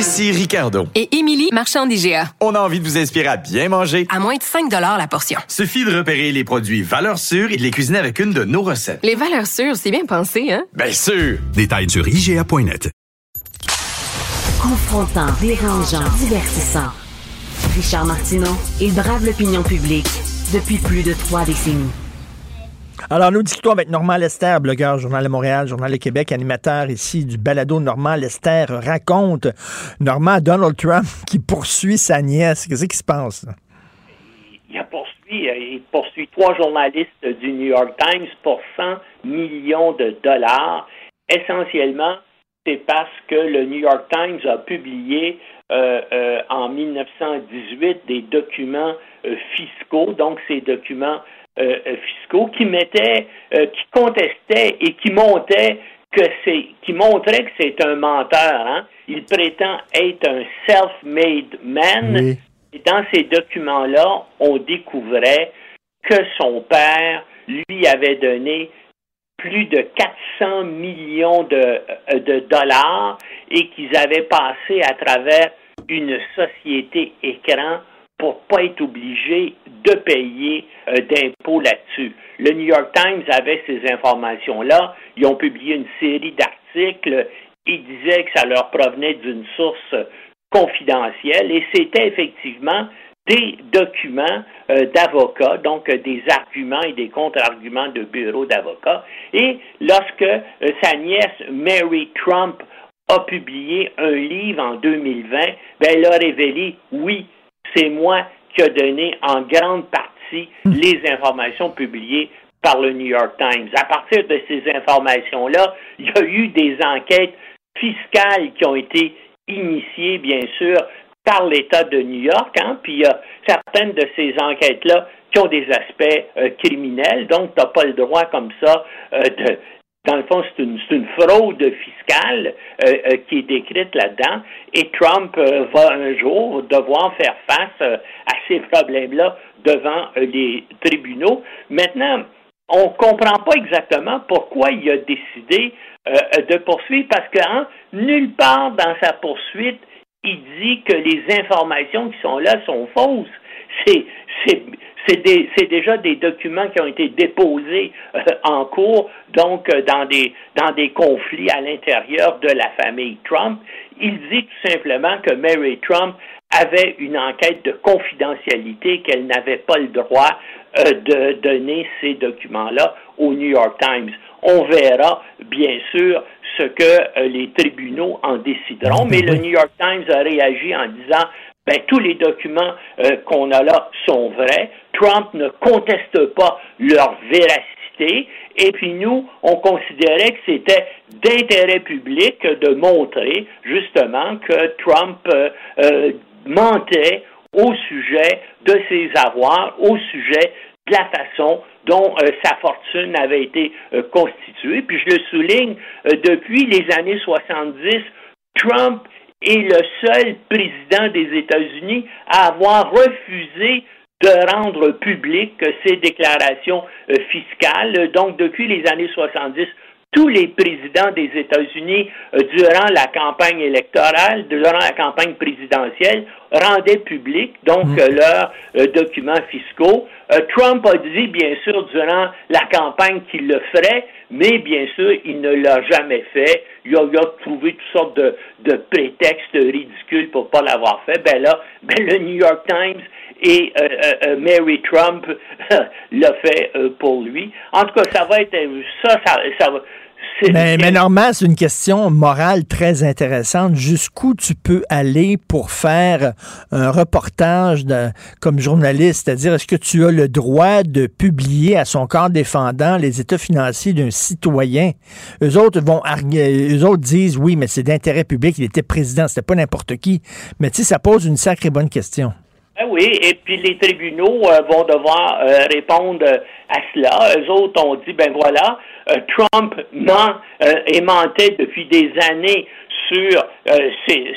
Ici Ricardo. Et Émilie, marchand d'IGA. On a envie de vous inspirer à bien manger. À moins de 5 la portion. Suffit de repérer les produits valeurs sûres et de les cuisiner avec une de nos recettes. Les valeurs sûres, c'est bien pensé, hein? Bien sûr! Détails sur IGA.net. Confrontant, dérangeant, divertissant. Richard Martineau, il brave l'opinion publique depuis plus de trois décennies. Alors, nous discutons avec Normand Lester, blogueur, Journal de Montréal, Journal de Québec, animateur ici du balado Normand Lester raconte. Normand, Donald Trump qui poursuit sa nièce. Qu'est-ce qui se passe? Il a poursuit, euh, poursuit trois journalistes du New York Times pour 100 millions de dollars, essentiellement c'est parce que le New York Times a publié euh, euh, en 1918 des documents fiscaux, donc ces documents fiscaux qui mettaient, qui contestaient et qui montaient que c'est, qui montrait que c'est un menteur. Hein? Il prétend être un self-made man. Et dans ces documents-là, on découvrait que son père lui avait donné plus de 400 millions de, euh, de dollars et qu'ils avaient passé à travers une société écran pour pas être obligés de payer euh, d'impôts là-dessus. Le New York Times avait ces informations-là. Ils ont publié une série d'articles. Ils disaient que ça leur provenait d'une source confidentielle et c'était effectivement des documents euh, d'avocats, donc euh, des arguments et des contre-arguments de bureaux d'avocats. Et lorsque sa nièce Mary Trump a publié un livre en 2020, ben, elle a révélé, oui, c'est moi qui a donné en grande partie hmm. les informations publiées par le New York Times. À partir de ces informations-là, il y a eu des enquêtes fiscales qui ont été initiées, bien sûr, par l'État de New York, hein, puis il y a certaines de ces enquêtes-là qui ont des aspects euh, criminels, donc tu n'as pas le droit comme ça euh, de, dans le fond, c'est une, une, fraude fiscale euh, euh, qui est décrite là-dedans. Et Trump euh, va un jour devoir faire face à ces problèmes-là devant les tribunaux. Maintenant, on ne comprend pas exactement pourquoi il a décidé de poursuivre parce que hein, nulle part dans sa poursuite, il dit que les informations qui sont là sont fausses. C'est, c'est, c'est déjà des documents qui ont été déposés euh, en cours, donc euh, dans, des, dans des conflits à l'intérieur de la famille Trump. Il dit tout simplement que Mary Trump avait une enquête de confidentialité, qu'elle n'avait pas le droit euh, de donner ces documents-là au New York Times. On verra, bien sûr, ce que les tribunaux en décideront, mais le New York Times a réagi en disant ben, tous les documents euh, qu'on a là sont vrais. Trump ne conteste pas leur véracité. Et puis nous, on considérait que c'était d'intérêt public de montrer justement que Trump euh, euh, mentait au sujet de ses avoirs, au sujet de la façon dont sa fortune avait été constituée. Puis je le souligne, depuis les années 70, Trump est le seul président des États-Unis à avoir refusé de rendre public ses déclarations euh, fiscales. Donc, depuis les années 70, tous les présidents des États-Unis, euh, durant la campagne électorale, durant la campagne présidentielle, rendaient public donc mmh. euh, leurs documents fiscaux. Trump a dit, bien sûr, durant la campagne qu'il le ferait, mais bien sûr, il ne l'a jamais fait. Il a, trouvé toutes sortes de, de prétextes ridicules pour ne pas l'avoir fait. Ben là, ben le New York Times et euh, euh, euh, Mary Trump l'a fait pour lui. En tout cas, ça va être ça, ça, ça va mais, mais Normand, c'est une question morale très intéressante. Jusqu'où tu peux aller pour faire un reportage de, comme journaliste? C'est-à-dire, est-ce que tu as le droit de publier à son corps défendant les états financiers d'un citoyen? Eux autres vont eux autres disent oui, mais c'est d'intérêt public, il était président, c'était pas n'importe qui. Mais tu sais, ça pose une sacrée bonne question. Ah oui, et puis les tribunaux euh, vont devoir euh, répondre à cela. Eux autres ont dit, ben voilà, euh, Trump ment et mentait depuis des années sur ses,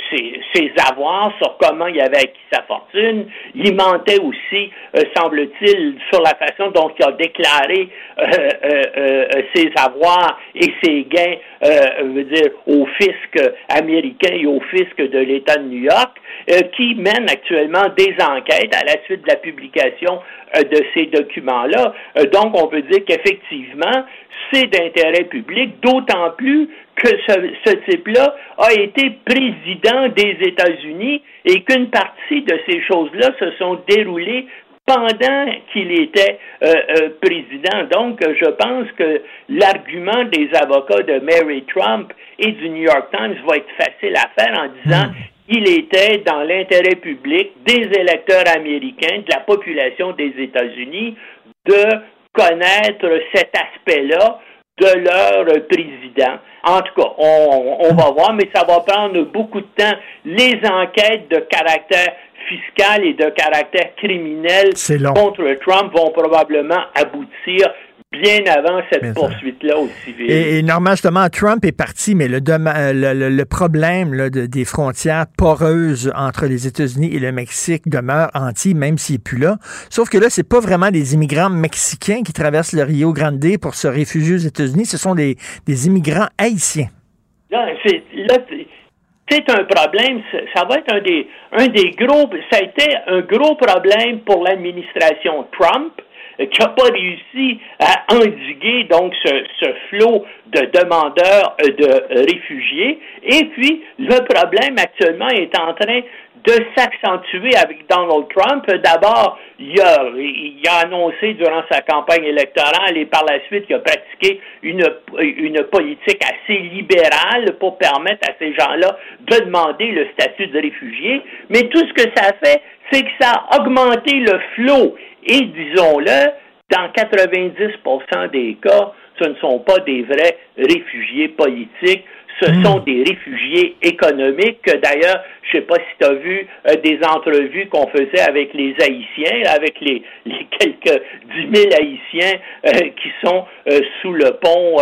ses, avoirs, sur comment il avait acquis sa fortune. Il mentait aussi, semble-t-il, sur la façon dont il a déclaré ses avoirs et ses gains, veut dire, au fisc américain et au fisc de l'État de New York. Euh, qui mène actuellement des enquêtes à la suite de la publication euh, de ces documents-là. Euh, donc, on peut dire qu'effectivement, c'est d'intérêt public, d'autant plus que ce, type-là a été président des États-Unis et qu'une partie de ces choses-là se sont déroulées pendant qu'il était président. Donc, je pense que l'argument des avocats de Mary Trump et du New York Times va être facile à faire en disant hmm il était dans l'intérêt public des électeurs américains, de la population des États-Unis, de connaître cet aspect-là de leur président. En tout cas, on, on va voir, mais ça va prendre beaucoup de temps. Les enquêtes de caractère fiscal et de caractère criminel contre Trump vont probablement aboutir bien avant cette poursuite-là au civil. Et, normalement, justement, Trump est parti, mais le, le, problème là, de, des frontières poreuses entre les États-Unis et le Mexique demeure entier, même s'il n'est plus là. Sauf que là, c'est pas vraiment des immigrants mexicains qui traversent le Rio Grande pour se réfugier aux États-Unis, ce sont des, des immigrants haïtiens. Là, c'est un problème, ça va être un des, un des gros, ça a été un gros problème pour l'administration Trump qui n'a pas réussi à endiguer donc ce, ce flot de demandeurs euh, de réfugiés. Et puis, le problème actuellement est en train de s'accentuer avec Donald Trump. D'abord, il a, il a annoncé durant sa campagne électorale et par la suite, il a pratiqué une, une politique assez libérale pour permettre à ces gens-là de demander le statut de réfugié. Mais tout ce que ça fait, c'est que ça a augmenté le flot. Et disons-le, dans 90% des cas, ce ne sont pas des vrais réfugiés politiques, ce hmm. sont des réfugiés économiques. D'ailleurs, je ne sais pas si tu as vu euh, des entrevues qu'on faisait avec les Haïtiens, avec les, quelques 10 000 Haïtiens euh, qui sont euh, sous le pont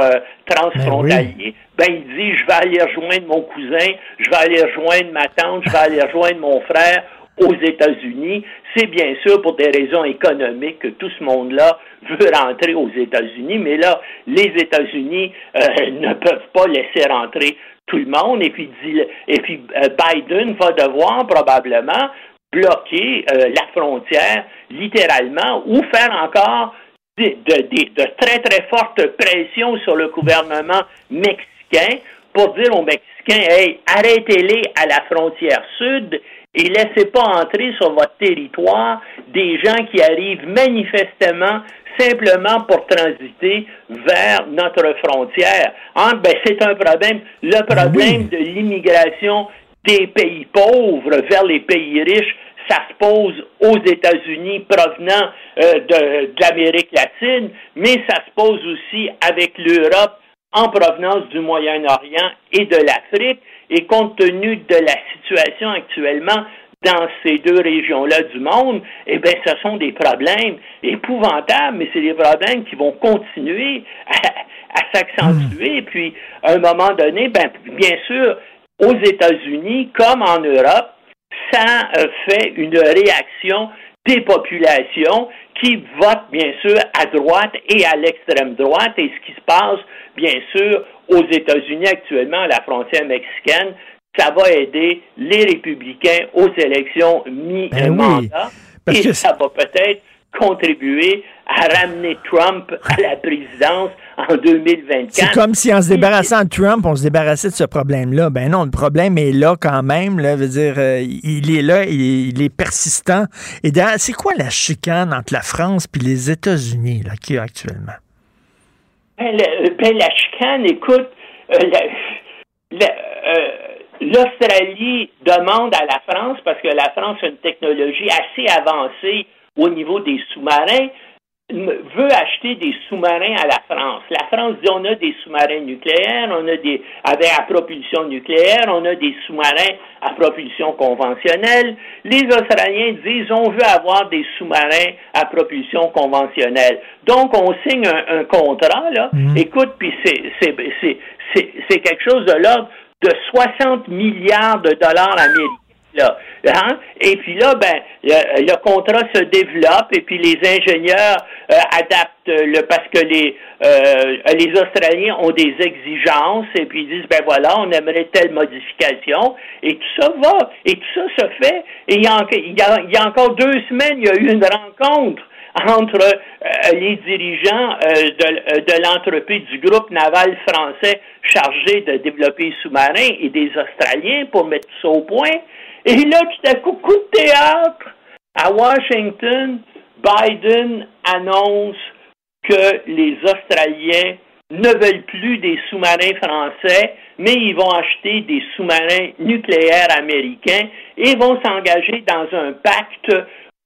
transfrontalier. Ben, ben, il dit, je vais aller rejoindre mon cousin, je vais aller rejoindre ma tante, je vais aller rejoindre mon frère aux États-Unis. C'est bien sûr pour des raisons économiques que tout ce monde-là veut rentrer aux États-Unis, mais là, les États-Unis euh, ne peuvent pas laisser rentrer tout le monde. Et puis, euh, Biden va devoir probablement bloquer euh, la frontière littéralement ou faire encore de, de, très très fortes pressions sur le gouvernement mexicain pour dire aux Mexicains, hey, arrêtez-les à la frontière sud et laissez pas entrer sur votre territoire des gens qui arrivent manifestement simplement pour transiter vers notre frontière. Hein? Ben, c'est un problème. Le problème de l'immigration des pays pauvres vers les pays riches, ça se pose aux États-Unis provenant euh, de, de l'Amérique latine, mais ça se pose aussi avec l'Europe en provenance du Moyen-Orient et de l'Afrique. Et compte tenu de la situation actuellement dans ces deux régions-là du monde, eh bien, ce sont des problèmes épouvantables, mais c'est des problèmes qui vont continuer à, s'accentuer. Hmm. Puis, à un moment donné, ben, bien sûr, aux États-Unis, comme en Europe, ça euh, fait une réaction des populations qui votent, bien sûr, à droite et à l'extrême droite. Et ce qui se passe, bien sûr, aux États-Unis actuellement, à la frontière mexicaine, ça va aider les républicains aux élections mi-mandat. Ben et ça va peut-être contribuer à ramener Trump à la présidence en 2024. C'est comme si en se débarrassant de Trump, on se débarrassait de ce problème-là. Ben non, le problème est là quand même. Là, veut dire, euh, il est là, il est, persistant. Et c'est quoi la chicane entre la France et les États-Unis là qu'il y a actuellement? Ben, ben la chicane, écoute, euh, euh, l'Australie demande à la France, parce que la France a une technologie assez avancée au niveau des sous-marins, veut acheter des sous-marins à la France. La France dit on a des sous-marins nucléaires, on a des avec à propulsion nucléaire, on a des sous-marins à propulsion conventionnelle. Les Australiens disent on veut avoir des sous-marins à propulsion conventionnelle. Donc on signe un, contrat là. Mhm. Écoute, puis c'est c'est c'est quelque chose de l'ordre de 60 milliards de dollars américains Là, hein? Et puis là, ben, le, contrat se développe et puis les ingénieurs euh, adaptent le parce que les euh, les Australiens ont des exigences et puis ils disent ben voilà, on aimerait telle modification et tout ça va et tout ça se fait et il y a, encore deux semaines, il y a eu une rencontre entre euh, les dirigeants de, de l'entreprise du groupe naval français chargé de développer sous-marins et des Australiens pour mettre ça au point. Et là, tout à coup, coup de théâtre, à Washington, Biden annonce que les Australiens ne veulent plus des sous-marins français, mais ils vont acheter des sous-marins nucléaires américains et vont s'engager dans un pacte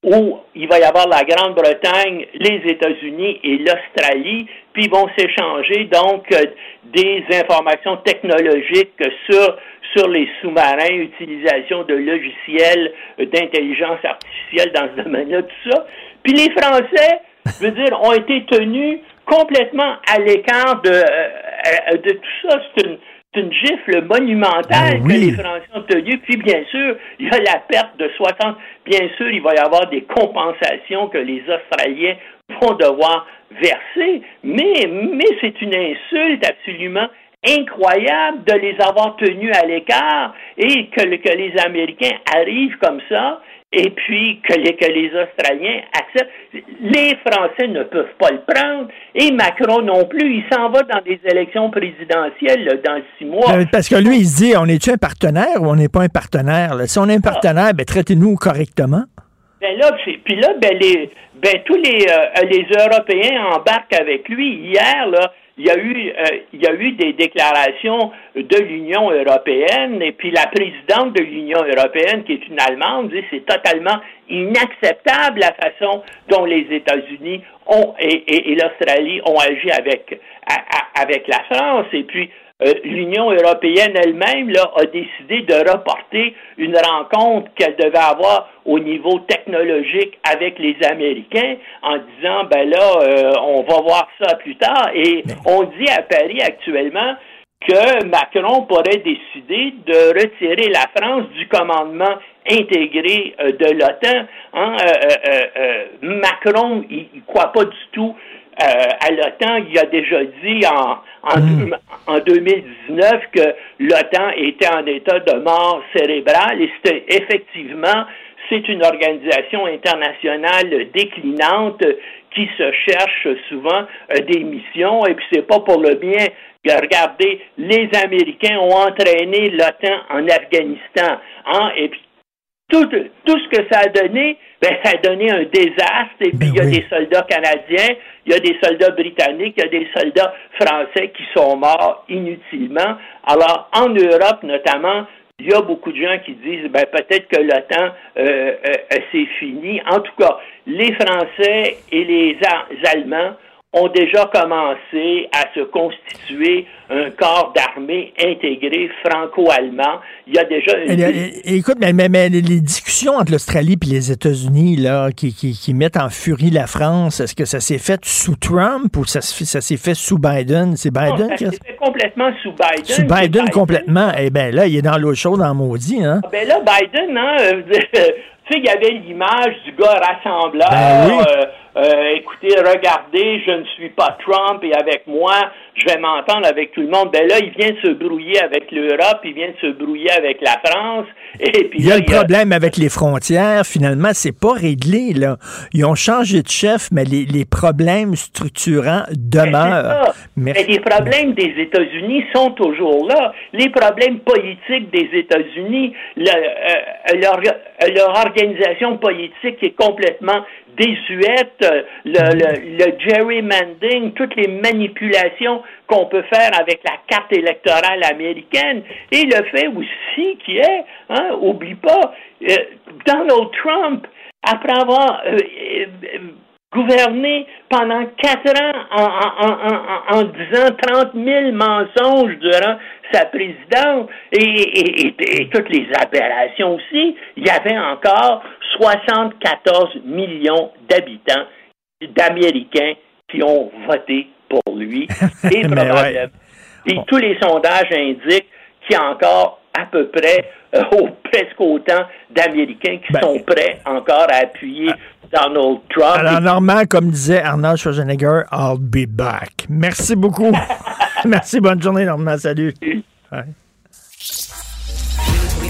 où il va y avoir la Grande-Bretagne, les États-Unis et l'Australie, puis ils vont s'échanger donc euh, des informations technologiques sur sur les sous-marins, utilisation de logiciels d'intelligence artificielle dans ce domaine-là, tout ça. Puis les Français, je veux dire, ont été tenus complètement à l'écart de, euh, de tout ça. C'est une, une gifle monumentale Ben que les Français ont tenue. Puis bien sûr, il y a la perte de 60. Bien sûr, il va y avoir des compensations que les Australiens vont devoir verser. Mais, mais c'est une insulte absolument incroyable de les avoir tenus à l'écart et que, que les Américains arrivent comme ça et puis que les, que les Australiens acceptent. Les Français ne peuvent pas le prendre et Macron non plus. Il s'en va dans des élections présidentielles là, dans six mois. Euh, Parce que lui, il se dit, on est-tu un partenaire ou on n'est pas un partenaire? là? Si on est un partenaire, ben, traitez-nous correctement. Ben là, puis là, ben les, ben tous les, euh, les Européens embarquent avec lui. Hier, là, il y a eu, euh, il y a eu des déclarations de l'Union européenne et puis la présidente de l'Union européenne, qui est une Allemande, dit c'est totalement inacceptable la façon dont les États-Unis ont et, et- l'Australie ont agi avec avec la France et puis euh, l'Union européenne elle-même là, a décidé de reporter une rencontre qu'elle devait avoir au niveau technologique avec les Américains en disant ben là euh, on va voir ça plus tard et on dit à Paris actuellement que Macron pourrait décider de retirer la France du commandement intégré euh, de l'OTAN. Hein, euh, euh, euh, Macron, il ne croit pas du tout à l'OTAN. Il a déjà dit en, en, deux- en 2019 que l'OTAN était en état de mort cérébrale et c'était effectivement c'est une organisation internationale déclinante qui se cherche souvent euh, des missions et puis c'est pas pour le bien regardez les Américains ont entraîné l'OTAN en Afghanistan hein, et puis tout, tout ce que ça a donné, ben, ça a donné un désastre. Et puis, il y a des soldats canadiens, il y a des soldats britanniques, il y a des soldats français qui sont morts inutilement. Alors, en Europe, notamment, il y a beaucoup de gens qui disent, ben, peut-être que l'OTAN, euh, euh, euh, c'est fini. En tout cas, les Français et les Allemands ont déjà commencé à se constituer un corps d'armée intégré franco-allemand. Il y a déjà une... Écoute, mais, mais- mais les discussions entre l'Australie et les États-Unis là, qui, qui- qui mettent en furie la France, est-ce que ça s'est fait sous Trump ou ça, ça s'est fait sous Biden? C'est Non, Biden ça qui a- s'est fait complètement sous Biden. Sous Biden complètement. Eh bien là, il est dans l'eau chaude en maudit. Hein? Ah, Ben là, Biden, hein, tu sais, il y avait l'image du gars rassembleur. Ben oui. euh, euh, écoutez, regardez, je ne suis pas Trump et avec moi, je vais m'entendre avec tout le monde. Ben là, il vient de se brouiller avec l'Europe, il vient de se brouiller avec la France. Et puis Il y a là, le problème avec les frontières. Finalement, c'est pas réglé. Là. Ils ont changé de chef, mais les, les problèmes structurants demeurent. ça. Mais- Mais les problèmes des États-Unis sont toujours là. Les problèmes politiques des États-Unis, le- euh, leur, leur organisation politique est complètement désuète, euh, le, le, le gerrymandering, toutes les manipulations qu'on peut faire avec la carte électorale américaine, et le fait aussi qui est, hein, oublie pas, euh, Donald Trump, après avoir euh, euh, gouverné pendant quatre ans en, en, en, en, en disant 30 000 mensonges durant sa présidence et, et, et- et toutes les aberrations aussi, il y avait encore 74 millions d'habitants, d'Américains qui ont voté pour lui. Et ouais. Tous les sondages indiquent qu'il y a encore à peu près, euh, presque autant d'Américains qui Ben, sont prêts encore à appuyer Donald Trump. Alors, Normand, comme disait Arnold Schwarzenegger, I'll be back. Merci beaucoup. Merci, bonne journée, Normand. Salut. Ouais.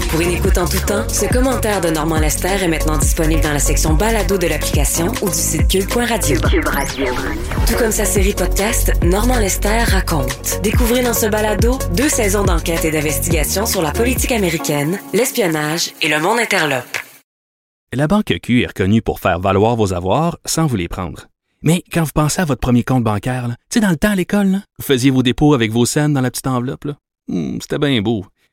Pour une écoute en tout temps, ce commentaire de Normand Lester est maintenant disponible dans la section balado de l'application ou du site cube.radio. Tout comme sa série podcast Normand Lester raconte. Découvrez dans ce balado deux saisons d'enquête et d'investigation sur la politique américaine, l'espionnage et le monde interlope. La Banque Q est reconnue pour faire valoir vos avoirs sans vous les prendre. Mais quand vous pensez à votre premier compte bancaire, tu sais, dans le temps à l'école, vous faisiez vos dépôts avec vos scènes dans la petite enveloppe. là. Hmm, C'était bien beau.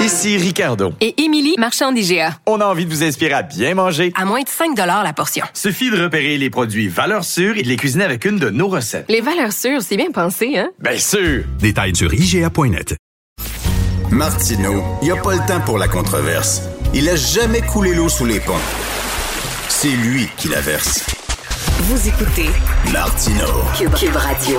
Ici Ricardo. Et Émilie, marchand d'IGA. On a envie de vous inspirer à bien manger. À moins de 5 la portion. Suffit de repérer les produits valeurs sûres et de les cuisiner avec une de nos recettes. Les valeurs sûres, c'est bien pensé, hein? Bien sûr! Détails sur IGA.net. Martino, il n'y a pas le temps pour la controverse. Il a jamais coulé l'eau sous les ponts. C'est lui qui la verse. Vous écoutez Martino. Cube, Cube Radio.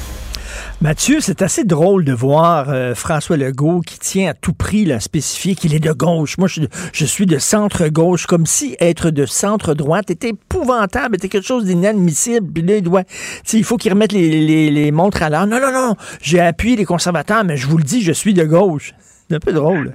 Mathieu, c'est assez drôle de voir euh, François Legault qui tient à tout prix là, à spécifier qu'il est de gauche. Moi, je, je suis de centre-gauche, comme si être de centre-droite était épouvantable, était quelque chose d'inadmissible. Puis là, il doit, il faut qu'il remette les, montres à l'heure. Non, non, non, j'ai appuyé les conservateurs, mais je vous le dis, je suis de gauche. C'est un peu drôle.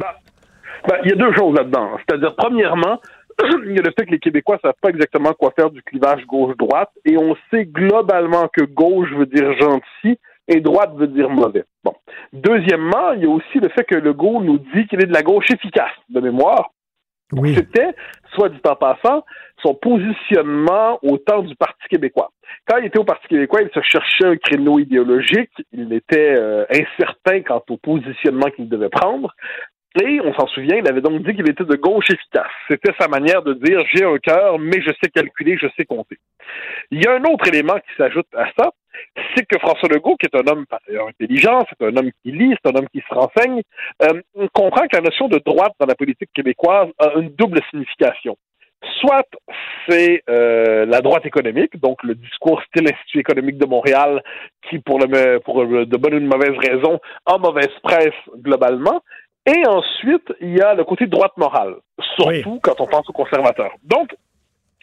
Ben, il y a deux choses là-dedans. C'est-à-dire, premièrement, il y a le fait que les Québécois savent pas exactement quoi faire du clivage gauche-droite, et on sait globalement que gauche veut dire gentil, et droite veut dire mauvais. Bon. Deuxièmement, il y a aussi le fait que Legault nous dit qu'il est de la gauche efficace, de mémoire. C'était, soit dit en passant, son positionnement au temps du Parti québécois. Quand il était au Parti québécois, il se cherchait un créneau idéologique, il était euh, incertain quant au positionnement qu'il devait prendre. Et on s'en souvient, il avait donc dit qu'il était de gauche efficace. C'était sa manière de dire j'ai un cœur, mais je sais calculer, je sais compter. Il y a un autre élément qui s'ajoute à ça, c'est que François Legault, qui est un homme intelligent, c'est un homme qui lit, c'est un homme qui se renseigne, euh, comprend que la notion de droite dans la politique québécoise a une double signification. Soit c'est euh, la droite économique, donc le discours style Institut économique de Montréal, qui pour, le, pour de bonne ou de mauvaise raison en mauvaise presse globalement, et ensuite il y a le côté droite morale, surtout quand on pense aux conservateurs. Donc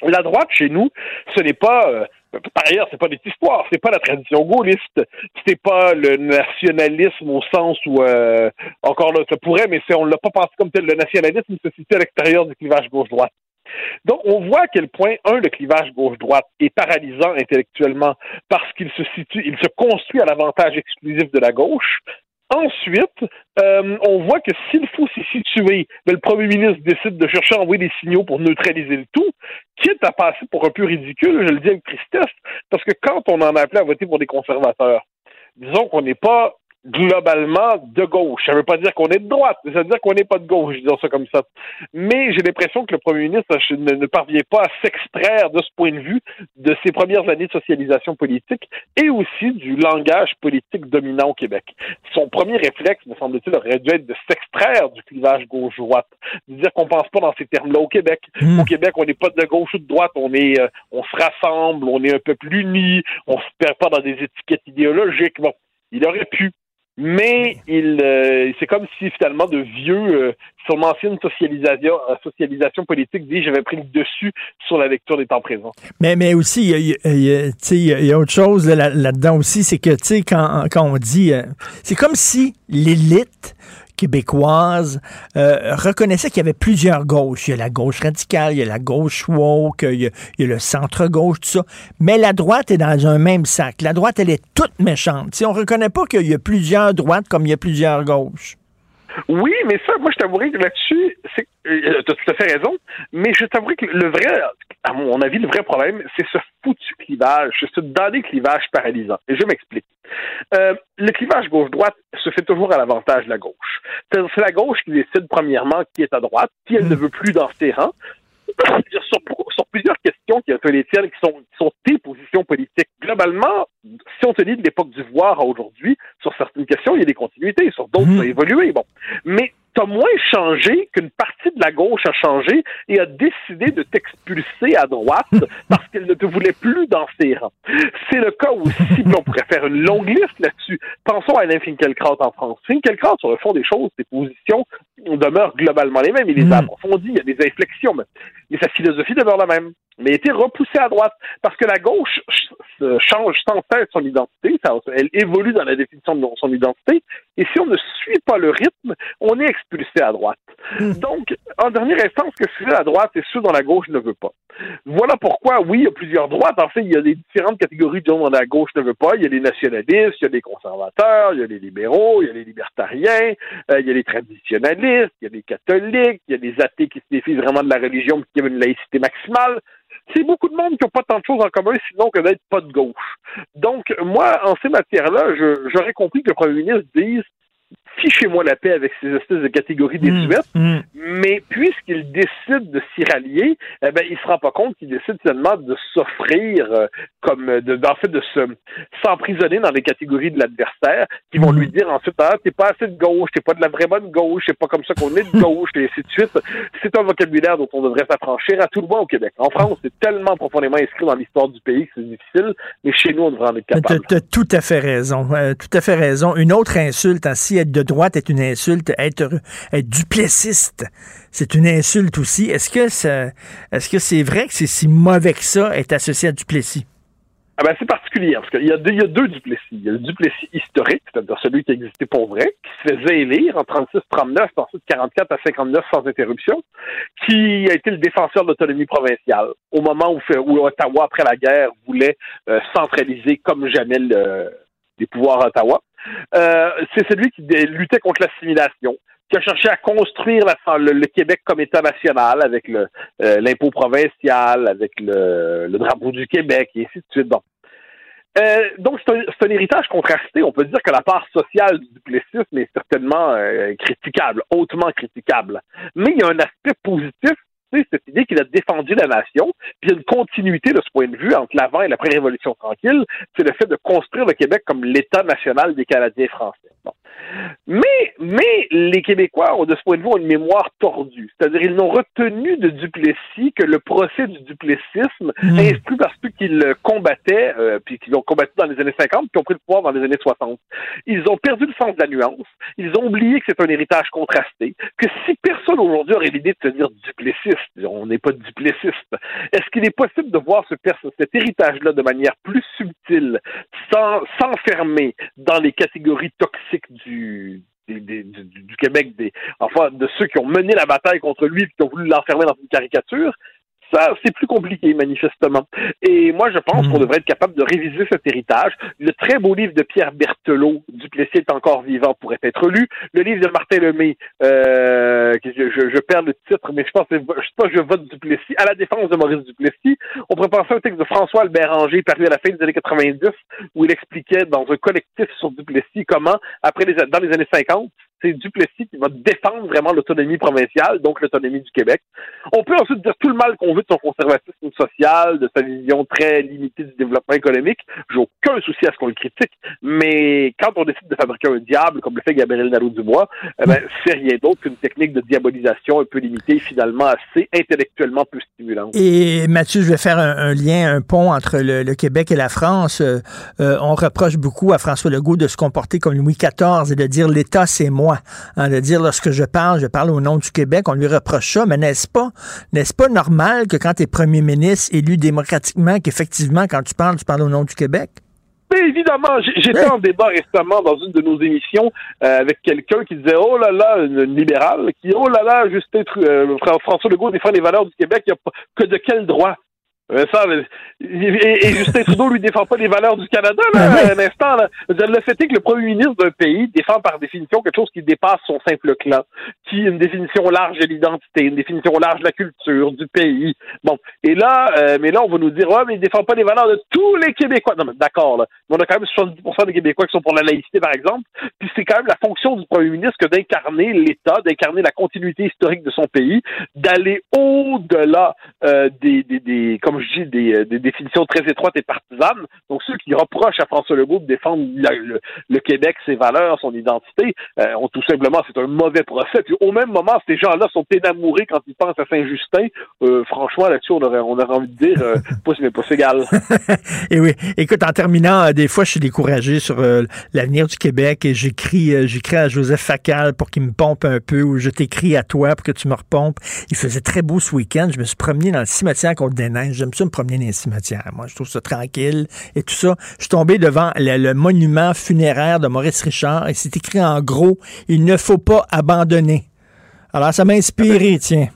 la droite chez nous, ce n'est pas euh, par ailleurs, c'est pas des histoires, c'est pas la tradition gaulliste, c'est pas le nationalisme au sens où euh, encore là, ça pourrait, mais on l'a pas pensé comme tel. Le nationalisme se situe à l'extérieur du clivage gauche-droite. Donc, on voit à quel point, un, le clivage gauche-droite est paralysant intellectuellement parce qu'il se situe, il se construit à l'avantage exclusif de la gauche, Ensuite, euh, on voit que s'il faut s'y situer, ben, le premier ministre décide de chercher à envoyer des signaux pour neutraliser le tout, quitte à passer pour un peu ridicule, je le dis avec tristesse, parce que quand on en a appelé à voter pour des conservateurs, disons qu'on n'est pas globalement de gauche. Ça ne veut pas dire qu'on est de droite, ça veut dire qu'on n'est pas de gauche, disons ça comme ça. Mais j'ai l'impression que le premier ministre ne, ne parvient pas à s'extraire de ce point de vue de ses premières années de socialisation politique et aussi du langage politique dominant au Québec. Son premier réflexe, me semble-t-il, aurait dû être de s'extraire du clivage gauche-droite, de dire qu'on pense pas dans ces termes-là au Québec. Au Québec, on n'est pas de gauche ou de droite, on est, euh, on se rassemble, on est un peuple uni, on se perd pas dans des étiquettes idéologiques. Bon, il aurait pu mais il euh, c'est comme si finalement de vieux euh, sur l'ancienne socialisation euh, socialisation politique dit j'avais pris le dessus sur la lecture des temps présents. Mais mais aussi il y y il y a autre chose là, là-dedans aussi c'est que tu sais quand quand on dit c'est comme si l'élite québécoise euh, reconnaissait qu'il y avait plusieurs gauches. Il y a la gauche radicale, il y a la gauche woke, il y a, il y a le centre-gauche, tout ça. Mais la droite est dans un même sac. La droite, elle est toute méchante. Si on reconnaît pas qu'il y a plusieurs droites comme il y a plusieurs gauches. Oui, mais ça, moi, je t'avouerai que là-dessus, c'est, euh, tu as tout à fait raison, mais je t'avouerai que le vrai, à mon avis, le vrai problème, c'est ce foutu clivage, c'est ce dernier clivage paralysant. Et je m'explique. Euh, le clivage gauche-droite se fait toujours à l'avantage de la gauche. C'est la gauche qui décide, premièrement, qui est à droite, qui elle ne veut plus dans ses rangs, sur, sur plusieurs questions qui sont les tiennes, qui sont, qui sont tes positions politiques. Globalement, si on te dit de l'époque du voir à aujourd'hui, sur certaines questions, il y a des continuités, sur d'autres, ça a évolué. Bon. Mais t'as moins changé qu'une partie de la gauche a changé et a décidé de t'expulser à droite parce qu'elle ne te voulait plus dans ses rangs. C'est le cas aussi, on pourrait faire une longue liste là-dessus. Pensons à Alain Finkielkraut en France. Finkielkraut, sur le fond des choses, ses positions demeurent globalement les mêmes. Il les a approfondies, il y a des inflexions, mais, mais sa philosophie demeure la même mais a été repoussée à droite parce que la gauche change sans cesse son identité, ça, elle évolue dans la définition de son identité, et si on ne suit pas le rythme, on est expulsé à droite. Donc, en dernière instance, ce que fait la droite et ceux dans la gauche ne veut pas. Voilà pourquoi, oui, il y a plusieurs droites. En fait, il y a des différentes catégories de gens dans la gauche ne veut pas. Il y a les nationalistes, il y a les conservateurs, il y a les libéraux, il y a les libertariens, euh, il y a les traditionnalistes, il y a les catholiques, il y a les athées qui se défient vraiment de la religion qui ont une laïcité maximale c'est beaucoup de monde qui n'ont pas tant de choses en commun sinon que d'être pas de gauche. Donc, moi, en ces matières-là, j'aurais compris que le premier ministre dise fichez-moi la paix avec ces espèces de catégories désuètes, mmh, mais puisqu'il décide de s'y rallier, eh ben, il se rend pas compte qu'il décide seulement de s'offrir, euh, comme, de, en fait, de se, s'emprisonner dans les catégories de l'adversaire, qui vont lui dire ensuite, ah, t'es pas assez de gauche, t'es pas de la vraie bonne gauche, c'est pas comme ça qu'on est de gauche, et ainsi de suite. C'est un vocabulaire dont on devrait s'affranchir à tout le monde au Québec. En France, c'est tellement profondément inscrit dans l'histoire du pays que c'est difficile, mais chez nous, on devrait en être capable. T'as tout à fait raison. Euh, tout à fait raison. Une autre insulte, ainsi, être de droite est une insulte, être, être duplessiste, c'est une insulte aussi. Est-ce que est-ce c'est vrai que c'est si mauvais que ça être associé à Duplessis? Ah ben c'est particulier, parce qu'il y, y a deux Duplessis. Il y a le Duplessis historique, c'est-à-dire celui qui existait pour vrai, qui se faisait élire en 36-39, ensuite 44 à 59 sans interruption, qui a été le défenseur de l'autonomie provinciale, au moment où, où, Ottawa, après la guerre, voulait euh, centraliser comme jamais le, les pouvoirs Ottawa. Euh, c'est celui qui luttait contre l'assimilation, qui a cherché à construire le, Québec comme État national avec euh, l'impôt provincial, avec le, drapeau du Québec, et ainsi de suite. Donc, euh, donc c'est un, héritage contrasté. On peut dire que la part sociale du duplessisme est certainement critiquable, hautement critiquable. Mais il y a un aspect positif cette idée qu'il a défendu la nation, puis il y a une continuité de ce point de vue entre l'avant et l'après-révolution tranquille, c'est le fait de construire le Québec comme l'État national des Canadiens français. Mais, mais les Québécois ont de ce point de vue une mémoire tordue. C'est-à-dire ils n'ont retenu de Duplessis que le procès du duplessisme mmh. instruit par ceux qui le combattaient, euh, puis qui l'ont combattu dans les années 50, qui ont pris le pouvoir dans les années 60. Ils ont perdu le sens de la nuance. Ils ont oublié que c'est un héritage contrasté, que si personne aujourd'hui aurait l'idée de se dire duplessiste, on n'est pas duplessiste, est-ce qu'il est possible de voir ce, cet héritage-là de manière plus subtile, sans s'enfermer dans les catégories toxiques du, du, Québec, des, enfin, de ceux qui ont mené la bataille contre lui et qui ont voulu l'enfermer dans une caricature, ça, c'est plus compliqué, manifestement. Et moi, je pense qu'on hmm. devrait être capable de réviser cet héritage. Le très beau livre de Pierre Berthelot, Duplessis est encore vivant, pourrait être lu. Le livre de Martin Lemay, euh, je, je, perds le titre, mais je pense que je sais pas, je vote Duplessis, à la défense de Maurice Duplessis. On pourrait penser à un texte de François Albert Ranger, paru à la fin des années 90, où il expliquait dans un collectif sur Duplessis comment, après les, dans les années 50, c'est Duplessis qui va défendre vraiment l'autonomie provinciale, donc l'autonomie du Québec. On peut ensuite dire tout le mal qu'on veut de son conservatisme social, de sa vision très limitée du développement économique. J'ai aucun souci à ce qu'on le critique, mais quand on décide de fabriquer un diable, comme le fait Gabriel Nadeau-Dubois, eh ben, c'est rien d'autre qu'une technique de diabolisation un peu limitée, finalement assez intellectuellement peu stimulante. Et Mathieu, je vais faire un, lien, un pont entre le, Québec et la France. Euh, euh, on reproche beaucoup à François Legault de se comporter comme Louis XIV et de dire l'État, c'est moi. Hein, de dire lorsque je parle, je parle au nom du Québec, on lui reproche ça, mais n'est-ce pas, n'est-ce pas normal que quand tu es premier ministre élu démocratiquement, qu'effectivement, quand tu parles, tu parles au nom du Québec? Mais évidemment, j'étais en débat récemment dans une de nos émissions euh, avec quelqu'un qui disait oh là là, une libérale, qui oh là là, Justin euh, François Legault défend les valeurs du Québec, il a que de quel droit? Mais ça, mais- et, et Justin Trudeau lui défend pas les valeurs du Canada, là, un instant. Là. Je veux dire, Le fait est que le premier ministre d'un pays défend par définition quelque chose qui dépasse son simple clan, qui une définition large de l'identité, une définition large de la culture, du pays. Bon, et là, euh, mais là, on va nous dire, ouais, mais il défend pas les valeurs de tous les Québécois. Non, mais d'accord, là. Mais on a quand même 70% des Québécois qui sont pour la laïcité, par exemple. Puis c'est quand même la fonction du premier ministre que d'incarner l'État, d'incarner la continuité historique de son pays, d'aller au-delà euh, des, des, des, comme je dis, des, euh, des définitions très étroites et partisanes. Donc ceux qui reprochent à François Legault de défendre la- le, le Québec, ses valeurs, son identité, euh, ont tout simplement, c'est un mauvais procès. Puis au même moment, ces gens-là sont énamourés quand ils pensent à Saint-Justin. Euh, franchement, là-dessus, on aurait, on aurait envie de dire, euh, pouce mais pouce égal. Et oui, écoute, en terminant, des fois, je suis découragé sur l'avenir du Québec et j'écris, j'écris à Joseph Facal pour qu'il me pompe un peu ou je t'écris à toi pour que tu me repompes. Il faisait très beau ce week-end. Je me suis promené dans le cimetière contre des neiges. J'aime ça me promener dans les cimetières. Moi, je trouve ça tranquille et tout ça. Je suis tombé devant le, le monument funéraire de Maurice Richard et c'est écrit en gros, il ne faut pas abandonner. Alors, ça m'a inspiré, tiens.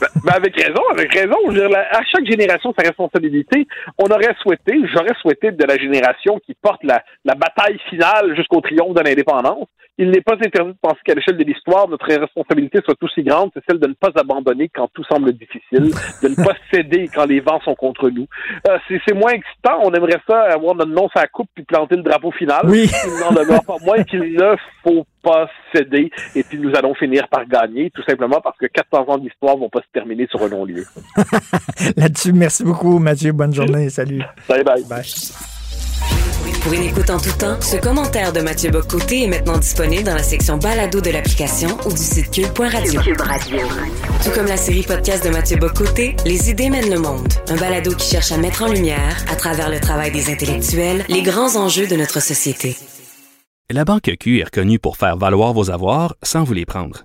Ben, ben, avec raison, avec raison. Je veux dire, la- à chaque génération sa responsabilité. On aurait souhaité, j'aurais souhaité de la génération qui porte la, la bataille finale jusqu'au triomphe de l'indépendance. Il n'est pas interdit de penser qu'à l'échelle de l'histoire, notre responsabilité soit aussi grande, c'est celle de ne pas abandonner quand tout semble difficile, de ne pas céder quand les vents sont contre nous. Euh, c'est, c'est moins excitant. On aimerait ça avoir notre nom sur la coupe puis planter le drapeau final. Oui. Il n'en demeure pas moins qu'il ne faut pas céder et puis nous allons finir par gagner, tout simplement parce que 400 ans d'histoire vont pas se terminer sur un non-lieu. Là-dessus, merci beaucoup, Mathieu. Bonne journée. Salut. Bye bye. Pour une écoute en tout temps, ce commentaire de Mathieu Bocoté est maintenant disponible dans la section balado de l'application ou du site cube.radio. Tout comme la série podcast de Mathieu Bocoté, Les idées mènent le monde. Un balado qui cherche à mettre en lumière, à travers le travail des intellectuels, les grands enjeux de notre société. La Banque Q est reconnue pour faire valoir vos avoirs sans vous les prendre.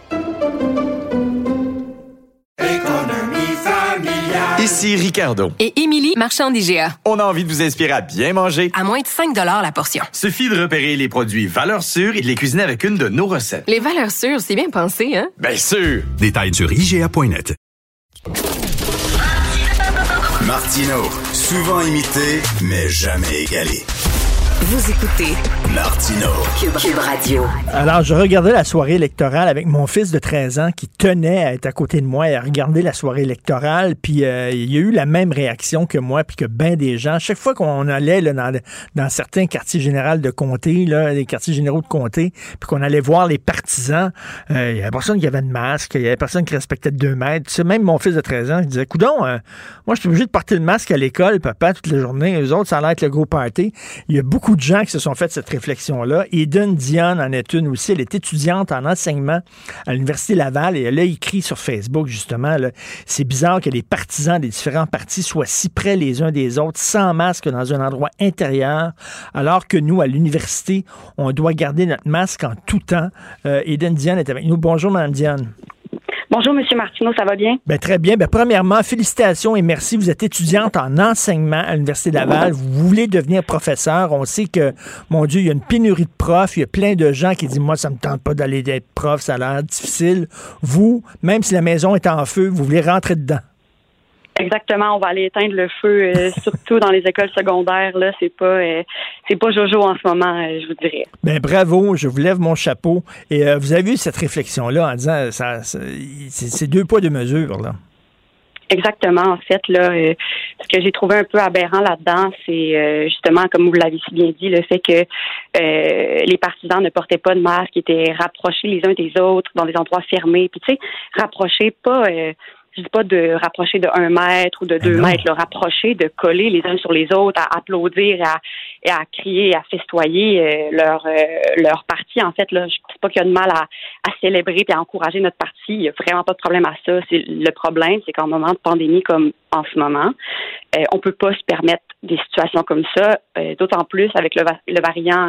Ici Ricardo. Et Émilie, marchand d'IGA. On a envie de vous inspirer à bien manger. À moins de 5 la portion. Suffit de repérer les produits valeurs sûres et de les cuisiner avec une de nos recettes. Les valeurs sûres, c'est bien pensé, hein? Bien sûr! Détails sur IGA.net. Martino, souvent imité, mais jamais égalé. Vous écoutez Martino. Cube, Cube Radio. Alors, je regardais la soirée électorale avec mon fils de 13 ans qui tenait à être à côté de moi et à regarder la soirée électorale. Puis, euh, il y a eu la même réaction que moi, puis que bien des gens. Chaque fois qu'on allait là, dans, dans certains quartiers généraux de comté, là, les quartiers généraux de comté, puis qu'on allait voir les partisans, euh, il y avait personne qui avait de masque, il y avait personne qui respectait deux mètres. Tu sais, même mon fils de 13 ans, il disait, coudon, euh, moi, je suis obligé de porter le masque à l'école, papa, toute la journée. Eux autres, ça a l'air être le gros party. Il y a beaucoup de gens qui se sont fait cette réflexion-là. Eden Dion en est une aussi. Elle est étudiante en enseignement à l'Université Laval et elle a écrit sur Facebook, justement, c'est bizarre que les partisans des différents partis soient si près les uns des autres, sans masque dans un endroit intérieur, alors que nous, à l'université, on doit garder notre masque en tout temps. Euh, Eden Dion est avec nous. Bonjour, Mme Dion. Bonjour, Monsieur Martineau, ça va bien? Ben, très bien. Ben, premièrement, félicitations et merci. Vous êtes étudiante en enseignement à l'Université Laval. Vous voulez devenir professeur. On sait que, mon Dieu, il y a une pénurie de profs. Il y a plein de gens qui disent, moi, ça me tente pas d'aller être prof, ça a l'air difficile. Vous, même si la maison est en feu, vous voulez rentrer dedans. Exactement, on va aller éteindre le feu, euh, surtout dans les écoles secondaires. Là, c'est pas, euh, c'est pas Jojo en ce moment, euh, je vous dirais. Ben bravo, je vous lève mon chapeau. Et vous avez eu cette réflexion-là en disant, ça, ça- c'est c'est deux poids deux mesures là. Exactement. En fait, là, euh, ce que j'ai trouvé un peu aberrant là-dedans, c'est euh, justement, comme vous l'avez si bien dit, le fait que euh, les partisans ne portaient pas de masque, étaient rapprochés les uns des autres dans des endroits fermés. Puis tu sais, rapprochés, pas je dis pas de rapprocher de un mètre ou de deux mètres, le rapprocher, de coller les uns sur les autres, à applaudir, à, et à crier, à festoyer euh, leur euh, leur parti. En fait, là, je pense pas qu'il y a de mal à, à célébrer et à encourager notre parti. Il y a vraiment pas de problème à ça. C'est le problème, c'est qu'en moment de pandémie comme en ce moment, euh, on peut pas se permettre des situations comme ça, euh, d'autant plus avec le, le variant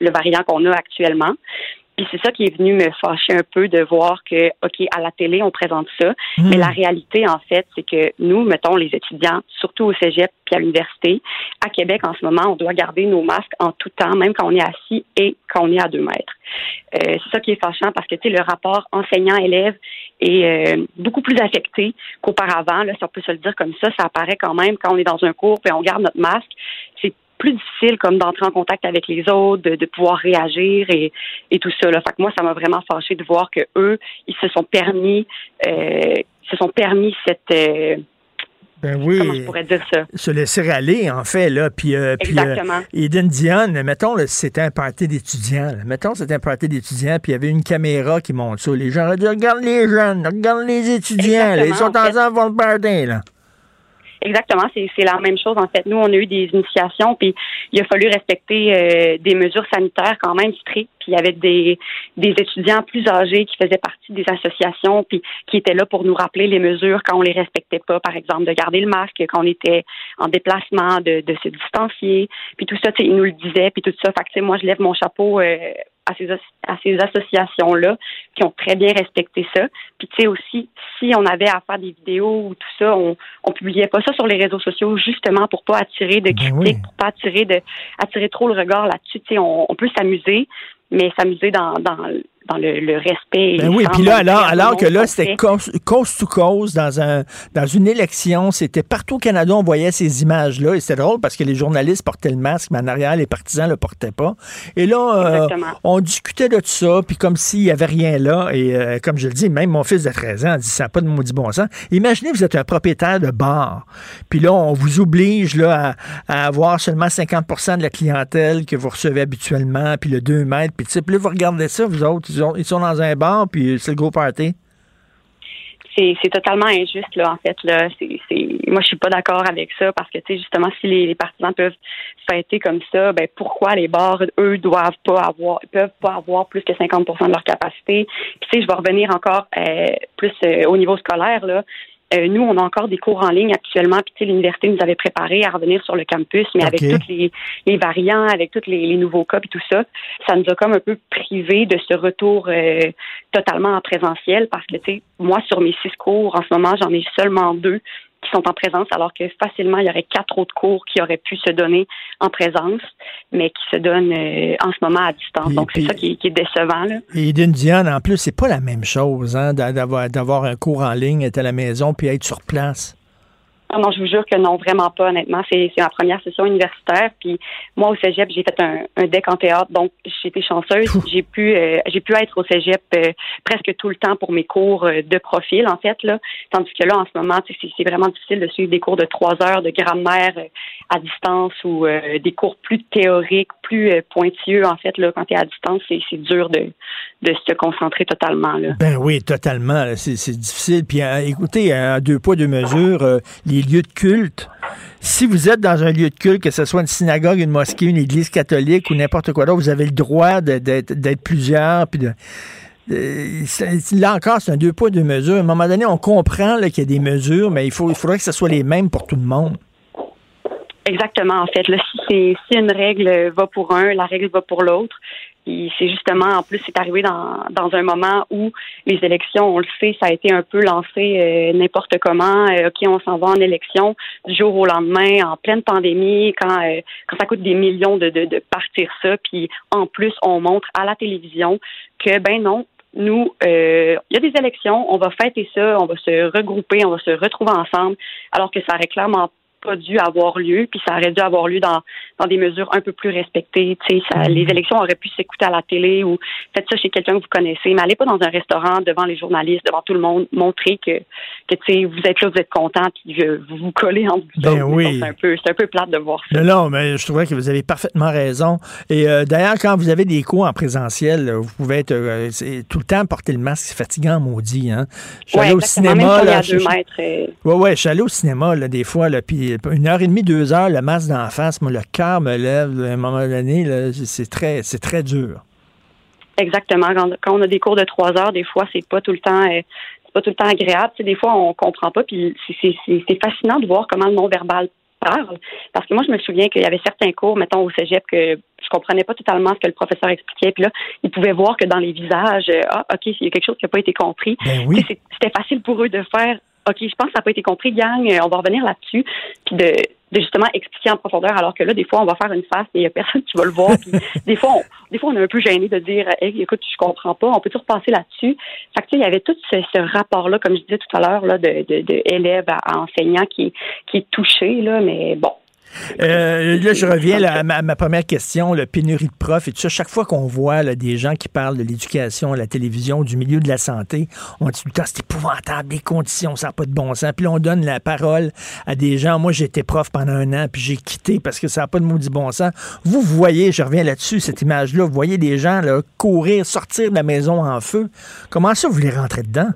le variant qu'on a actuellement. Puis c'est ça qui est venu me fâcher un peu de voir que, OK, à la télé, on présente ça, hmm. mais la réalité, en fait, c'est que nous, mettons, les étudiants, surtout au cégep puis à l'université, à Québec, en ce moment, on doit garder nos masques en tout temps, même quand on est assis et quand on est à deux mètres. Euh, c'est ça qui est fâchant parce que, tu sais, le rapport enseignant-élève est euh, beaucoup plus affecté qu'auparavant, là, si on peut se le dire comme ça. Ça apparaît quand même quand on est dans un cours et on garde notre masque. C'est plus difficile comme d'entrer en contact avec les autres, de, pouvoir réagir et, et tout ça. Là. Fait que moi, ça m'a vraiment fâché de voir que eux, ils se sont permis, euh, se sont permis cette euh, ben oui. Comment je pourrais dire ça? Se laisser aller, en fait, là. Puis, euh, puis Exactement. Eden Dion, mettons, c'était un party d'étudiants. Mettons, c'était un party d'étudiants, puis il y avait une caméra qui monte ça. Les gens dit regarde les jeunes, regarde les étudiants, ils sont en train de voir le party, là. Exactement, c'est la même chose en fait. Nous, on a eu des initiations, puis il a fallu respecter euh, des mesures sanitaires quand même strictes. Puis il y avait des, des étudiants plus âgés qui faisaient partie des associations, puis qui étaient là pour nous rappeler les mesures quand on les respectait pas, par exemple de garder le masque quand on était en déplacement, de, de se distancier, puis tout ça, ils nous le disaient, puis tout ça. Fait que moi, je lève mon chapeau euh, à ces, à ces associations-là qui ont très bien respecté ça. Puis tu sais aussi, si on avait à faire des vidéos ou tout ça, on, on publiait pas ça sur les réseaux sociaux justement pour pas attirer de ben critiques, pour pas attirer de attirer trop le regard là-dessus. Tu sais, on, on peut s'amuser, mais s'amuser dans, dans, dans le, le respect. Ben oui, puis là, alors, alors que là, c'était cause to cause dans, un, dans une élection, c'était partout au Canada, on voyait ces images-là, et c'était drôle parce que les journalistes portaient le masque, mais en arrière, les partisans le portaient pas. Et là, euh, on discutait de tout ça, puis comme s'il y avait rien là, et euh, comme je le dis, même mon fils de 13 ans dit, ça n'a pas de maudit bon sens. Imaginez, vous êtes un propriétaire de bar, puis là, on vous oblige là, à, avoir seulement 50% de la clientèle que vous recevez habituellement, puis le 2 mètres, puis là, vous regardez ça, vous autres, ils, sont dans un bar, puis c'est le gros party. C'est totalement injuste, là, en fait. Là. Moi, je suis pas d'accord avec ça parce que, tu sais, justement, si les, partisans peuvent fêter comme ça, ben pourquoi les bars, eux, doivent pas avoir, peuvent pas avoir plus que 50% de leur capacité? Puis, tu sais, je vais revenir encore euh, plus euh, au niveau scolaire, là. Euh, nous, on a encore des cours en ligne actuellement. Puis, l'université nous avait préparé à revenir sur le campus, mais avec tous les, variants, avec tous les, nouveaux cas et tout ça, ça nous a comme un peu privé de ce retour euh, totalement en présentiel parce que, tu sais, moi, sur mes six cours, en ce moment, j'en ai seulement deux qui sont en présence, alors que facilement, il y aurait quatre autres cours qui auraient pu se donner en présence, mais qui se donnent euh, en ce moment à distance. Donc, c'est ça qui, est décevant. Là. Et d'une Diane, en plus, c'est pas la même chose hein, d'avoir, d'avoir un cours en ligne, être à la maison, puis être sur place. Ah non, je vous jure que non, vraiment pas, honnêtement. C'est, ma première session universitaire. Puis moi, au cégep, j'ai fait un, un deck en théâtre, donc j'ai été chanceuse. J'ai pu euh, j'ai pu être au cégep euh, presque tout le temps pour mes cours euh, de profil, en fait. là. Tandis que là, en ce moment, c'est, vraiment difficile de suivre des cours de trois heures de grammaire à distance ou des cours plus théoriques, plus pointueux, en fait. là Quand tu es à distance, c'est, dur de, de se concentrer totalement. Là. Ben oui, totalement. C'est, c'est difficile. Puis écoutez, à deux poids, deux mesures, les lieux de culte. Si vous êtes dans un lieu de culte, que ce soit une synagogue, une mosquée, une église catholique ou n'importe quoi d'autre, vous avez le droit d'être plusieurs. Là encore, c'est un deux poids, deux mesures. À un moment donné, on comprend qu'il y a des mesures, mais il, faut, il faudrait que ce soit les mêmes pour tout le monde. Exactement, en fait. Là, si, si une règle va pour un, la règle va pour l'autre. C'est justement, en plus, c'est arrivé dans, dans un moment où les élections, on le sait, ça a été un peu lancé euh, n'importe comment. Euh, OK, on s'en va en élection du jour au lendemain, en pleine pandémie, quand, euh, quand ça coûte des millions de, de, partir ça. Puis en plus, on montre à la télévision que, ben non, nous, il y a des élections, on va fêter ça, on va se regrouper, on va se retrouver ensemble, alors que ça aurait clairement pas dû avoir lieu, puis ça aurait dû avoir lieu dans, dans des mesures un peu plus respectées. Ça, les élections auraient pu s'écouter à la télé ou faites ça chez quelqu'un que vous connaissez, mais allez pas dans un restaurant devant les journalistes, devant tout le monde, montrer que, que vous êtes là, vous êtes content, puis euh, vous vous collez entre vous Ben oui. C'est un peu, un peu plate de voir ça. Non, non, mais je trouvais que vous avez parfaitement raison. Et euh, d'ailleurs, quand vous avez des cours en présentiel, là, vous pouvez être euh, tout le temps porter le masque, c'est fatigant, maudit. Hein? Je suis allé au cinéma. Là, à je- je- mètres, euh, Ouais, ouais, je suis allé au cinéma, là, des fois, là, puis une heure et demie, deux heures, le masque d'en face, moi, le cœur me lève, à un moment donné, là, c'est très, c'est très dur. Exactement. Quand, on a des cours de trois heures, des fois, c'est pas tout le temps, euh, c'est pas tout le temps agréable. Tu sais, des fois, on comprend pas. Puis c'est- fascinant de voir comment le non-verbal parle. Parce que moi, je me souviens qu'il y avait certains cours, mettons au cégep, que je comprenais pas totalement ce que le professeur expliquait. Puis là, il pouvait voir que dans les visages, euh, ah, ok, il y a quelque chose qui n'a pas été compris. Ben C'était facile pour eux de faire. OK, je pense que ça n'a pas été compris, gang, euh, on va revenir là-dessus, puis de, de justement expliquer en profondeur, alors que là, des fois, on va faire une face et il n'y a personne qui va le voir. Puis des fois, on, des fois, on est un peu gêné de dire, hey, écoute, je comprends pas, on peut tout repasser là-dessus. Fait que, tu sais, il y avait tout ce, ce rapport-là, comme je disais tout à l'heure, là, de, de, de élève à, à enseignant qui, qui est touché, là, mais bon. Euh, là, je reviens à, ma, première question, le pénurie de profs et tout ça. Chaque fois qu'on voit des gens qui parlent de l'éducation, la télévision, du milieu de la santé, on dit tout le temps, c'est épouvantable, les conditions, ça n'a pas de bon sens. Puis là, on donne la parole à des gens. Moi, j'étais prof pendant un an, puis j'ai quitté parce que ça n'a pas de maudit bon sens. Vous, voyez, je reviens là-dessus, cette image-là, vous voyez des gens courir, sortir de la maison en feu. Comment ça, vous les rentrez dedans?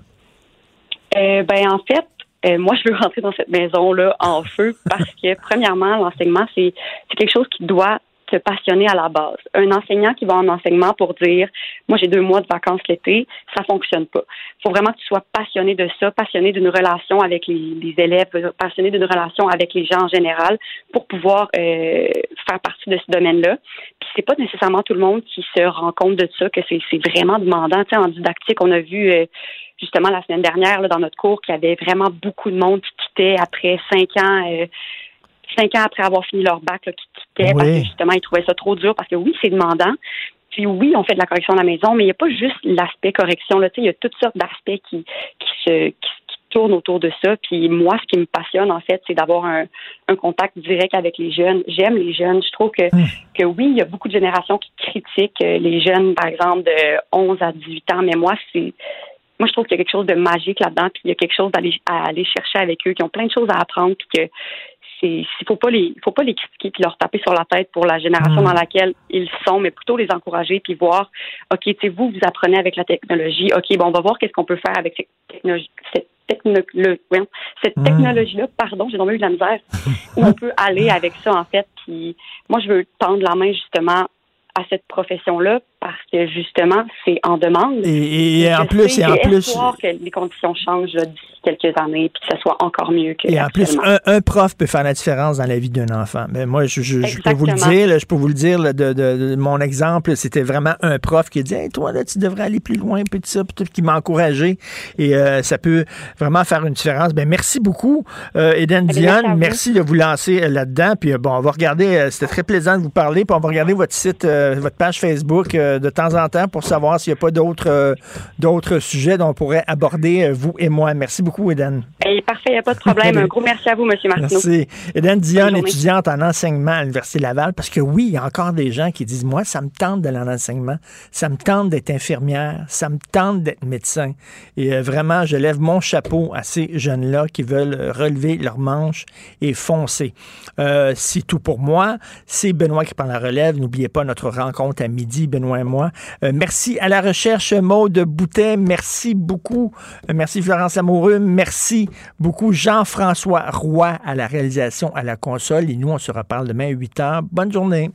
Euh, ben en fait, euh, moi je veux rentrer dans cette maison là en feu parce que premièrement l'enseignement c'est c'est quelque chose qui doit te passionner à la base. Un enseignant qui va en enseignement pour dire moi j'ai deux mois de vacances l'été, ça fonctionne pas. Il faut vraiment que tu sois passionné de ça, passionné d'une relation avec les, les élèves, passionné d'une relation avec les gens en général pour pouvoir euh, faire partie de ce domaine-là. Puis c'est pas nécessairement tout le monde qui se rend compte de ça que c'est c'est vraiment demandant. Tu sais, en didactique, on a vu euh, justement la semaine dernière là, dans notre cours qu'il y avait vraiment beaucoup de monde qui quittait après cinq ans. euh, cinq ans après avoir fini leur bac, là, qui quittaient parce que justement, ils trouvaient ça trop dur parce que oui, c'est demandant. Puis oui, on fait de la correction à la maison, mais il n'y a pas juste l'aspect correction. Là. Tu sais, Il y a toutes sortes d'aspects qui, qui se qui, qui tournent autour de ça. Puis moi, ce qui me passionne, en fait, c'est d'avoir un, un contact direct avec les jeunes. J'aime les jeunes. Je trouve que, que oui, il y a beaucoup de générations qui critiquent euh, les jeunes, par exemple, de 11 à 18 ans, mais moi, c'est moi, je trouve qu'il y a quelque chose de magique là-dedans, puis il y a quelque chose d'aller à aller chercher avec eux, qui ont plein de choses à apprendre, puis que c'est faut pas les faut pas les critiquer puis leur taper sur la tête pour la génération Mm. dans laquelle ils sont, mais plutôt les encourager puis voir, ok, tu vous vous apprenez avec la technologie, ok, bon, on va voir qu'est-ce qu'on peut faire avec cette technologie, cette techno- le- voyons, cette Mm. technologie-là, pardon, j'ai tombé eu de la misère, où on peut aller avec ça en fait. Puis moi, je veux tendre la main justement à cette profession-là parce que justement, c'est en demande. Et, et en plus, et en plus, que les conditions changent d'ici quelques années puis que ça soit encore mieux que Et en plus, un, un prof peut faire la différence dans la vie d'un enfant. Mais moi, je, je- je peux vous le dire, là, je peux vous le dire, là, de, de- de mon exemple, c'était vraiment un prof qui dit hey, toi, là, tu devrais aller plus loin, puis tout ça, puis tout, qui m'a encouragé. Et euh, ça peut vraiment faire une différence. Ben, merci beaucoup, euh, Eden Eh bien, merci de vous lancer euh, là-dedans. Puis bon, on va regarder, c'était très plaisant de vous parler, puis on va regarder votre site, votre page Facebook de temps en temps pour savoir s'il n'y a pas d'autres euh, d'autres sujets dont on pourrait aborder, euh, vous et moi. Merci beaucoup, Eden. Eh, parfait, il n'y a pas de problème. Un gros merci à vous, M. Martineau. Merci. Hélène Dion, étudiante en enseignement à l'Université Laval, parce que oui, il y a encore des gens qui disent, moi, ça me tente d'aller en enseignement, ça me tente d'être infirmière, ça me tente d'être médecin. Et euh, vraiment, je lève mon chapeau à ces jeunes-là qui veulent euh, relever leurs manches et foncer. Euh, c'est tout pour moi. C'est Benoît qui prend la relève. N'oubliez pas notre rencontre à midi, Benoît moi. Euh, merci à la recherche, Maude Boutet. Merci beaucoup. Euh, merci Florence Amoureux. Merci beaucoup Jean-François Roy à la réalisation à la console. Et nous, on se reparle demain à 8 heures. Bonne journée.